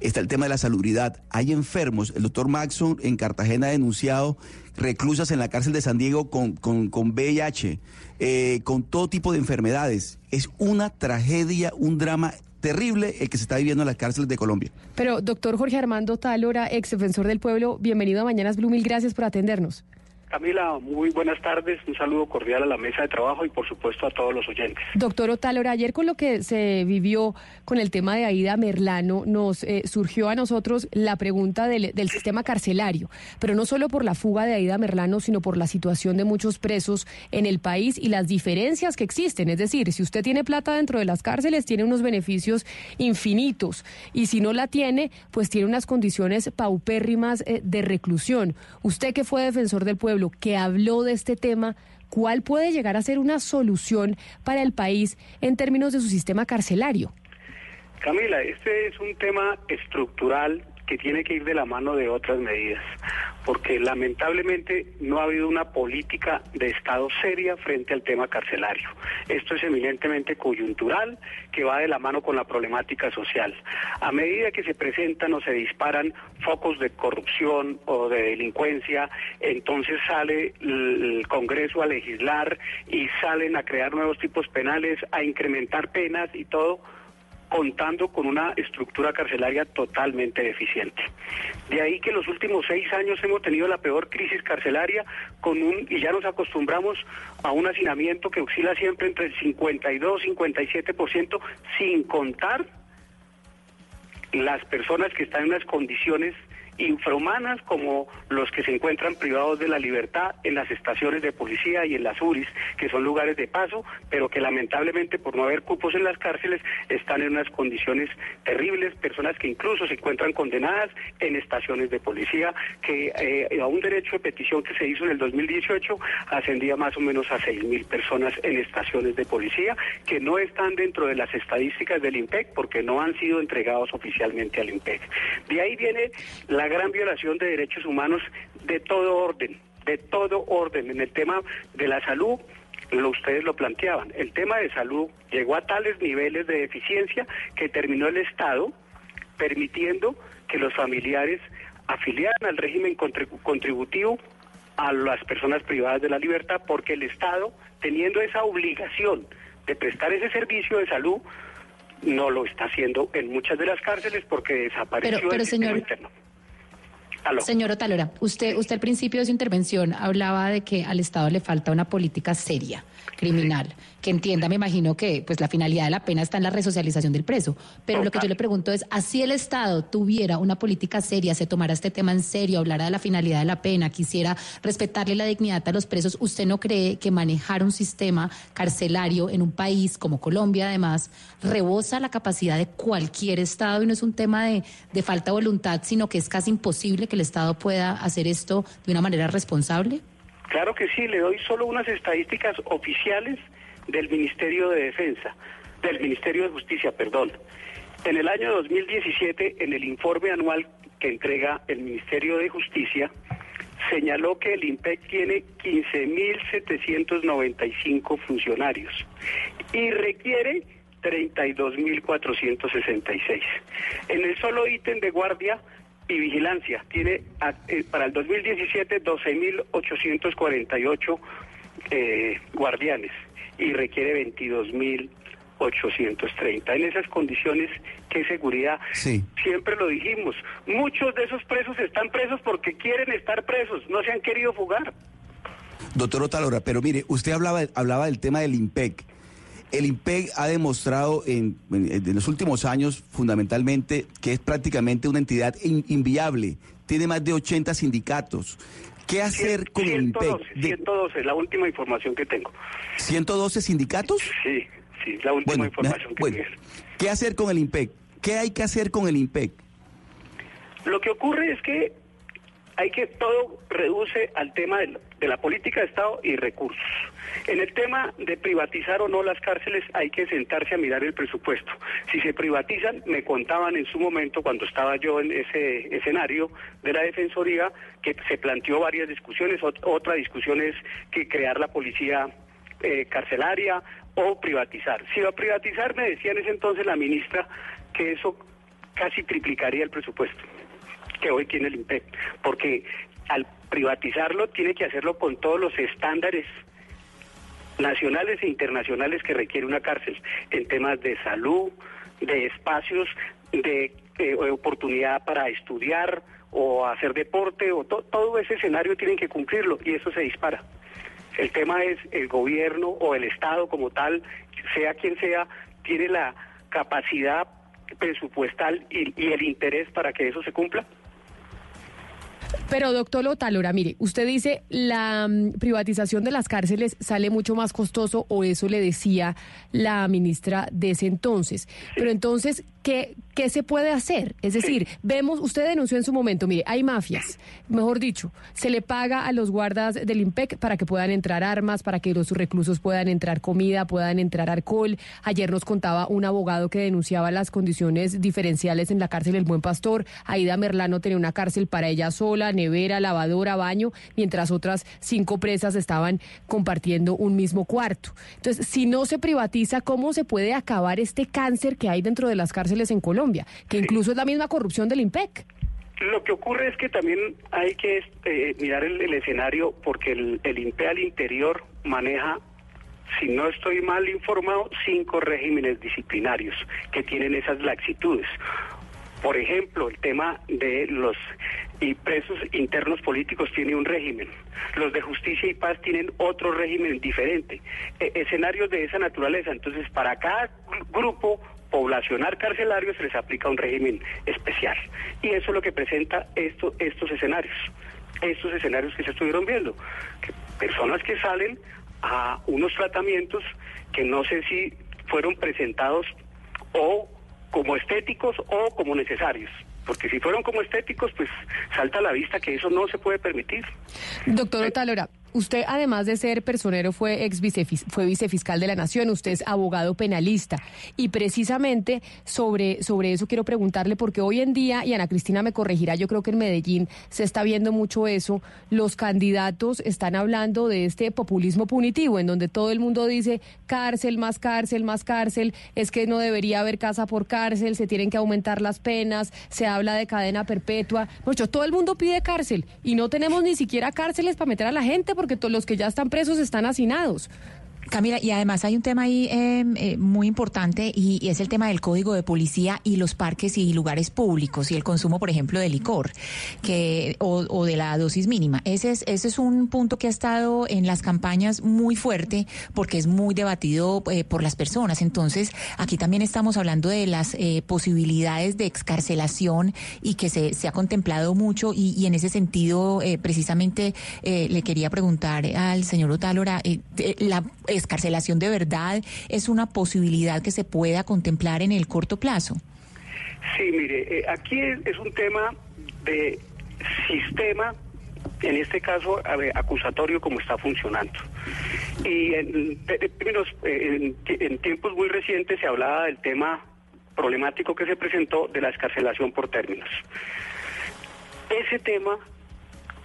Está el tema de la salubridad. Hay enfermos. El doctor Maxon en Cartagena ha denunciado reclusas en la cárcel de San Diego con, con, con VIH, eh, con todo tipo de enfermedades. Es una tragedia, un drama terrible el que se está viviendo en las cárceles de Colombia. Pero, doctor Jorge Armando Tálora, ex defensor del pueblo, bienvenido a Mañanas Blue, mil gracias por atendernos. Camila, muy buenas tardes, un saludo cordial a la mesa de trabajo y por supuesto a todos los oyentes. Doctor Otálora, ayer con lo que se vivió con el tema de Aida Merlano, nos eh, surgió a nosotros la pregunta del, sistema carcelario, pero no solo por la fuga de Aida Merlano, sino por la situación de muchos presos en el país y las diferencias que existen. Es decir, si usted tiene plata dentro de las cárceles, tiene unos beneficios infinitos, y si no la tiene, pues tiene unas condiciones paupérrimas eh, de reclusión. Usted que fue defensor del pueblo, que habló de este tema, ¿cuál puede llegar a ser una solución para el país en términos de su sistema carcelario? Camila, este es un tema estructural que tiene que ir de la mano de otras medidas, porque lamentablemente no ha habido una política de Estado seria frente al tema carcelario. Esto es eminentemente coyuntural, que va de la mano con la problemática social. A medida que se presentan o se disparan focos de corrupción o de delincuencia, entonces sale el Congreso a legislar y salen a crear nuevos tipos penales, a incrementar penas y todo contando con una estructura carcelaria totalmente deficiente. De ahí que los últimos seis años hemos tenido la peor crisis carcelaria con un y ya nos acostumbramos a un hacinamiento que oscila siempre entre el 52 y 57% sin contar las personas que están en unas condiciones infrahumanas como los que se encuentran privados de la libertad en las estaciones de policía y en las URIs, que son lugares de paso, pero que lamentablemente por no haber cupos en las cárceles están en unas condiciones terribles, personas que incluso se encuentran condenadas en estaciones de policía, que eh, a un derecho de petición que se hizo en el 2018 ascendía más o menos a 6.000 personas en estaciones de policía, que no están dentro de las estadísticas del IMPEC porque no han sido entregados oficialmente al IMPEC. De ahí viene la gran violación de derechos humanos de todo orden, de todo orden. En el tema de la salud, lo, ustedes lo planteaban, el tema de salud llegó a tales niveles de deficiencia que terminó el Estado permitiendo que los familiares afiliaran al régimen contribu- contributivo a las personas privadas de la libertad, porque el Estado, teniendo esa obligación de prestar ese servicio de salud, no lo está haciendo en muchas de las cárceles porque desapareció Pero- pero, el señor- interno. Señor Otalora, usted, usted al principio de su intervención hablaba de que al Estado le falta una política seria, criminal, que entienda, me imagino que pues la finalidad de la pena está en la resocialización del preso. Pero lo que yo le pregunto es, así el Estado tuviera una política seria, se tomara este tema en serio, hablara de la finalidad de la pena, quisiera respetarle la dignidad a los presos, ¿usted no cree que manejar un sistema carcelario en un país como Colombia, además, rebosa la capacidad de cualquier Estado y no es un tema de, de falta de voluntad, sino que es casi imposible que el Estado pueda hacer esto de una manera responsable? Claro que sí, le doy solo unas estadísticas oficiales del Ministerio de Defensa, del Ministerio de Justicia, perdón. En el año 2017, en el informe anual que entrega el Ministerio de Justicia, señaló que el IMPEC tiene 15.795 funcionarios y requiere 32.466. En el solo ítem de guardia y vigilancia tiene eh, para el 2017 12.848 eh, guardianes y requiere 22.830. En esas condiciones, ¿qué seguridad? Sí. Siempre lo dijimos, muchos de esos presos están presos porque quieren estar presos, no se han querido fugar. Doctor Otalora, pero mire, usted hablaba, hablaba del tema del IMPEC. El IMPEC ha demostrado en, en- en los últimos años fundamentalmente que es prácticamente una entidad in- inviable. Tiene más de 80 sindicatos. ¿Qué hacer con el IMPEC? 112, De- 112, la última información que tengo. ¿112 sindicatos? Sí, sí, la última Bueno, información que bueno, tengo. ¿qué hacer con el IMPEC? ¿Qué hay que hacer con el IMPEC? Lo que ocurre es que hay que todo reduce al tema de la, política de Estado y recursos. En el tema de privatizar o no las cárceles hay que sentarse a mirar el presupuesto. Si se privatizan, me contaban en su momento cuando estaba yo en ese escenario de la Defensoría que se planteó varias discusiones. Ot- otra discusión es que crear la policía eh, carcelaria o privatizar. Si va a privatizar, me decía en ese entonces la ministra que eso casi triplicaría el presupuesto que hoy tiene el IMPEC, porque al privatizarlo tiene que hacerlo con todos los estándares nacionales e internacionales que requiere una cárcel en temas de salud, de espacios, de eh, oportunidad para estudiar o hacer deporte, o to- todo ese escenario tienen que cumplirlo y eso se dispara. El tema es el gobierno o el Estado como tal, sea quien sea, tiene la capacidad presupuestal y el interés para que eso se cumpla. Pero doctor Otalora, mire, usted dice la mm, privatización de las cárceles sale mucho más costoso o eso le decía la ministra de ese entonces. Pero entonces, ¿qué, qué se puede hacer? Es decir, vemos, usted denunció en su momento, mire, hay mafias, mejor dicho, se le paga a los guardas del IMPEC para que puedan entrar armas, para que los reclusos puedan entrar comida, puedan entrar alcohol. Ayer nos contaba un abogado que denunciaba las condiciones diferenciales en la cárcel El Buen Pastor. Aida Merlano tenía una cárcel para ella sola, nevera, lavadora, baño, mientras otras cinco presas estaban compartiendo un mismo cuarto. Entonces, si no se privatiza, ¿cómo se puede acabar este cáncer que hay dentro de las cárceles en Colombia? Que incluso es la misma corrupción del IMPEC. Lo que ocurre es que también hay que eh, mirar el, el escenario porque el, el INPE al interior maneja, si no estoy mal informado, cinco regímenes disciplinarios que tienen esas laxitudes. Por ejemplo, el tema de los y presos internos políticos tiene un régimen. Los de justicia y paz tienen otro régimen diferente. E- escenarios de esa naturaleza. Entonces, para cada gru- grupo poblacional carcelario se les aplica un régimen especial. Y eso es lo que presenta esto, estos escenarios. Estos escenarios que se estuvieron viendo. Que personas que salen a unos tratamientos que no sé si fueron presentados o como estéticos o como necesarios. Porque si fueron como estéticos, pues salta a la vista que eso no se puede permitir. Doctor Otalora, Usted, además de ser personero, fue ex fue vicefiscal de la Nación, usted es abogado penalista. Y precisamente sobre, sobre eso quiero preguntarle, porque hoy en día, y Ana Cristina me corregirá, yo creo que en Medellín se está viendo mucho eso, los candidatos están hablando de este populismo punitivo, en donde todo el mundo dice cárcel, más cárcel, más cárcel, es que no debería haber casa por cárcel, se tienen que aumentar las penas, se habla de cadena perpetua. Mucho, todo el mundo pide cárcel y no tenemos ni siquiera cárceles para meter a la gente porque todos los que ya están presos están hacinados. Camila, y además hay un tema ahí eh, eh, muy importante y, es el tema del código de policía y los parques y lugares públicos y el consumo, por ejemplo, de licor que o, de la dosis mínima. Ese es, ese es un punto que ha estado en las campañas muy fuerte porque es muy debatido eh, por las personas. Entonces, aquí también estamos hablando de las eh, posibilidades de excarcelación y que se, se ha contemplado mucho y, y en ese sentido, precisamente, le quería preguntar al señor Otálora, la escarcelación de verdad es una posibilidad que se pueda contemplar en el corto plazo. Sí, mire, eh, aquí es, un tema de sistema, en este caso acusatorio, como está funcionando. Y en, eh, en, en tiempos muy recientes se hablaba del tema problemático que se presentó de la escarcelación por términos. Ese tema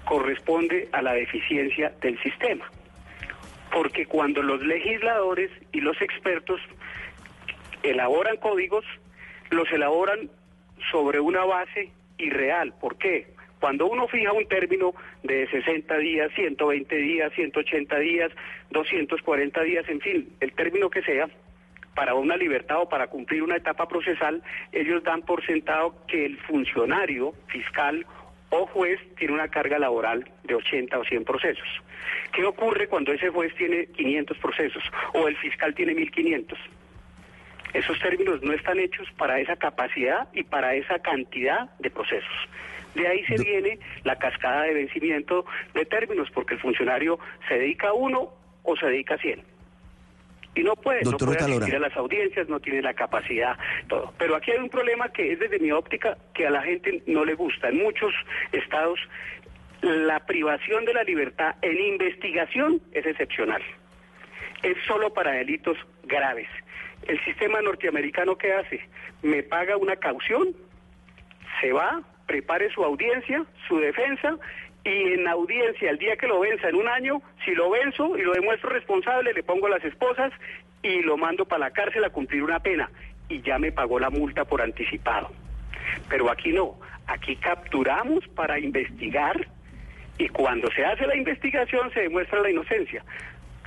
corresponde a la deficiencia del sistema, porque cuando los legisladores y los expertos elaboran códigos, los elaboran sobre una base irreal. ¿Por qué? Cuando uno fija un término de 60 días, 120 días, 180 días, 240 días, en fin, el término que sea, para una libertad o para cumplir una etapa procesal, ellos dan por sentado que el funcionario fiscal o juez tiene una carga laboral de 80 o 100 procesos. ¿Qué ocurre cuando ese juez tiene 500 procesos o el fiscal tiene 1500? Esos términos no están hechos para esa capacidad y para esa cantidad de procesos. De ahí se viene la cascada de vencimiento de términos, porque el funcionario se dedica a uno o se dedica a 100. Y no puede, Doctor no puede asistir a las audiencias, no tiene la capacidad, todo. Pero aquí hay un problema que es desde mi óptica que a la gente no le gusta. En muchos estados la privación de la libertad en investigación es excepcional. Es solo para delitos graves. El sistema norteamericano que hace, me paga una caución, se va, prepare su audiencia, su defensa, y en audiencia, el día que lo venza en un año, si lo venzo y lo demuestro responsable, le pongo las esposas y lo mando para la cárcel a cumplir una pena. Y ya me pagó la multa por anticipado. Pero aquí no, aquí capturamos para investigar y cuando se hace la investigación se demuestra la inocencia.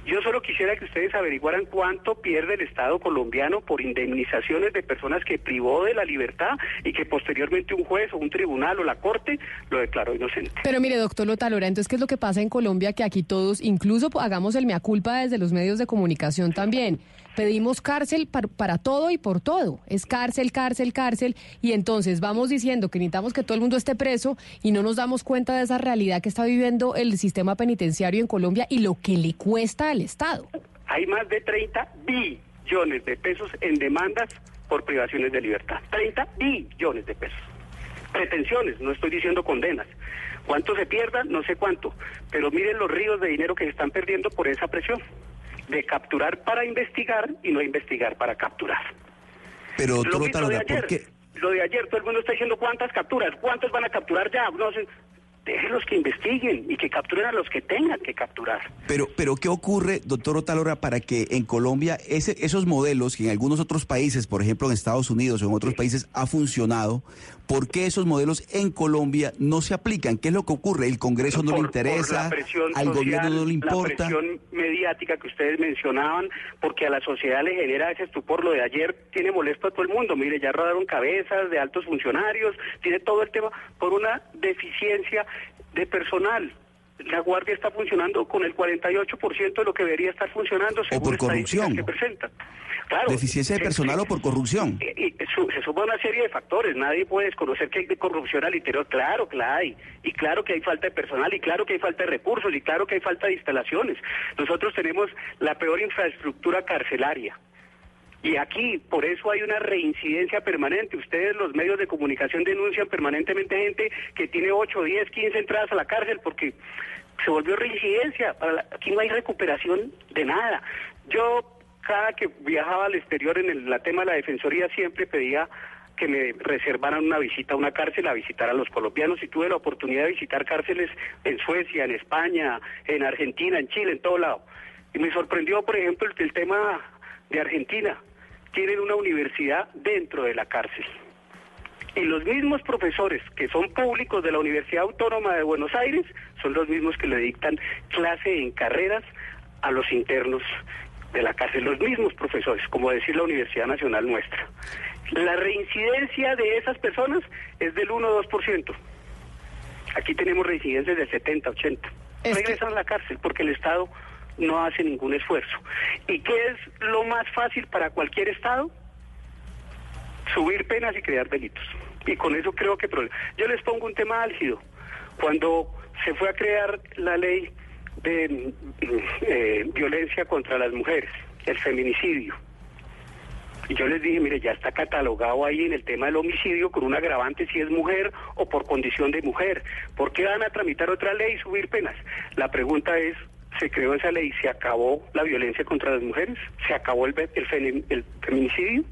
Yo solo quisiera que ustedes averiguaran cuánto pierde el Estado colombiano por indemnizaciones de personas que privó de la libertad y que posteriormente un juez o un tribunal o la corte lo declaró inocente. Pero mire, doctor Lotalora, entonces, ¿qué es lo que pasa en Colombia? Que aquí todos, incluso hagamos el mea culpa desde los medios de comunicación también. Pedimos cárcel par- para, todo y por todo. Es cárcel, cárcel, cárcel. Y entonces vamos diciendo que necesitamos que todo el mundo esté preso y no nos damos cuenta de esa realidad que está viviendo el sistema penitenciario en Colombia y lo que le cuesta al Estado. Hay más de 30 billones de pesos en demandas por privaciones de libertad. 30 billones de pesos. Pretensiones, no estoy diciendo condenas. ¿Cuánto se pierda? No sé cuánto. Pero miren los ríos de dinero que se están perdiendo por esa presión. De capturar para investigar y no investigar para capturar. Pero, Lo doctor mismo de Otalora, ayer. ¿por qué? Lo de ayer, todo el mundo está diciendo cuántas capturas, cuántos van a capturar ya. No sé. Déjenlos que investiguen y que capturen a los que tengan que capturar. Pero, pero ¿qué ocurre, doctor Otalora, para que en Colombia ese, esos modelos que en algunos otros países, por ejemplo en Estados Unidos o en otros países, ha funcionado, ¿por qué esos modelos en Colombia no se aplican? ¿Qué es lo que ocurre? ¿El Congreso no le interesa? ¿Al social, gobierno no le importa? La presión mediática que ustedes mencionaban, porque a la sociedad le genera ese estupor. Lo de ayer tiene molesto a todo el mundo. Mire, ya rodaron cabezas de altos funcionarios, tiene todo el tema por una deficiencia de personal. La Guardia está funcionando con el 48% de lo que debería estar funcionando según por estadísticas corrupción. que presenta. Claro, ¿Deficiencia de se- personal o por corrupción? y su- se suma una serie de factores. Nadie puede desconocer que hay de corrupción al interior. Claro que la hay. Y claro que hay falta de personal. Y claro que hay falta de recursos. Y claro que hay falta de instalaciones. Nosotros tenemos la peor infraestructura carcelaria. Y aquí, por eso hay una reincidencia permanente. Ustedes, los medios de comunicación, denuncian permanentemente gente que tiene 8, 10, 15 entradas a la cárcel porque se volvió reincidencia. Aquí no hay recuperación de nada. Yo, cada que viajaba al exterior en el la tema de la defensoría, siempre pedía que me reservaran una visita a una cárcel a visitar a los colombianos y tuve la oportunidad de visitar cárceles en Suecia, en España, en Argentina, en Chile, en todo lado. Y me sorprendió, por ejemplo, el tema de Argentina. Tienen una universidad dentro de la cárcel. Y los mismos profesores que son públicos de la Universidad Autónoma de Buenos Aires son los mismos que le dictan clase en carreras a los internos de la cárcel, los mismos profesores, como decir la Universidad Nacional nuestra. La reincidencia de esas personas es del 1 o 2%. Aquí tenemos reincidencias del 70, 80. Regresan a la cárcel porque el Estado no hace ningún esfuerzo. ¿Y qué es lo más fácil para cualquier Estado? subir penas y crear delitos. Y con eso creo que... Yo les pongo un tema álgido. Cuando se fue a crear la ley de mm, eh, violencia contra las mujeres, el feminicidio, yo les dije, mire, ya está catalogado ahí en el tema del homicidio con un agravante si es mujer o por condición de mujer. ¿Por qué van a tramitar otra ley y subir penas? La pregunta es, ¿se creó esa ley? ¿Se acabó la violencia contra las mujeres? ¿Se acabó el, el femi- el feminicidio?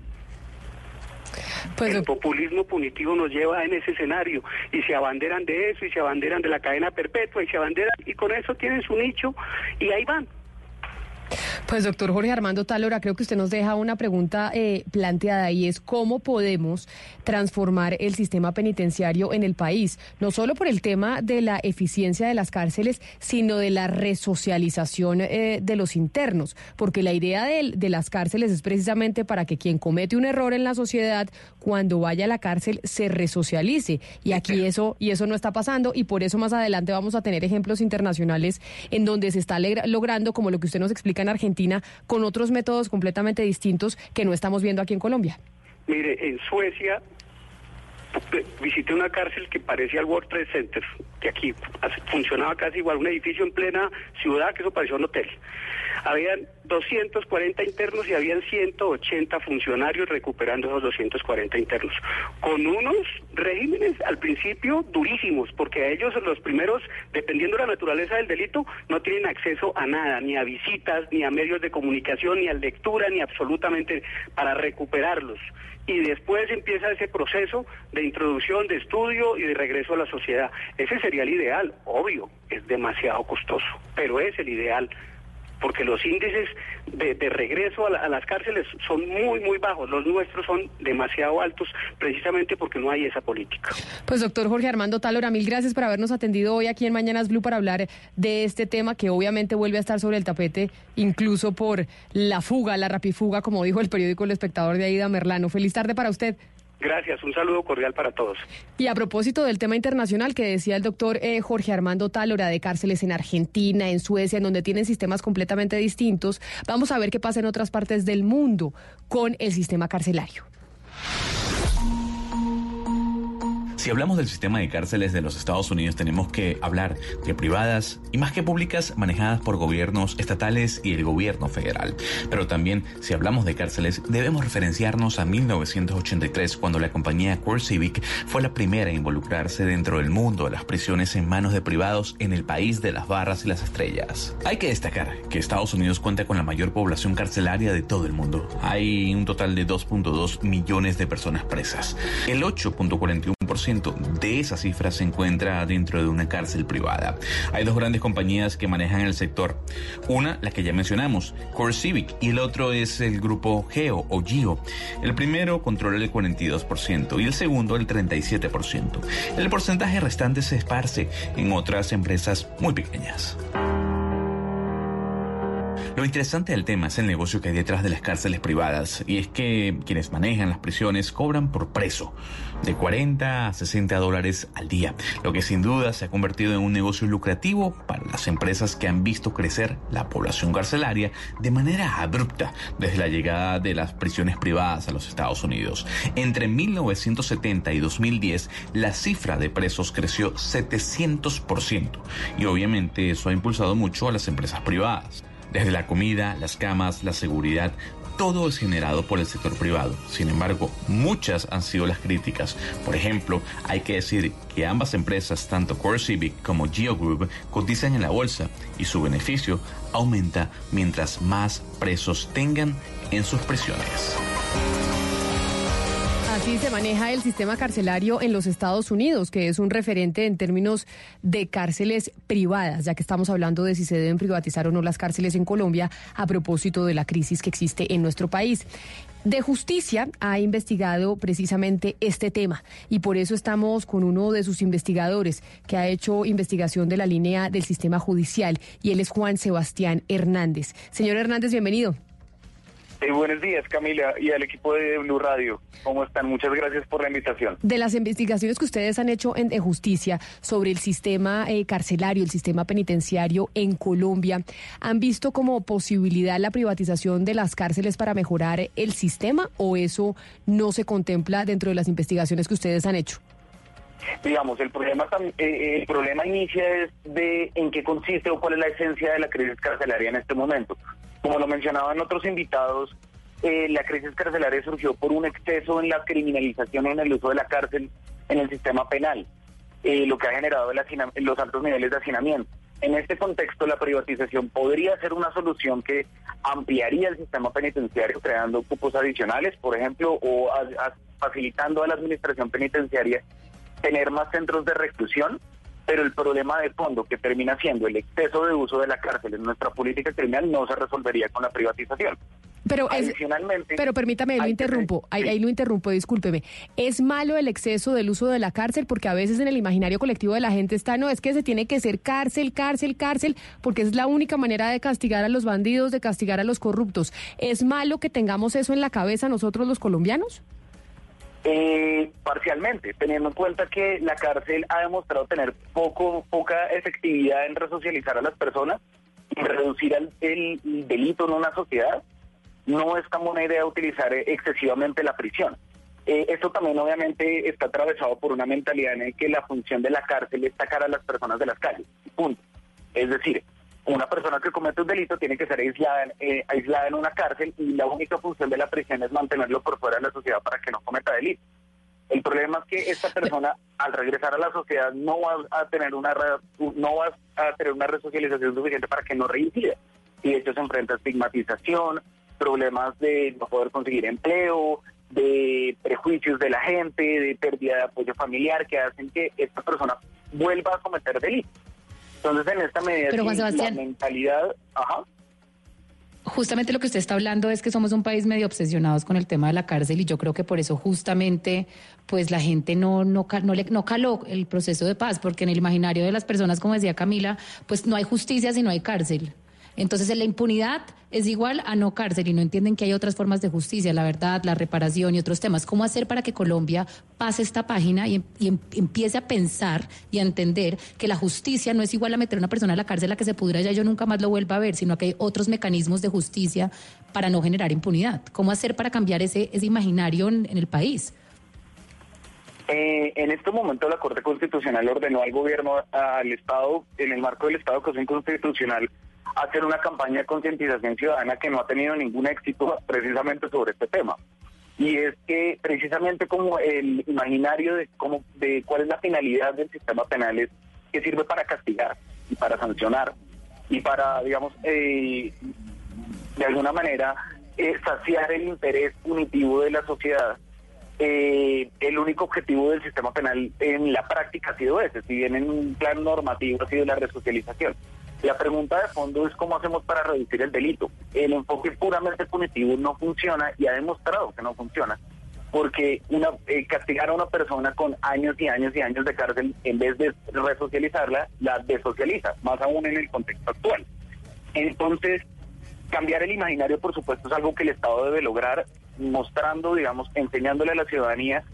el populismo punitivo nos lleva en ese escenario y se abanderan de eso y se abanderan de la cadena perpetua y se abanderan y con eso tienen su nicho y ahí van. Pues doctor Jorge Armando Talora, creo que usted nos deja una pregunta eh, planteada y es cómo podemos transformar el sistema penitenciario en el país, no solo por el tema de la eficiencia de las cárceles, sino de la resocialización eh, de los internos, porque la idea de, de las cárceles es precisamente para que quien comete un error en la sociedad, cuando vaya a la cárcel, se resocialice. Y aquí eso, y eso no está pasando, y por eso más adelante vamos a tener ejemplos internacionales en donde se está logrando, como lo que usted nos explica en Argentina, con otros métodos completamente distintos que no estamos viendo aquí en Colombia. Mire, en Suecia visité una cárcel que parecía el World Trade Center, que aquí funcionaba casi igual, un edificio en plena ciudad que eso parecía un hotel. Habían 240 internos y habían 180 funcionarios recuperando esos 240 internos, con unos regímenes al principio durísimos, porque a ellos los primeros, dependiendo de la naturaleza del delito, no tienen acceso a nada, ni a visitas, ni a medios de comunicación, ni a lectura, ni absolutamente para recuperarlos y después empieza ese proceso de introducción, de estudio y de regreso a la sociedad. Ese sería el ideal, obvio, es demasiado costoso, pero es el ideal, porque los índices de, regreso a, a las cárceles son muy, muy bajos, los nuestros son demasiado altos, precisamente porque no hay esa política. Pues doctor Jorge Armando Talora, mil gracias por habernos atendido hoy aquí en Mañanas Blue para hablar de este tema que obviamente vuelve a estar sobre el tapete, incluso por la fuga, la rapifuga, como dijo el periódico El Espectador de Aida Merlano. Feliz tarde para usted. Gracias, un saludo cordial para todos. Y a propósito del tema internacional que decía el doctor eh, Jorge Armando Talora de cárceles en Argentina, en Suecia, en donde tienen sistemas completamente distintos, vamos a ver qué pasa en otras partes del mundo con el sistema carcelario. Si hablamos del sistema de cárceles de los Estados Unidos, tenemos que hablar de privadas y más que públicas manejadas por gobiernos estatales y el gobierno federal. Pero también, si hablamos de cárceles, debemos referenciarnos a 1983, cuando la compañía CoreCivic fue la primera a involucrarse dentro del mundo de las prisiones en manos de privados en el país de las barras y las estrellas. Hay que destacar que Estados Unidos cuenta con la mayor población carcelaria de todo el mundo. Hay un total de 2.2 millones de personas presas. El 8.41% de esa cifra se encuentra dentro de una cárcel privada. Hay dos grandes compañías que manejan el sector. Una, la que ya mencionamos, CoreCivic, y el otro es el grupo Geo o Geo. El primero controla el 42% y el segundo el 37%. El porcentaje restante se esparce en otras empresas muy pequeñas. Lo interesante del tema es el negocio que hay detrás de las cárceles privadas, y es que quienes manejan las prisiones cobran por preso, de 40 a 60 dólares al día, lo que sin duda se ha convertido en un negocio lucrativo para las empresas que han visto crecer la población carcelaria de manera abrupta desde la llegada de las prisiones privadas a los Estados Unidos. Entre 1970 y 2010, la cifra de presos creció 700%, y obviamente eso ha impulsado mucho a las empresas privadas. Desde la comida, las camas, la seguridad, todo es generado por el sector privado. Sin embargo, muchas han sido las críticas. Por ejemplo, hay que decir que ambas empresas, tanto Core Civic como Geo Group, cotizan en la bolsa y su beneficio aumenta mientras más presos tengan en sus prisiones. Así se maneja el sistema carcelario en los Estados Unidos, que es un referente en términos de cárceles privadas, ya que estamos hablando de si se deben privatizar o no las cárceles en Colombia a propósito de la crisis que existe en nuestro país. De Justicia ha investigado precisamente este tema y por eso estamos con uno de sus investigadores que ha hecho investigación de la línea del sistema judicial y él es Juan Sebastián Hernández. Señor Hernández, bienvenido. Eh, buenos días, Camila, y al equipo de Blue Radio. ¿Cómo están? Muchas gracias por la invitación. De las investigaciones que ustedes han hecho en, justicia sobre el sistema eh, carcelario, el sistema penitenciario en Colombia, ¿han visto como posibilidad la privatización de las cárceles para mejorar el sistema o eso no se contempla dentro de las investigaciones que ustedes han hecho? Digamos, el problema, tam- eh, el problema inicia es de en qué consiste o cuál es la esencia de la crisis carcelaria en este momento. Como lo mencionaban otros invitados, eh, la crisis carcelaria surgió por un exceso en la criminalización en el uso de la cárcel en el sistema penal, eh, lo que ha generado el los altos niveles de hacinamiento. En este contexto, la privatización podría ser una solución que ampliaría el sistema penitenciario creando cupos adicionales, por ejemplo, o facilitando a la administración penitenciaria tener más centros de reclusión, pero el problema de fondo que termina siendo el exceso de uso de la cárcel en nuestra política criminal no se resolvería con la privatización. Pero es- Adicionalmente, Pero permítame, lo interrumpo, ahí, ahí lo interrumpo, discúlpeme. ¿Es malo el exceso del uso de la cárcel? Porque a veces en el imaginario colectivo de la gente está, no, es que se tiene que ser cárcel, cárcel, cárcel, porque es la única manera de castigar a los bandidos, de castigar a los corruptos. ¿Es malo que tengamos eso en la cabeza nosotros los colombianos? Eh, parcialmente, teniendo en cuenta que la cárcel ha demostrado tener poco poca efectividad en resocializar a las personas y reducir el, el delito en una sociedad, no es tan buena idea utilizar excesivamente la prisión. Eh, esto también obviamente está atravesado por una mentalidad en el que la función de la cárcel es sacar a las personas de las calles. Punto. Es decir, una persona que comete un delito tiene que ser aislada, eh, aislada en una cárcel y la única función de la prisión es mantenerlo por fuera de la sociedad para que no cometa delito. El problema es que esta persona al regresar a la sociedad no va a tener una no va a tener una resocialización suficiente para que no reincida y de hecho se enfrenta a estigmatización, problemas de no poder conseguir empleo, de prejuicios de la gente, de pérdida de apoyo familiar que hacen que esta persona vuelva a cometer delitos. Entonces, en esta medida, Pero, Juan sí, Sebastián- la mentalidad, ajá, Justamente lo que usted está hablando es que somos un país medio obsesionados con el tema de la cárcel y yo creo que por eso justamente pues la gente no no no le no caló el proceso de paz porque en el imaginario de las personas como decía Camila pues no hay justicia si no hay cárcel. Entonces la impunidad es igual a no cárcel y no entienden que hay otras formas de justicia, la verdad, la reparación y otros temas. ¿Cómo hacer para que Colombia pase esta página y, em- em- empiece a pensar y a entender que la justicia no es igual a meter a una persona a la cárcel a que se pudra ya yo nunca más lo vuelva a ver, sino que hay otros mecanismos de justicia para no generar impunidad? ¿Cómo hacer para cambiar ese, ese imaginario en, el país? Eh, en este momento la Corte Constitucional ordenó al gobierno, al Estado, en el marco del Estado de Acusación Constitucional, hacer una campaña de concientización ciudadana que no ha tenido ningún éxito precisamente sobre este tema. Y es que precisamente como el imaginario de cómo, de cuál es la finalidad del sistema penal es que sirve para castigar y para sancionar y para, digamos, eh, de alguna manera eh, saciar el interés punitivo de la sociedad eh, el único objetivo del sistema penal en la práctica ha sido ese, si bien en un plan normativo ha sido la resocialización. La pregunta de fondo es cómo hacemos para reducir el delito. El enfoque puramente punitivo no funciona y ha demostrado que no funciona, porque una, eh, castigar a una persona con años y años y años de cárcel, en vez de resocializarla, la desocializa, más aún en el contexto actual. Entonces, cambiar el imaginario, por supuesto, es algo que el Estado debe lograr, mostrando, digamos, enseñándole a la ciudadanía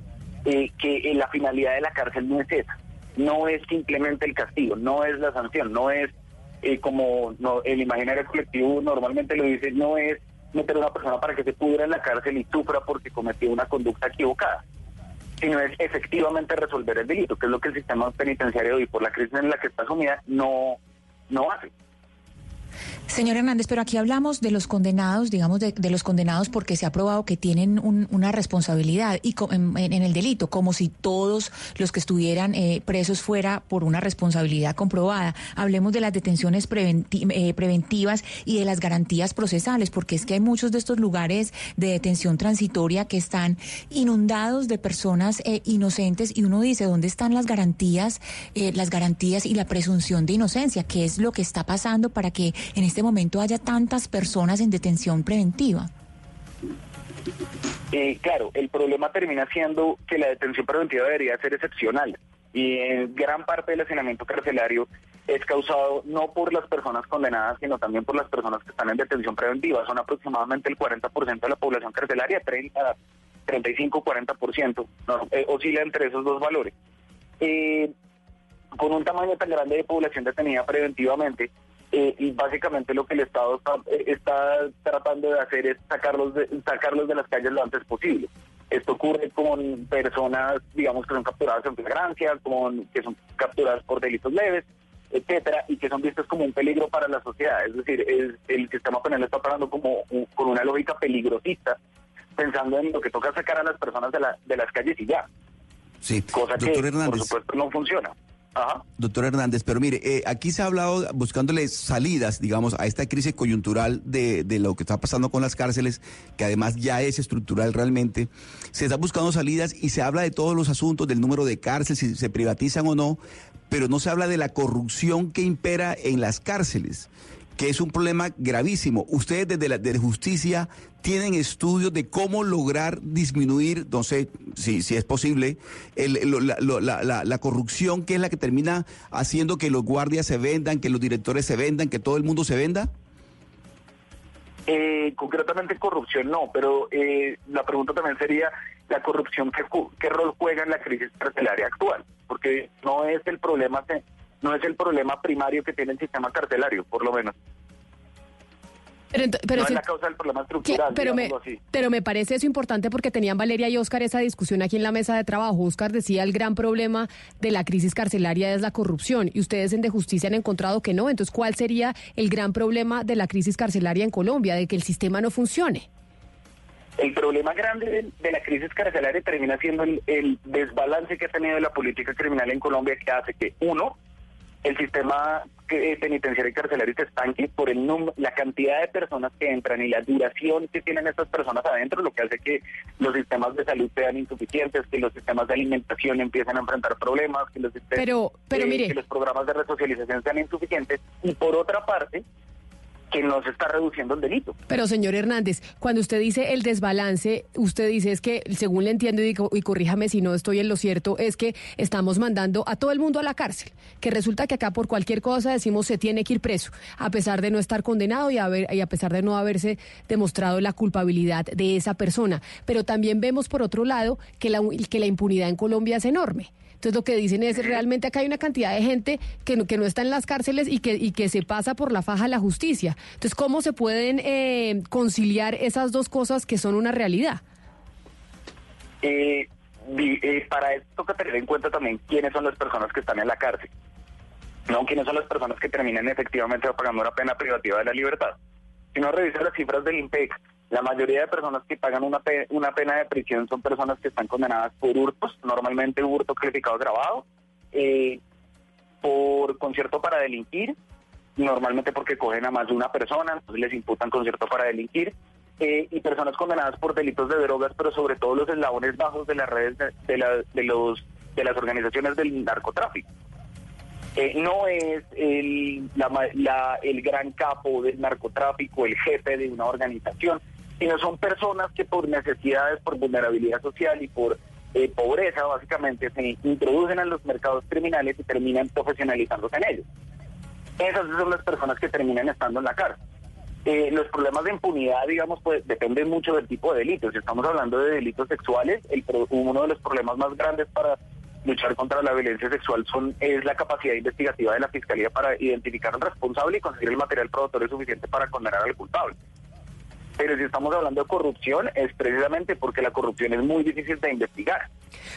eh, que eh, la finalidad de la cárcel no es esa, no es simplemente el castigo, no es la sanción, no es eh, como no, el imaginario colectivo normalmente lo dice, no es meter a una persona para que se pudra en la cárcel y sufra porque cometió una conducta equivocada, sino es efectivamente resolver el delito, que es lo que el sistema penitenciario hoy, por la crisis en la que está sumida, no, no hace. Señor Hernández, pero aquí hablamos de los condenados, digamos, de, de los condenados porque se ha probado que tienen un- una responsabilidad y en, en el delito, como si todos los que estuvieran eh, presos fuera por una responsabilidad comprobada. Hablemos de las detenciones preventi- eh, preventivas y de las garantías procesales, porque es que hay muchos de estos lugares de detención transitoria que están inundados de personas eh, inocentes y uno dice, ¿dónde están las garantías, eh, las garantías y la presunción de inocencia? ¿Qué es lo que está pasando para que en este momento haya tantas personas en detención preventiva? Eh, claro, el problema termina siendo que la detención preventiva debería ser excepcional y en gran parte del hacinamiento carcelario es causado no por las personas condenadas, sino también por las personas que están en detención preventiva. Son aproximadamente el 40% de la población carcelaria, 30, 35, 40%, no, eh, oscila entre esos dos valores. Eh, con un tamaño tan grande de población detenida preventivamente, eh, y básicamente lo que el Estado está, eh, está tratando de hacer es sacarlos de, sacarlos de las calles lo antes posible. Esto ocurre con personas, digamos, que son capturadas en flagrancia, con, que son capturadas por delitos leves, etcétera, y que son vistas como un peligro para la sociedad. Es decir, es- el sistema penal está operando como un- con una lógica peligrosista, pensando en lo que toca sacar a las personas de, la- de las calles y ya. Sí, Cosa que, por supuesto, no funciona. Doctor Hernández, pero mire, eh, aquí se ha hablado buscándole salidas, digamos, a esta crisis coyuntural de, de lo que está pasando con las cárceles, que además ya es estructural realmente. Se está buscando salidas y se habla de todos los asuntos, del número de cárceles, si se privatizan o no, pero no se habla de la corrupción que impera en las cárceles, que es un problema gravísimo. Ustedes desde la de justicia tienen estudios de cómo lograr disminuir, no sé si, si es posible, la, corrupción que es la que termina haciendo que los guardias se vendan, que los directores se vendan, que todo el mundo se venda. Eh, concretamente corrupción no, pero eh, la pregunta también sería la corrupción qué, qué rol juega en la crisis carcelaria actual, porque no es el problema no es el problema primario que tiene el sistema carcelario, por lo menos. Pero, pero no si- es la causa del problema estructural, pero, me, digámoslo así. pero me parece eso importante porque tenían Valeria y Oscar esa discusión aquí en la mesa de trabajo. Oscar decía el gran problema de la crisis carcelaria es la corrupción y ustedes en De Justicia han encontrado que no. Entonces, ¿cuál sería el gran problema de la crisis carcelaria en Colombia, de que el sistema no funcione? El problema grande de, de la crisis carcelaria termina siendo el, el desbalance que ha tenido la política criminal en Colombia, que hace que, uno, el sistema eh, penitenciario y carcelario se estanque por el num- la cantidad de personas que entran y la duración que tienen estas personas adentro, lo que hace que los sistemas de salud sean insuficientes, que los sistemas de alimentación empiecen a enfrentar problemas, que los, sistemas- Pero- pero eh, mire. que los programas de resocialización sean insuficientes. Y por otra parte, que no se está reduciendo el delito. Pero señor Hernández, cuando usted dice el desbalance, usted dice es que, según le entiendo y, y corríjame si no estoy en lo cierto, es que estamos mandando a todo el mundo a la cárcel, que resulta que acá por cualquier cosa decimos se tiene que ir preso, a pesar de no estar condenado y, haber- y a pesar de no haberse demostrado la culpabilidad de esa persona. Pero también vemos por otro lado que la, que la impunidad en Colombia es enorme. Entonces lo que dicen es realmente acá hay una cantidad de gente que no, que no está en las cárceles y que, y que se pasa por la faja la justicia. Entonces, ¿cómo se pueden eh, conciliar esas dos cosas que son una realidad? Eh, eh, para esto toca tener en cuenta también quiénes son las personas que están en la cárcel, no quiénes son las personas que terminan efectivamente pagando una pena privativa de la libertad. Si uno revisa las cifras del IMPEC, la mayoría de personas que pagan una, pe- una pena de prisión son personas que están condenadas por hurtos, normalmente hurto calificado grabado, eh, por concierto para delinquir, normalmente porque cogen a más de una persona, entonces les imputan concierto para delinquir, eh, y personas condenadas por delitos de drogas, pero sobre todo los eslabones bajos de las redes de, la- de los, de las organizaciones del narcotráfico. Eh, no es el, la la- el gran capo del narcotráfico, el jefe de una organización, sino son personas que por necesidades, por vulnerabilidad social y por eh, pobreza, básicamente, se introducen en los mercados criminales y terminan profesionalizándose en ellos. Esas son las personas que terminan estando en la cárcel. Eh, los problemas de impunidad, digamos, pues dependen mucho del tipo de delitos. Si estamos hablando de delitos sexuales, el uno de los problemas más grandes para luchar contra la violencia sexual son es la capacidad investigativa de la fiscalía para identificar al responsable y conseguir el material probatorio suficiente para condenar al culpable. Pero si estamos hablando de corrupción, es precisamente porque la corrupción es muy difícil de investigar.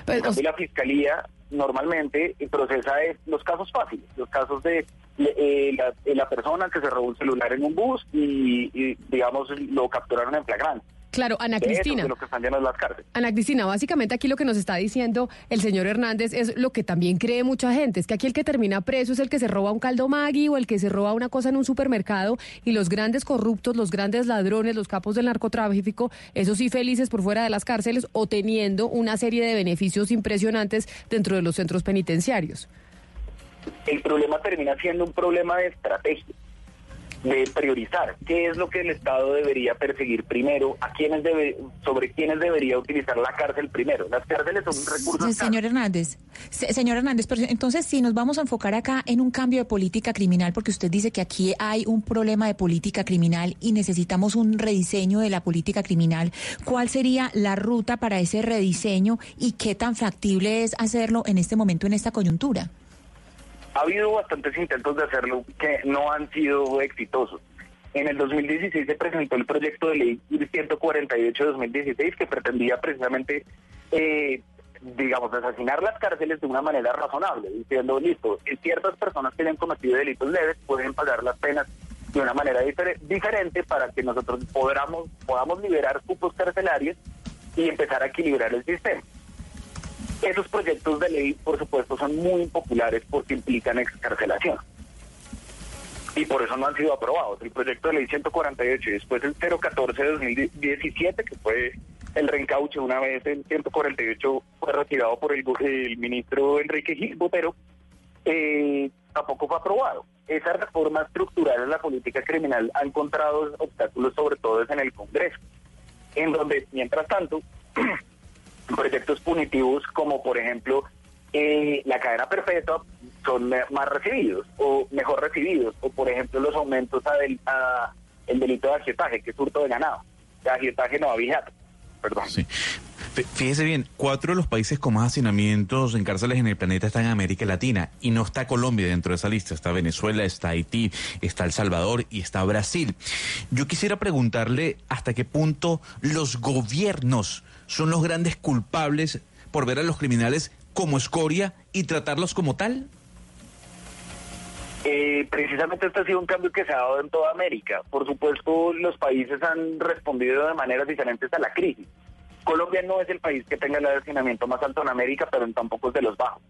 Pues, En cambio, la fiscalía normalmente procesa es los casos fáciles, los casos de eh, la, eh, la persona que se robó un celular en un bus y, y, digamos, lo capturaron en flagrante. Claro, Ana De eso, Cristina. de lo que están llenas las cárceles. Ana Cristina, básicamente aquí lo que nos está diciendo el señor Hernández es lo que también cree mucha gente, es que aquí el que termina preso es el que se roba un caldo Maggi o el que se roba una cosa en un supermercado y los grandes corruptos, los grandes ladrones, los capos del narcotráfico, esos sí felices por fuera de las cárceles o teniendo una serie de beneficios impresionantes dentro de los centros penitenciarios. El problema termina siendo un problema de estrategia, de priorizar qué es lo que el Estado debería perseguir primero, a quiénes debe, sobre quiénes debería utilizar la cárcel primero. Las cárceles son un recurso Señor Hernández, se- señor Hernández, pero entonces si nos vamos a enfocar acá en un cambio de política criminal, porque usted dice que aquí hay un problema de política criminal y necesitamos un rediseño de la política criminal, ¿cuál sería la ruta para ese rediseño y qué tan factible es hacerlo en este momento, en esta coyuntura? Ha habido bastantes intentos de hacerlo que no han sido exitosos. En el 2016 se presentó el proyecto de ley 148-2016 que pretendía precisamente, eh, digamos, asesinar las cárceles de una manera razonable, diciendo, listo, eh, ciertas personas que hayan cometido delitos leves pueden pagar las penas de una manera difer- diferente para que nosotros podamos, podamos liberar cupos carcelarios y empezar a equilibrar el sistema. Esos proyectos de ley, por supuesto, son muy impopulares porque implican excarcelación. Y por eso no han sido aprobados. El proyecto de ley 148 y después el 014 de 2017, que fue el reencauche, una vez el 148 fue retirado por el, ministro Enrique Gil Botero, eh, tampoco fue aprobado. Esa reforma estructural en la política criminal ha encontrado obstáculos, sobre todo en el Congreso, en donde, mientras tanto, proyectos punitivos como por ejemplo eh, la cadena perpetua son más recibidos o mejor recibidos o por ejemplo los aumentos a, del, a el delito de agietaje que es hurto de ganado de agietaje no avijato perdón Fí- Fíjese bien, cuatro de los países con más hacinamientos en cárceles en el planeta están en América Latina y no está Colombia dentro de esa lista. Está Venezuela, está Haití, está El Salvador y está Brasil. Yo quisiera preguntarle hasta qué punto los gobiernos son los grandes culpables por ver a los criminales como escoria y tratarlos como tal. Eh, precisamente este ha sido un cambio que se ha dado en toda América. Por supuesto, los países han respondido de maneras diferentes a la crisis. Colombia no es el país que tenga el hacinamiento más alto en América, pero tampoco es de los bajos.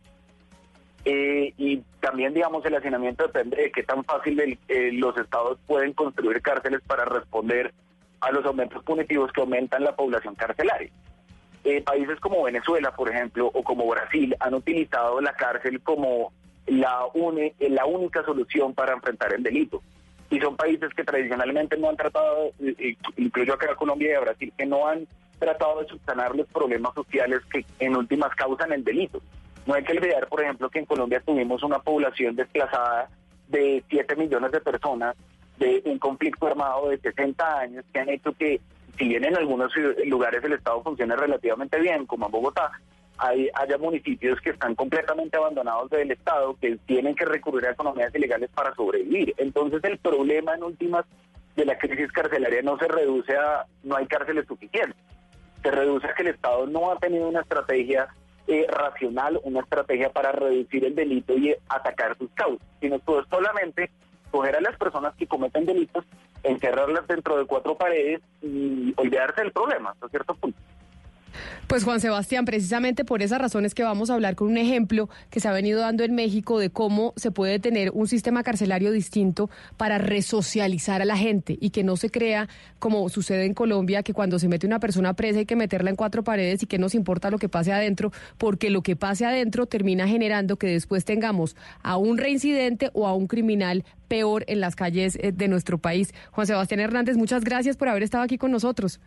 Eh, y también, digamos, el hacinamiento depende de qué tan fácil eh, los estados pueden construir cárceles para responder a los aumentos punitivos que aumentan la población carcelaria. Eh, países como Venezuela, por ejemplo, o como Brasil han utilizado la cárcel como la, une- eh, la única solución para enfrentar el delito. Y son países que tradicionalmente no han tratado, eh, eh, incluyo acá Colombia y Brasil, que no han tratado de subsanar los problemas sociales que en últimas causan el delito. No hay que olvidar, por ejemplo, que en Colombia tuvimos una población desplazada de 7 millones de personas de un conflicto armado de 60 años que han hecho que, si bien en algunos ciu- lugares el Estado funciona relativamente bien, como en Bogotá, hay, haya municipios que están completamente abandonados del Estado, que tienen que recurrir a economías ilegales para sobrevivir. Entonces el problema en últimas de la crisis carcelaria no se reduce a no hay cárceles suficientes, se reduce a que el Estado no ha tenido una estrategia eh, racional, una estrategia para reducir el delito y atacar sus causas, sino todo solamente coger a las personas que cometen delitos, encerrarlas dentro de cuatro paredes y olvidarse del problema hasta cierto punto. Pues Juan Sebastián, precisamente por esas razones que vamos a hablar con un ejemplo que se ha venido dando en México de cómo se puede tener un sistema carcelario distinto para resocializar a la gente y que no se crea como sucede en Colombia, que cuando se mete una persona presa hay que meterla en cuatro paredes y que nos importa lo que pase adentro, porque lo que pase adentro termina generando que después tengamos a un reincidente o a un criminal peor en las calles eh, de nuestro país. Juan Sebastián Hernández, muchas gracias por haber estado aquí con nosotros.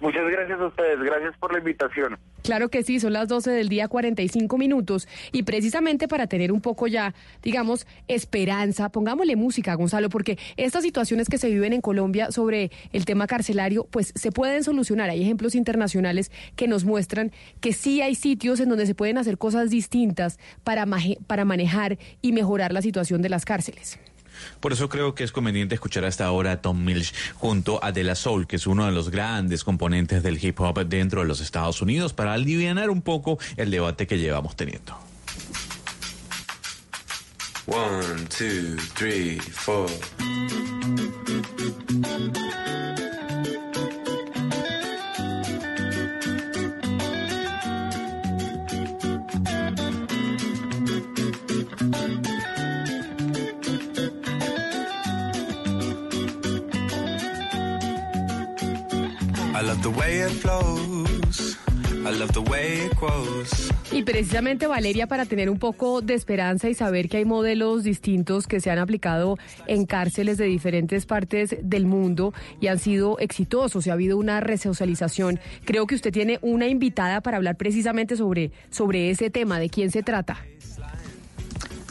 Muchas gracias a ustedes, gracias por la invitación. Claro que sí, son las 12 del día 45 minutos y precisamente para tener un poco ya, digamos, esperanza, pongámosle música, Gonzalo, porque estas situaciones que se viven en Colombia sobre el tema carcelario, pues se pueden solucionar. Hay ejemplos internacionales que nos muestran que sí hay sitios en donde se pueden hacer cosas distintas para, para manejar y mejorar la situación de las cárceles. Por eso creo que es conveniente escuchar hasta ahora a Tom Mills junto a De La Soul, que es uno de los grandes componentes del hip hop dentro de los Estados Unidos, para aliviar un poco el debate que llevamos teniendo. One, two, three, four. Y precisamente Valeria, para tener un poco de esperanza y saber que hay modelos distintos que se han aplicado en cárceles de diferentes partes del mundo y han sido exitosos y ha habido una resocialización, creo que usted tiene una invitada para hablar precisamente sobre, sobre ese tema, de quién se trata.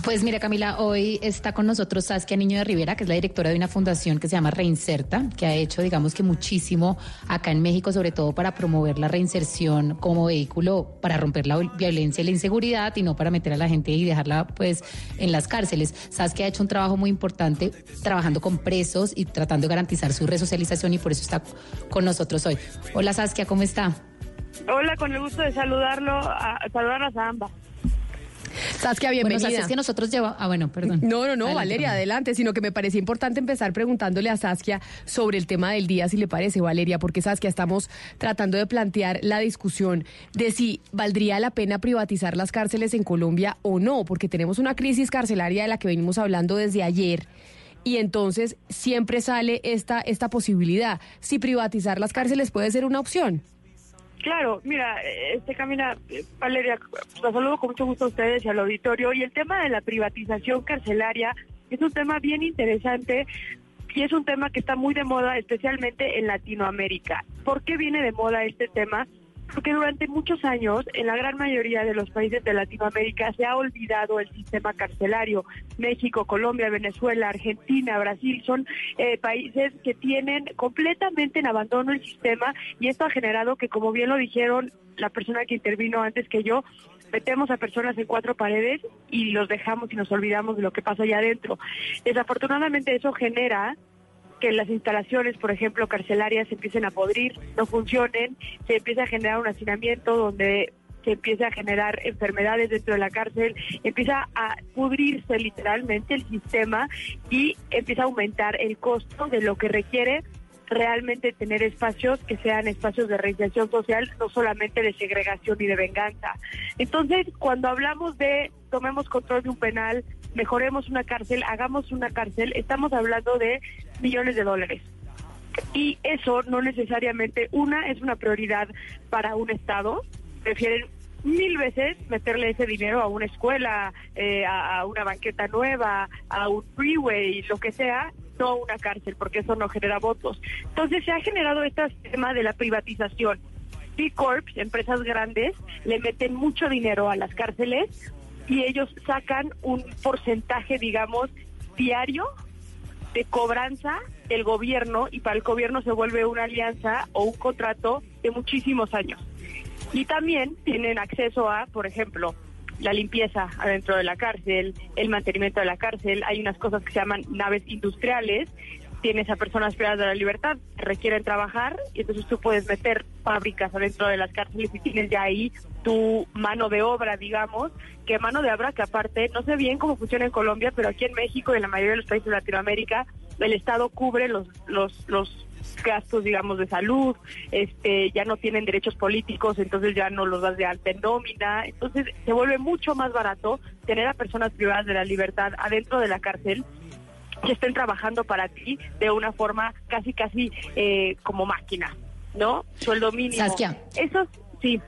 Pues mira, Camila, hoy está con nosotros Saskia Niño de Rivera, que es la directora de una fundación que se llama Reinserta, que ha hecho, digamos que muchísimo acá en México, sobre todo para promover la reinserción como vehículo para romper la violencia y la inseguridad y no para meter a la gente y dejarla pues en las cárceles. Saskia ha hecho un trabajo muy importante trabajando con presos y tratando de garantizar su resocialización y por eso está con nosotros hoy. Hola Saskia, ¿cómo está? Hola, con el gusto de saludarlo, a, a ambas. Saskia, bienvenida. Bueno, Saskia, es que nosotros llevamos... Ah, bueno, perdón. No, no, no, Adelante, Valeria, adelante, sino que me parecía importante empezar preguntándole a Saskia sobre el tema del día, si le parece, Valeria, porque Saskia, estamos tratando de plantear la discusión de si valdría la pena privatizar las cárceles en Colombia o no, porque tenemos una crisis carcelaria de la que venimos hablando desde ayer. Y entonces siempre sale esta, esta posibilidad. Si privatizar las cárceles puede ser una opción. Claro, mira, este Camila, Valeria, los saludo con mucho gusto a ustedes y al auditorio. Y el tema de la privatización carcelaria es un tema bien interesante y es un tema que está muy de moda, especialmente en Latinoamérica. ¿Por qué viene de moda este tema? Porque durante muchos años, en la gran mayoría de los países de Latinoamérica, se ha olvidado el sistema carcelario. México, Colombia, Venezuela, Argentina, Brasil son eh, países que tienen completamente en abandono el sistema y esto ha generado que, como bien lo dijeron la persona que intervino antes que yo, metemos a personas en cuatro paredes y los dejamos y nos olvidamos de lo que pasa allá adentro. Desafortunadamente eso genera que las instalaciones, por ejemplo, carcelarias se empiecen a podrir, no funcionen, se empieza a generar un hacinamiento donde se empieza a generar enfermedades dentro de la cárcel, empieza a pudrirse literalmente el sistema y empieza a aumentar el costo de lo que requiere realmente tener espacios que sean espacios de reinserción social, no solamente de segregación y de venganza. Entonces, cuando hablamos de tomemos control de un penal, mejoremos una cárcel, hagamos una cárcel, estamos hablando de millones de dólares. Y eso no necesariamente, una, es una prioridad para un Estado, prefieren mil veces meterle ese dinero a una escuela, eh, a, una banqueta nueva, a un freeway, lo que sea, no una cárcel, porque eso no genera votos. Entonces se ha generado este tema de la privatización. B Corps, empresas grandes, le meten mucho dinero a las cárceles y ellos sacan un porcentaje, digamos, diario de cobranza del gobierno y para el gobierno se vuelve una alianza o un contrato de muchísimos años. Y también tienen acceso a, por ejemplo, la limpieza adentro de la cárcel, el mantenimiento de la cárcel, hay unas cosas que se llaman naves industriales, tienes a personas privadas de la libertad requieren trabajar y entonces tú puedes meter fábricas adentro de las cárceles y tienes ya ahí tu mano de obra, digamos, que mano de obra que aparte, no sé bien cómo funciona en Colombia, pero aquí en México y en la mayoría de los países de Latinoamérica, el Estado cubre los, los, los gastos, digamos, de salud, este, ya no tienen derechos políticos, entonces ya no los das de alta en nómina, entonces se vuelve mucho más barato tener a personas privadas de la libertad adentro de la cárcel que estén trabajando para ti de una forma casi, casi eh, como máquina, ¿no? Sueldo mínimo. Saskia. Eso sí.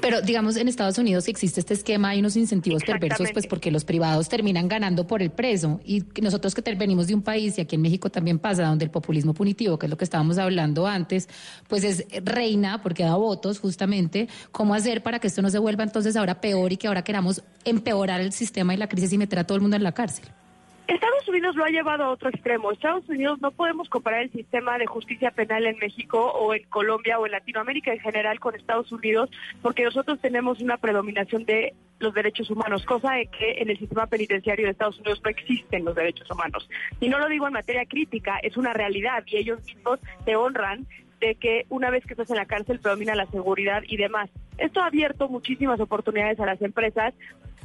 Pero digamos, en Estados Unidos existe este esquema, hay unos incentivos perversos, pues porque los privados terminan ganando por el preso. Y nosotros que venimos de un país, y aquí en México también pasa, donde el populismo punitivo, que es lo que estábamos hablando antes, pues es reina porque da votos justamente. ¿Cómo hacer para que esto no se vuelva entonces ahora peor y que ahora queramos empeorar el sistema y la crisis y meter a todo el mundo en la cárcel? Estados Unidos lo ha llevado a otro extremo. Estados Unidos no podemos comparar el sistema de justicia penal en México o en Colombia o en Latinoamérica en general con Estados Unidos porque nosotros tenemos una predominación de los derechos humanos, cosa de que en el sistema penitenciario de Estados Unidos no existen los derechos humanos. Y no lo digo en materia crítica, es una realidad y ellos mismos te honran de que una vez que estás en la cárcel predomina la seguridad y demás. Esto ha abierto muchísimas oportunidades a las empresas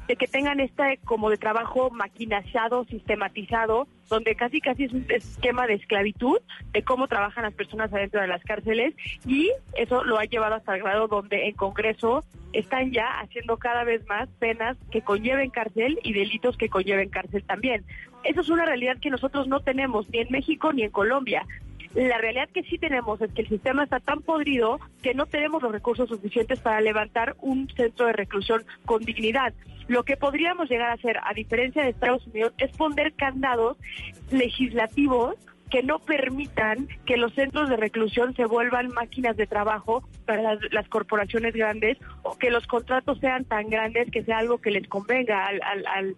de que tengan este como de trabajo maquinazado, sistematizado, donde casi casi es un esquema de esclavitud de cómo trabajan las personas adentro de las cárceles y eso lo ha llevado hasta el grado donde en Congreso están ya haciendo cada vez más penas que conlleven cárcel y delitos que conlleven cárcel también. Eso es una realidad que nosotros no tenemos ni en México ni en Colombia. La realidad que sí tenemos es que el sistema está tan podrido que no tenemos los recursos suficientes para levantar un centro de reclusión con dignidad. Lo que podríamos llegar a hacer, a diferencia de Estados Unidos, es poner candados legislativos que no permitan que los centros de reclusión se vuelvan máquinas de trabajo para las, corporaciones grandes o que los contratos sean tan grandes que sea algo que les convenga al-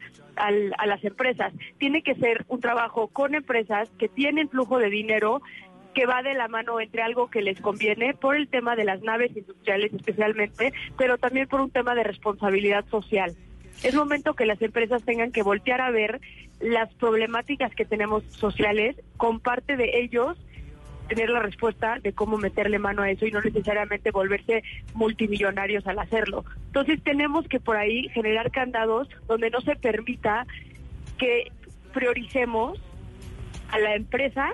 a las empresas. Tiene que ser un trabajo con empresas que tienen flujo de dinero que va de la mano entre algo que les conviene por el tema de las naves industriales especialmente, pero también por un tema de responsabilidad social. Es momento que las empresas tengan que voltear a ver las problemáticas que tenemos sociales, con parte de ellos tener la respuesta de cómo meterle mano a eso y no necesariamente volverse multimillonarios al hacerlo. Entonces tenemos que por ahí generar candados donde no se permita que prioricemos a la empresa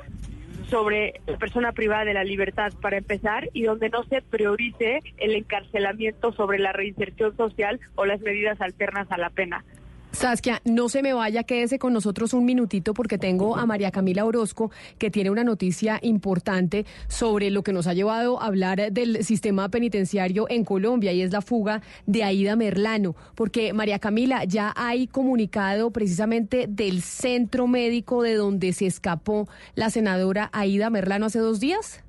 sobre la persona privada de la libertad para empezar y donde no se priorice el encarcelamiento sobre la reinserción social o las medidas alternas a la pena. Saskia, no se me vaya, quédese con nosotros un minutito porque tengo a María Camila Orozco que tiene una noticia importante sobre lo que nos ha llevado a hablar del sistema penitenciario en Colombia y es la fuga de Aida Merlano. Porque María Camila, ya hay comunicado precisamente del centro médico de donde se escapó la senadora Aida Merlano hace dos días.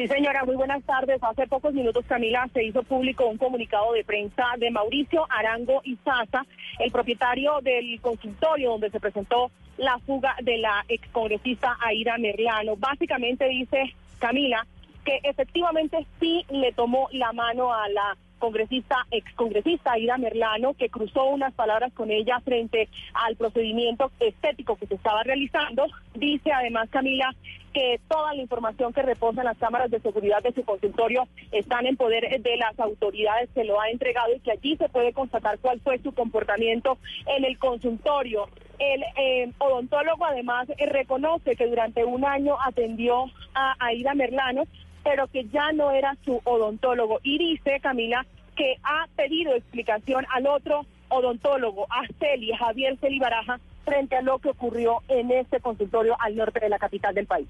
Sí, señora, muy buenas tardes. Hace pocos minutos, Camila, se hizo público un comunicado de prensa de Mauricio Arango Izaza, el propietario del consultorio donde se presentó la fuga de la excongresista Aida Merlano. Básicamente dice, Camila, que efectivamente sí le tomó la mano a la congresista, excongresista Aida Merlano, que cruzó unas palabras con ella frente al procedimiento estético que se estaba realizando. Dice además, Camila, que toda la información que reposa en las cámaras de seguridad de su consultorio están en poder de las autoridades que lo ha entregado y que allí se puede constatar cuál fue su comportamiento en el consultorio. El eh, odontólogo además eh, reconoce que durante un año atendió a Aida Merlano, pero que ya no era su odontólogo. Y dice, Camila, que ha pedido explicación al otro odontólogo, a Celi, Javier Celi Baraja, frente a lo que ocurrió en este consultorio al norte de la capital del país.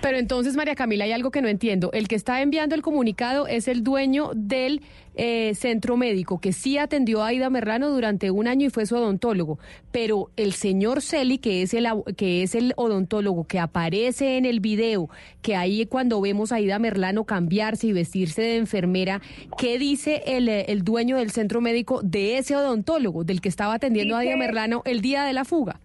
Pero entonces, María Camila, hay algo que no entiendo. El que está enviando el comunicado es el dueño del eh, centro médico, que sí atendió a Aida Merlano durante un año y fue su odontólogo. Pero el señor Celi, que es el, que es el odontólogo que aparece en el video, que ahí cuando vemos a Aida Merlano cambiarse y vestirse de enfermera, ¿qué dice el, eh, el dueño del centro médico de ese odontólogo, del que estaba atendiendo a Aida Merlano el día de la fuga?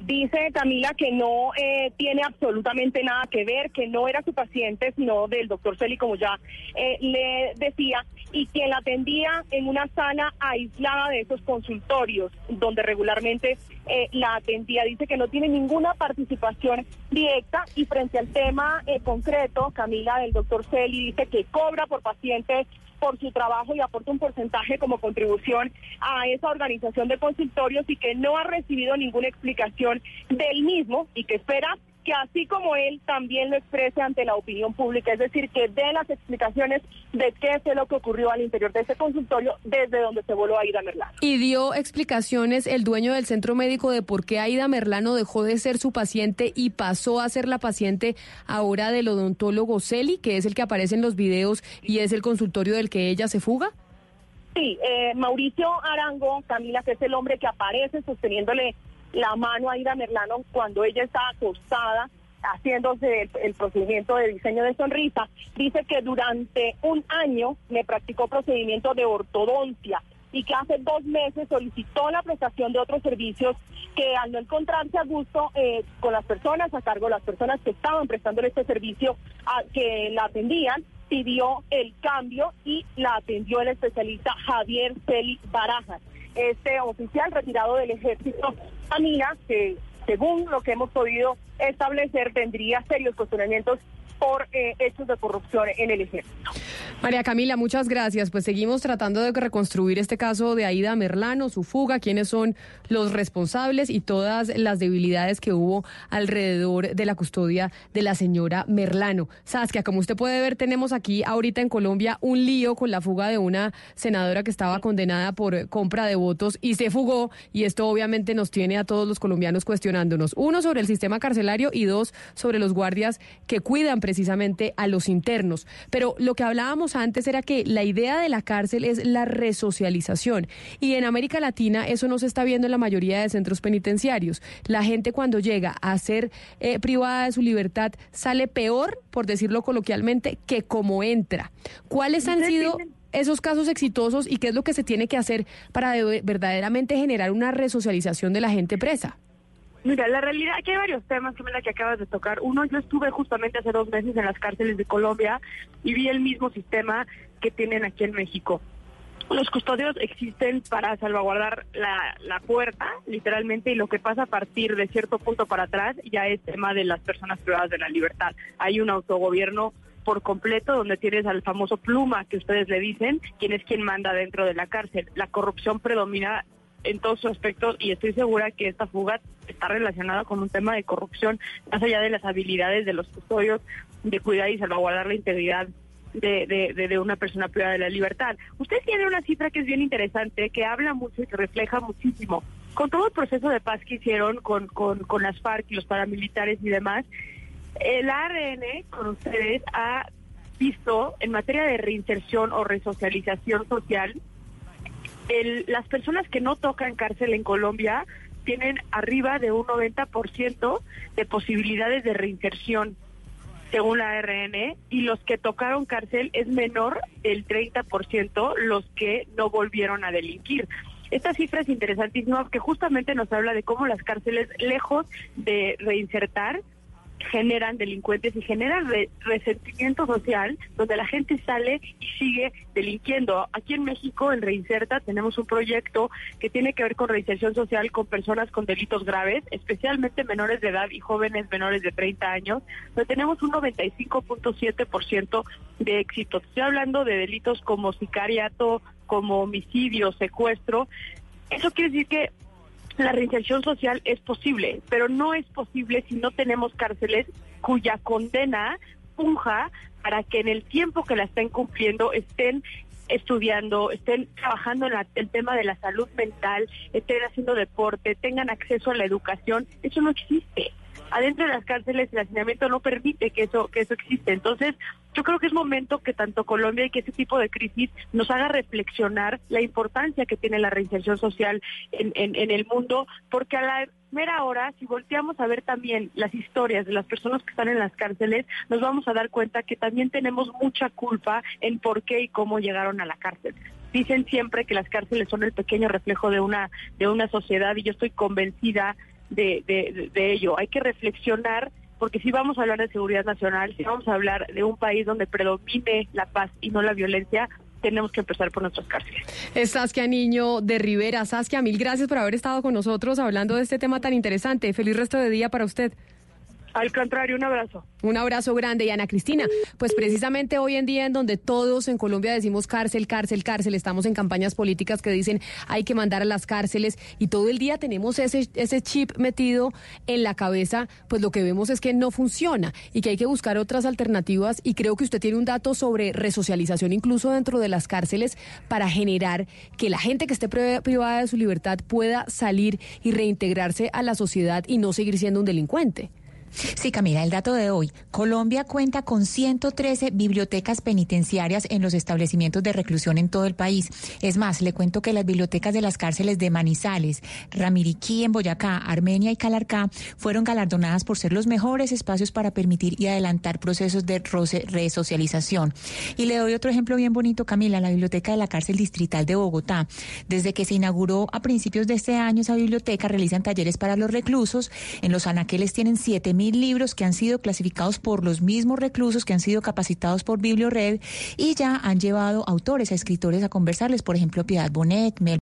Dice Camila que no eh, tiene absolutamente nada que ver, que no era su paciente, sino del doctor Celi, como ya eh, le decía, y quien la atendía en una sala aislada de esos consultorios, donde regularmente eh, la atendía. Dice que no tiene ninguna participación directa y frente al tema eh, concreto, Camila, del doctor Celi, dice que cobra por pacientes por su trabajo y aporta un porcentaje como contribución a esa organización de consultorios y que no ha recibido ninguna explicación del mismo y que espera que así como él también lo exprese ante la opinión pública, es decir, que dé las explicaciones de qué fue lo que ocurrió al interior de ese consultorio desde donde se voló a Aida Merlano. Y dio explicaciones el dueño del centro médico de por qué Aida Merlano dejó de ser su paciente y pasó a ser la paciente ahora del odontólogo Celi, que es el que aparece en los videos y es el consultorio del que ella se fuga. Sí, eh, Mauricio Arango, Camila, que es el hombre que aparece sosteniéndole la mano a Ida Merlano cuando ella está acostada haciéndose el, procedimiento de diseño de sonrisa, dice que durante un año me practicó procedimiento de ortodoncia y que hace dos meses solicitó la prestación de otros servicios que al no encontrarse a gusto eh, con las personas a cargo, las personas que estaban prestándole este servicio, a, que la atendían, pidió el cambio y la atendió el especialista Javier Celi Barajas. Este oficial retirado del ejército, Camila, que según lo que hemos podido establecer, tendría serios cuestionamientos por eh, hechos de corrupción en el ejército. María Camila, muchas gracias. Pues seguimos tratando de reconstruir este caso de Aida Merlano, su fuga, quiénes son los responsables y todas las debilidades que hubo alrededor de la custodia de la señora Merlano. Saskia, como usted puede ver, tenemos aquí ahorita en Colombia un lío con la fuga de una senadora que estaba condenada por compra de votos y se fugó y esto obviamente nos tiene a todos los colombianos cuestionándonos. Uno sobre el sistema carcelario y dos sobre los guardias que cuidan precisamente a los internos. Pero lo que hablábamos antes era que la idea de la cárcel es la resocialización y en América Latina eso no se está viendo en la mayoría de centros penitenciarios. La gente cuando llega a ser eh, privada de su libertad sale peor, por decirlo coloquialmente, que como entra. ¿Cuáles han sido esos casos exitosos y qué es lo que se tiene que hacer para verdaderamente generar una resocialización de la gente presa? Mira, la realidad, aquí hay varios temas, la que acabas de tocar. Uno, yo estuve justamente hace dos meses en las cárceles de Colombia y vi el mismo sistema que tienen aquí en México. Los custodios existen para salvaguardar la, la, puerta, literalmente, y lo que pasa a partir de cierto punto para atrás ya es tema de las personas privadas de la libertad. Hay un autogobierno por completo donde tienes al famoso pluma que ustedes le dicen, quién es quien manda dentro de la cárcel. La corrupción predomina en todos sus aspectos y estoy segura que esta fuga está relacionada con un tema de corrupción, más allá de las habilidades de los custodios de cuidar y salvaguardar la integridad de, de, una persona privada de la libertad. Usted tiene una cifra que es bien interesante, que habla mucho y que refleja muchísimo. Con todo el proceso de paz que hicieron con, con, con las FARC y los paramilitares y demás, el ARN con ustedes ha visto en materia de reinserción o resocialización social las personas que no tocan cárcel en Colombia tienen arriba de un 90% de posibilidades de reinserción, según la RN, y los que tocaron cárcel es menor del 30% los que no volvieron a delinquir. Esta cifra es interesantísima porque justamente nos habla de cómo las cárceles, lejos de reinsertar, generan delincuentes y generan resentimiento social donde la gente sale y sigue delinquiendo. Aquí en México, en Reinserta, tenemos un proyecto que tiene que ver con reinserción social con personas con delitos graves, especialmente menores de edad y jóvenes menores de 30 años, donde tenemos un 95.7% de éxito. Estoy hablando de delitos como sicariato, como homicidio, secuestro. Eso quiere decir que la reinserción social es posible, pero no es posible si no tenemos cárceles cuya condena funja para que en el tiempo que la estén cumpliendo estén estudiando, estén trabajando en el tema de la salud mental, estén haciendo deporte, tengan acceso a la educación. Eso no existe adentro de las cárceles el hacinamiento no permite que eso que eso existe. Entonces, yo creo que es momento que tanto Colombia y que ese tipo de crisis nos haga reflexionar la importancia que tiene la reinserción social en, en, el mundo, porque a la mera hora, si volteamos a ver también las historias de las personas que están en las cárceles, nos vamos a dar cuenta que también tenemos mucha culpa en por qué y cómo llegaron a la cárcel dicen siempre que las cárceles son el pequeño reflejo de una de una sociedad y yo estoy convencida de, de, de ello. Hay que reflexionar porque si vamos a hablar de seguridad nacional, si vamos a hablar de un país donde predomine la paz y no la violencia, tenemos que empezar por nuestras cárceles. Es Saskia Niño de Rivera. Saskia, mil gracias por haber estado con nosotros hablando de este tema tan interesante. Feliz resto de día para usted. Al contrario, un abrazo. Un abrazo grande. Y Ana Cristina, pues precisamente hoy en día en donde todos en Colombia decimos cárcel, cárcel, cárcel, estamos en campañas políticas que dicen hay que mandar a las cárceles y todo el día tenemos ese, ese chip metido en la cabeza, pues lo que vemos es que no funciona y que hay que buscar otras alternativas y creo que usted tiene un dato sobre resocialización incluso dentro de las cárceles para generar que la gente que esté privada de su libertad pueda salir y reintegrarse a la sociedad y no seguir siendo un delincuente. Sí, Camila, el dato de hoy. Colombia cuenta con 113 bibliotecas penitenciarias en los establecimientos de reclusión en todo el país. Es más, le cuento que las bibliotecas de las cárceles de Manizales, Ramiriquí en Boyacá, Armenia y Calarcá fueron galardonadas por ser los mejores espacios para permitir y adelantar procesos de resocialización. Y le doy otro ejemplo bien bonito, Camila, la biblioteca de la cárcel distrital de Bogotá. Desde que se inauguró a principios de este año esa biblioteca, realizan talleres para los reclusos. En los anaqueles tienen 7 mil libros que han sido clasificados por los mismos reclusos que han sido capacitados por BiblioRed y ya han llevado autores a escritores a conversarles, por ejemplo, Piedad Bonet, Mel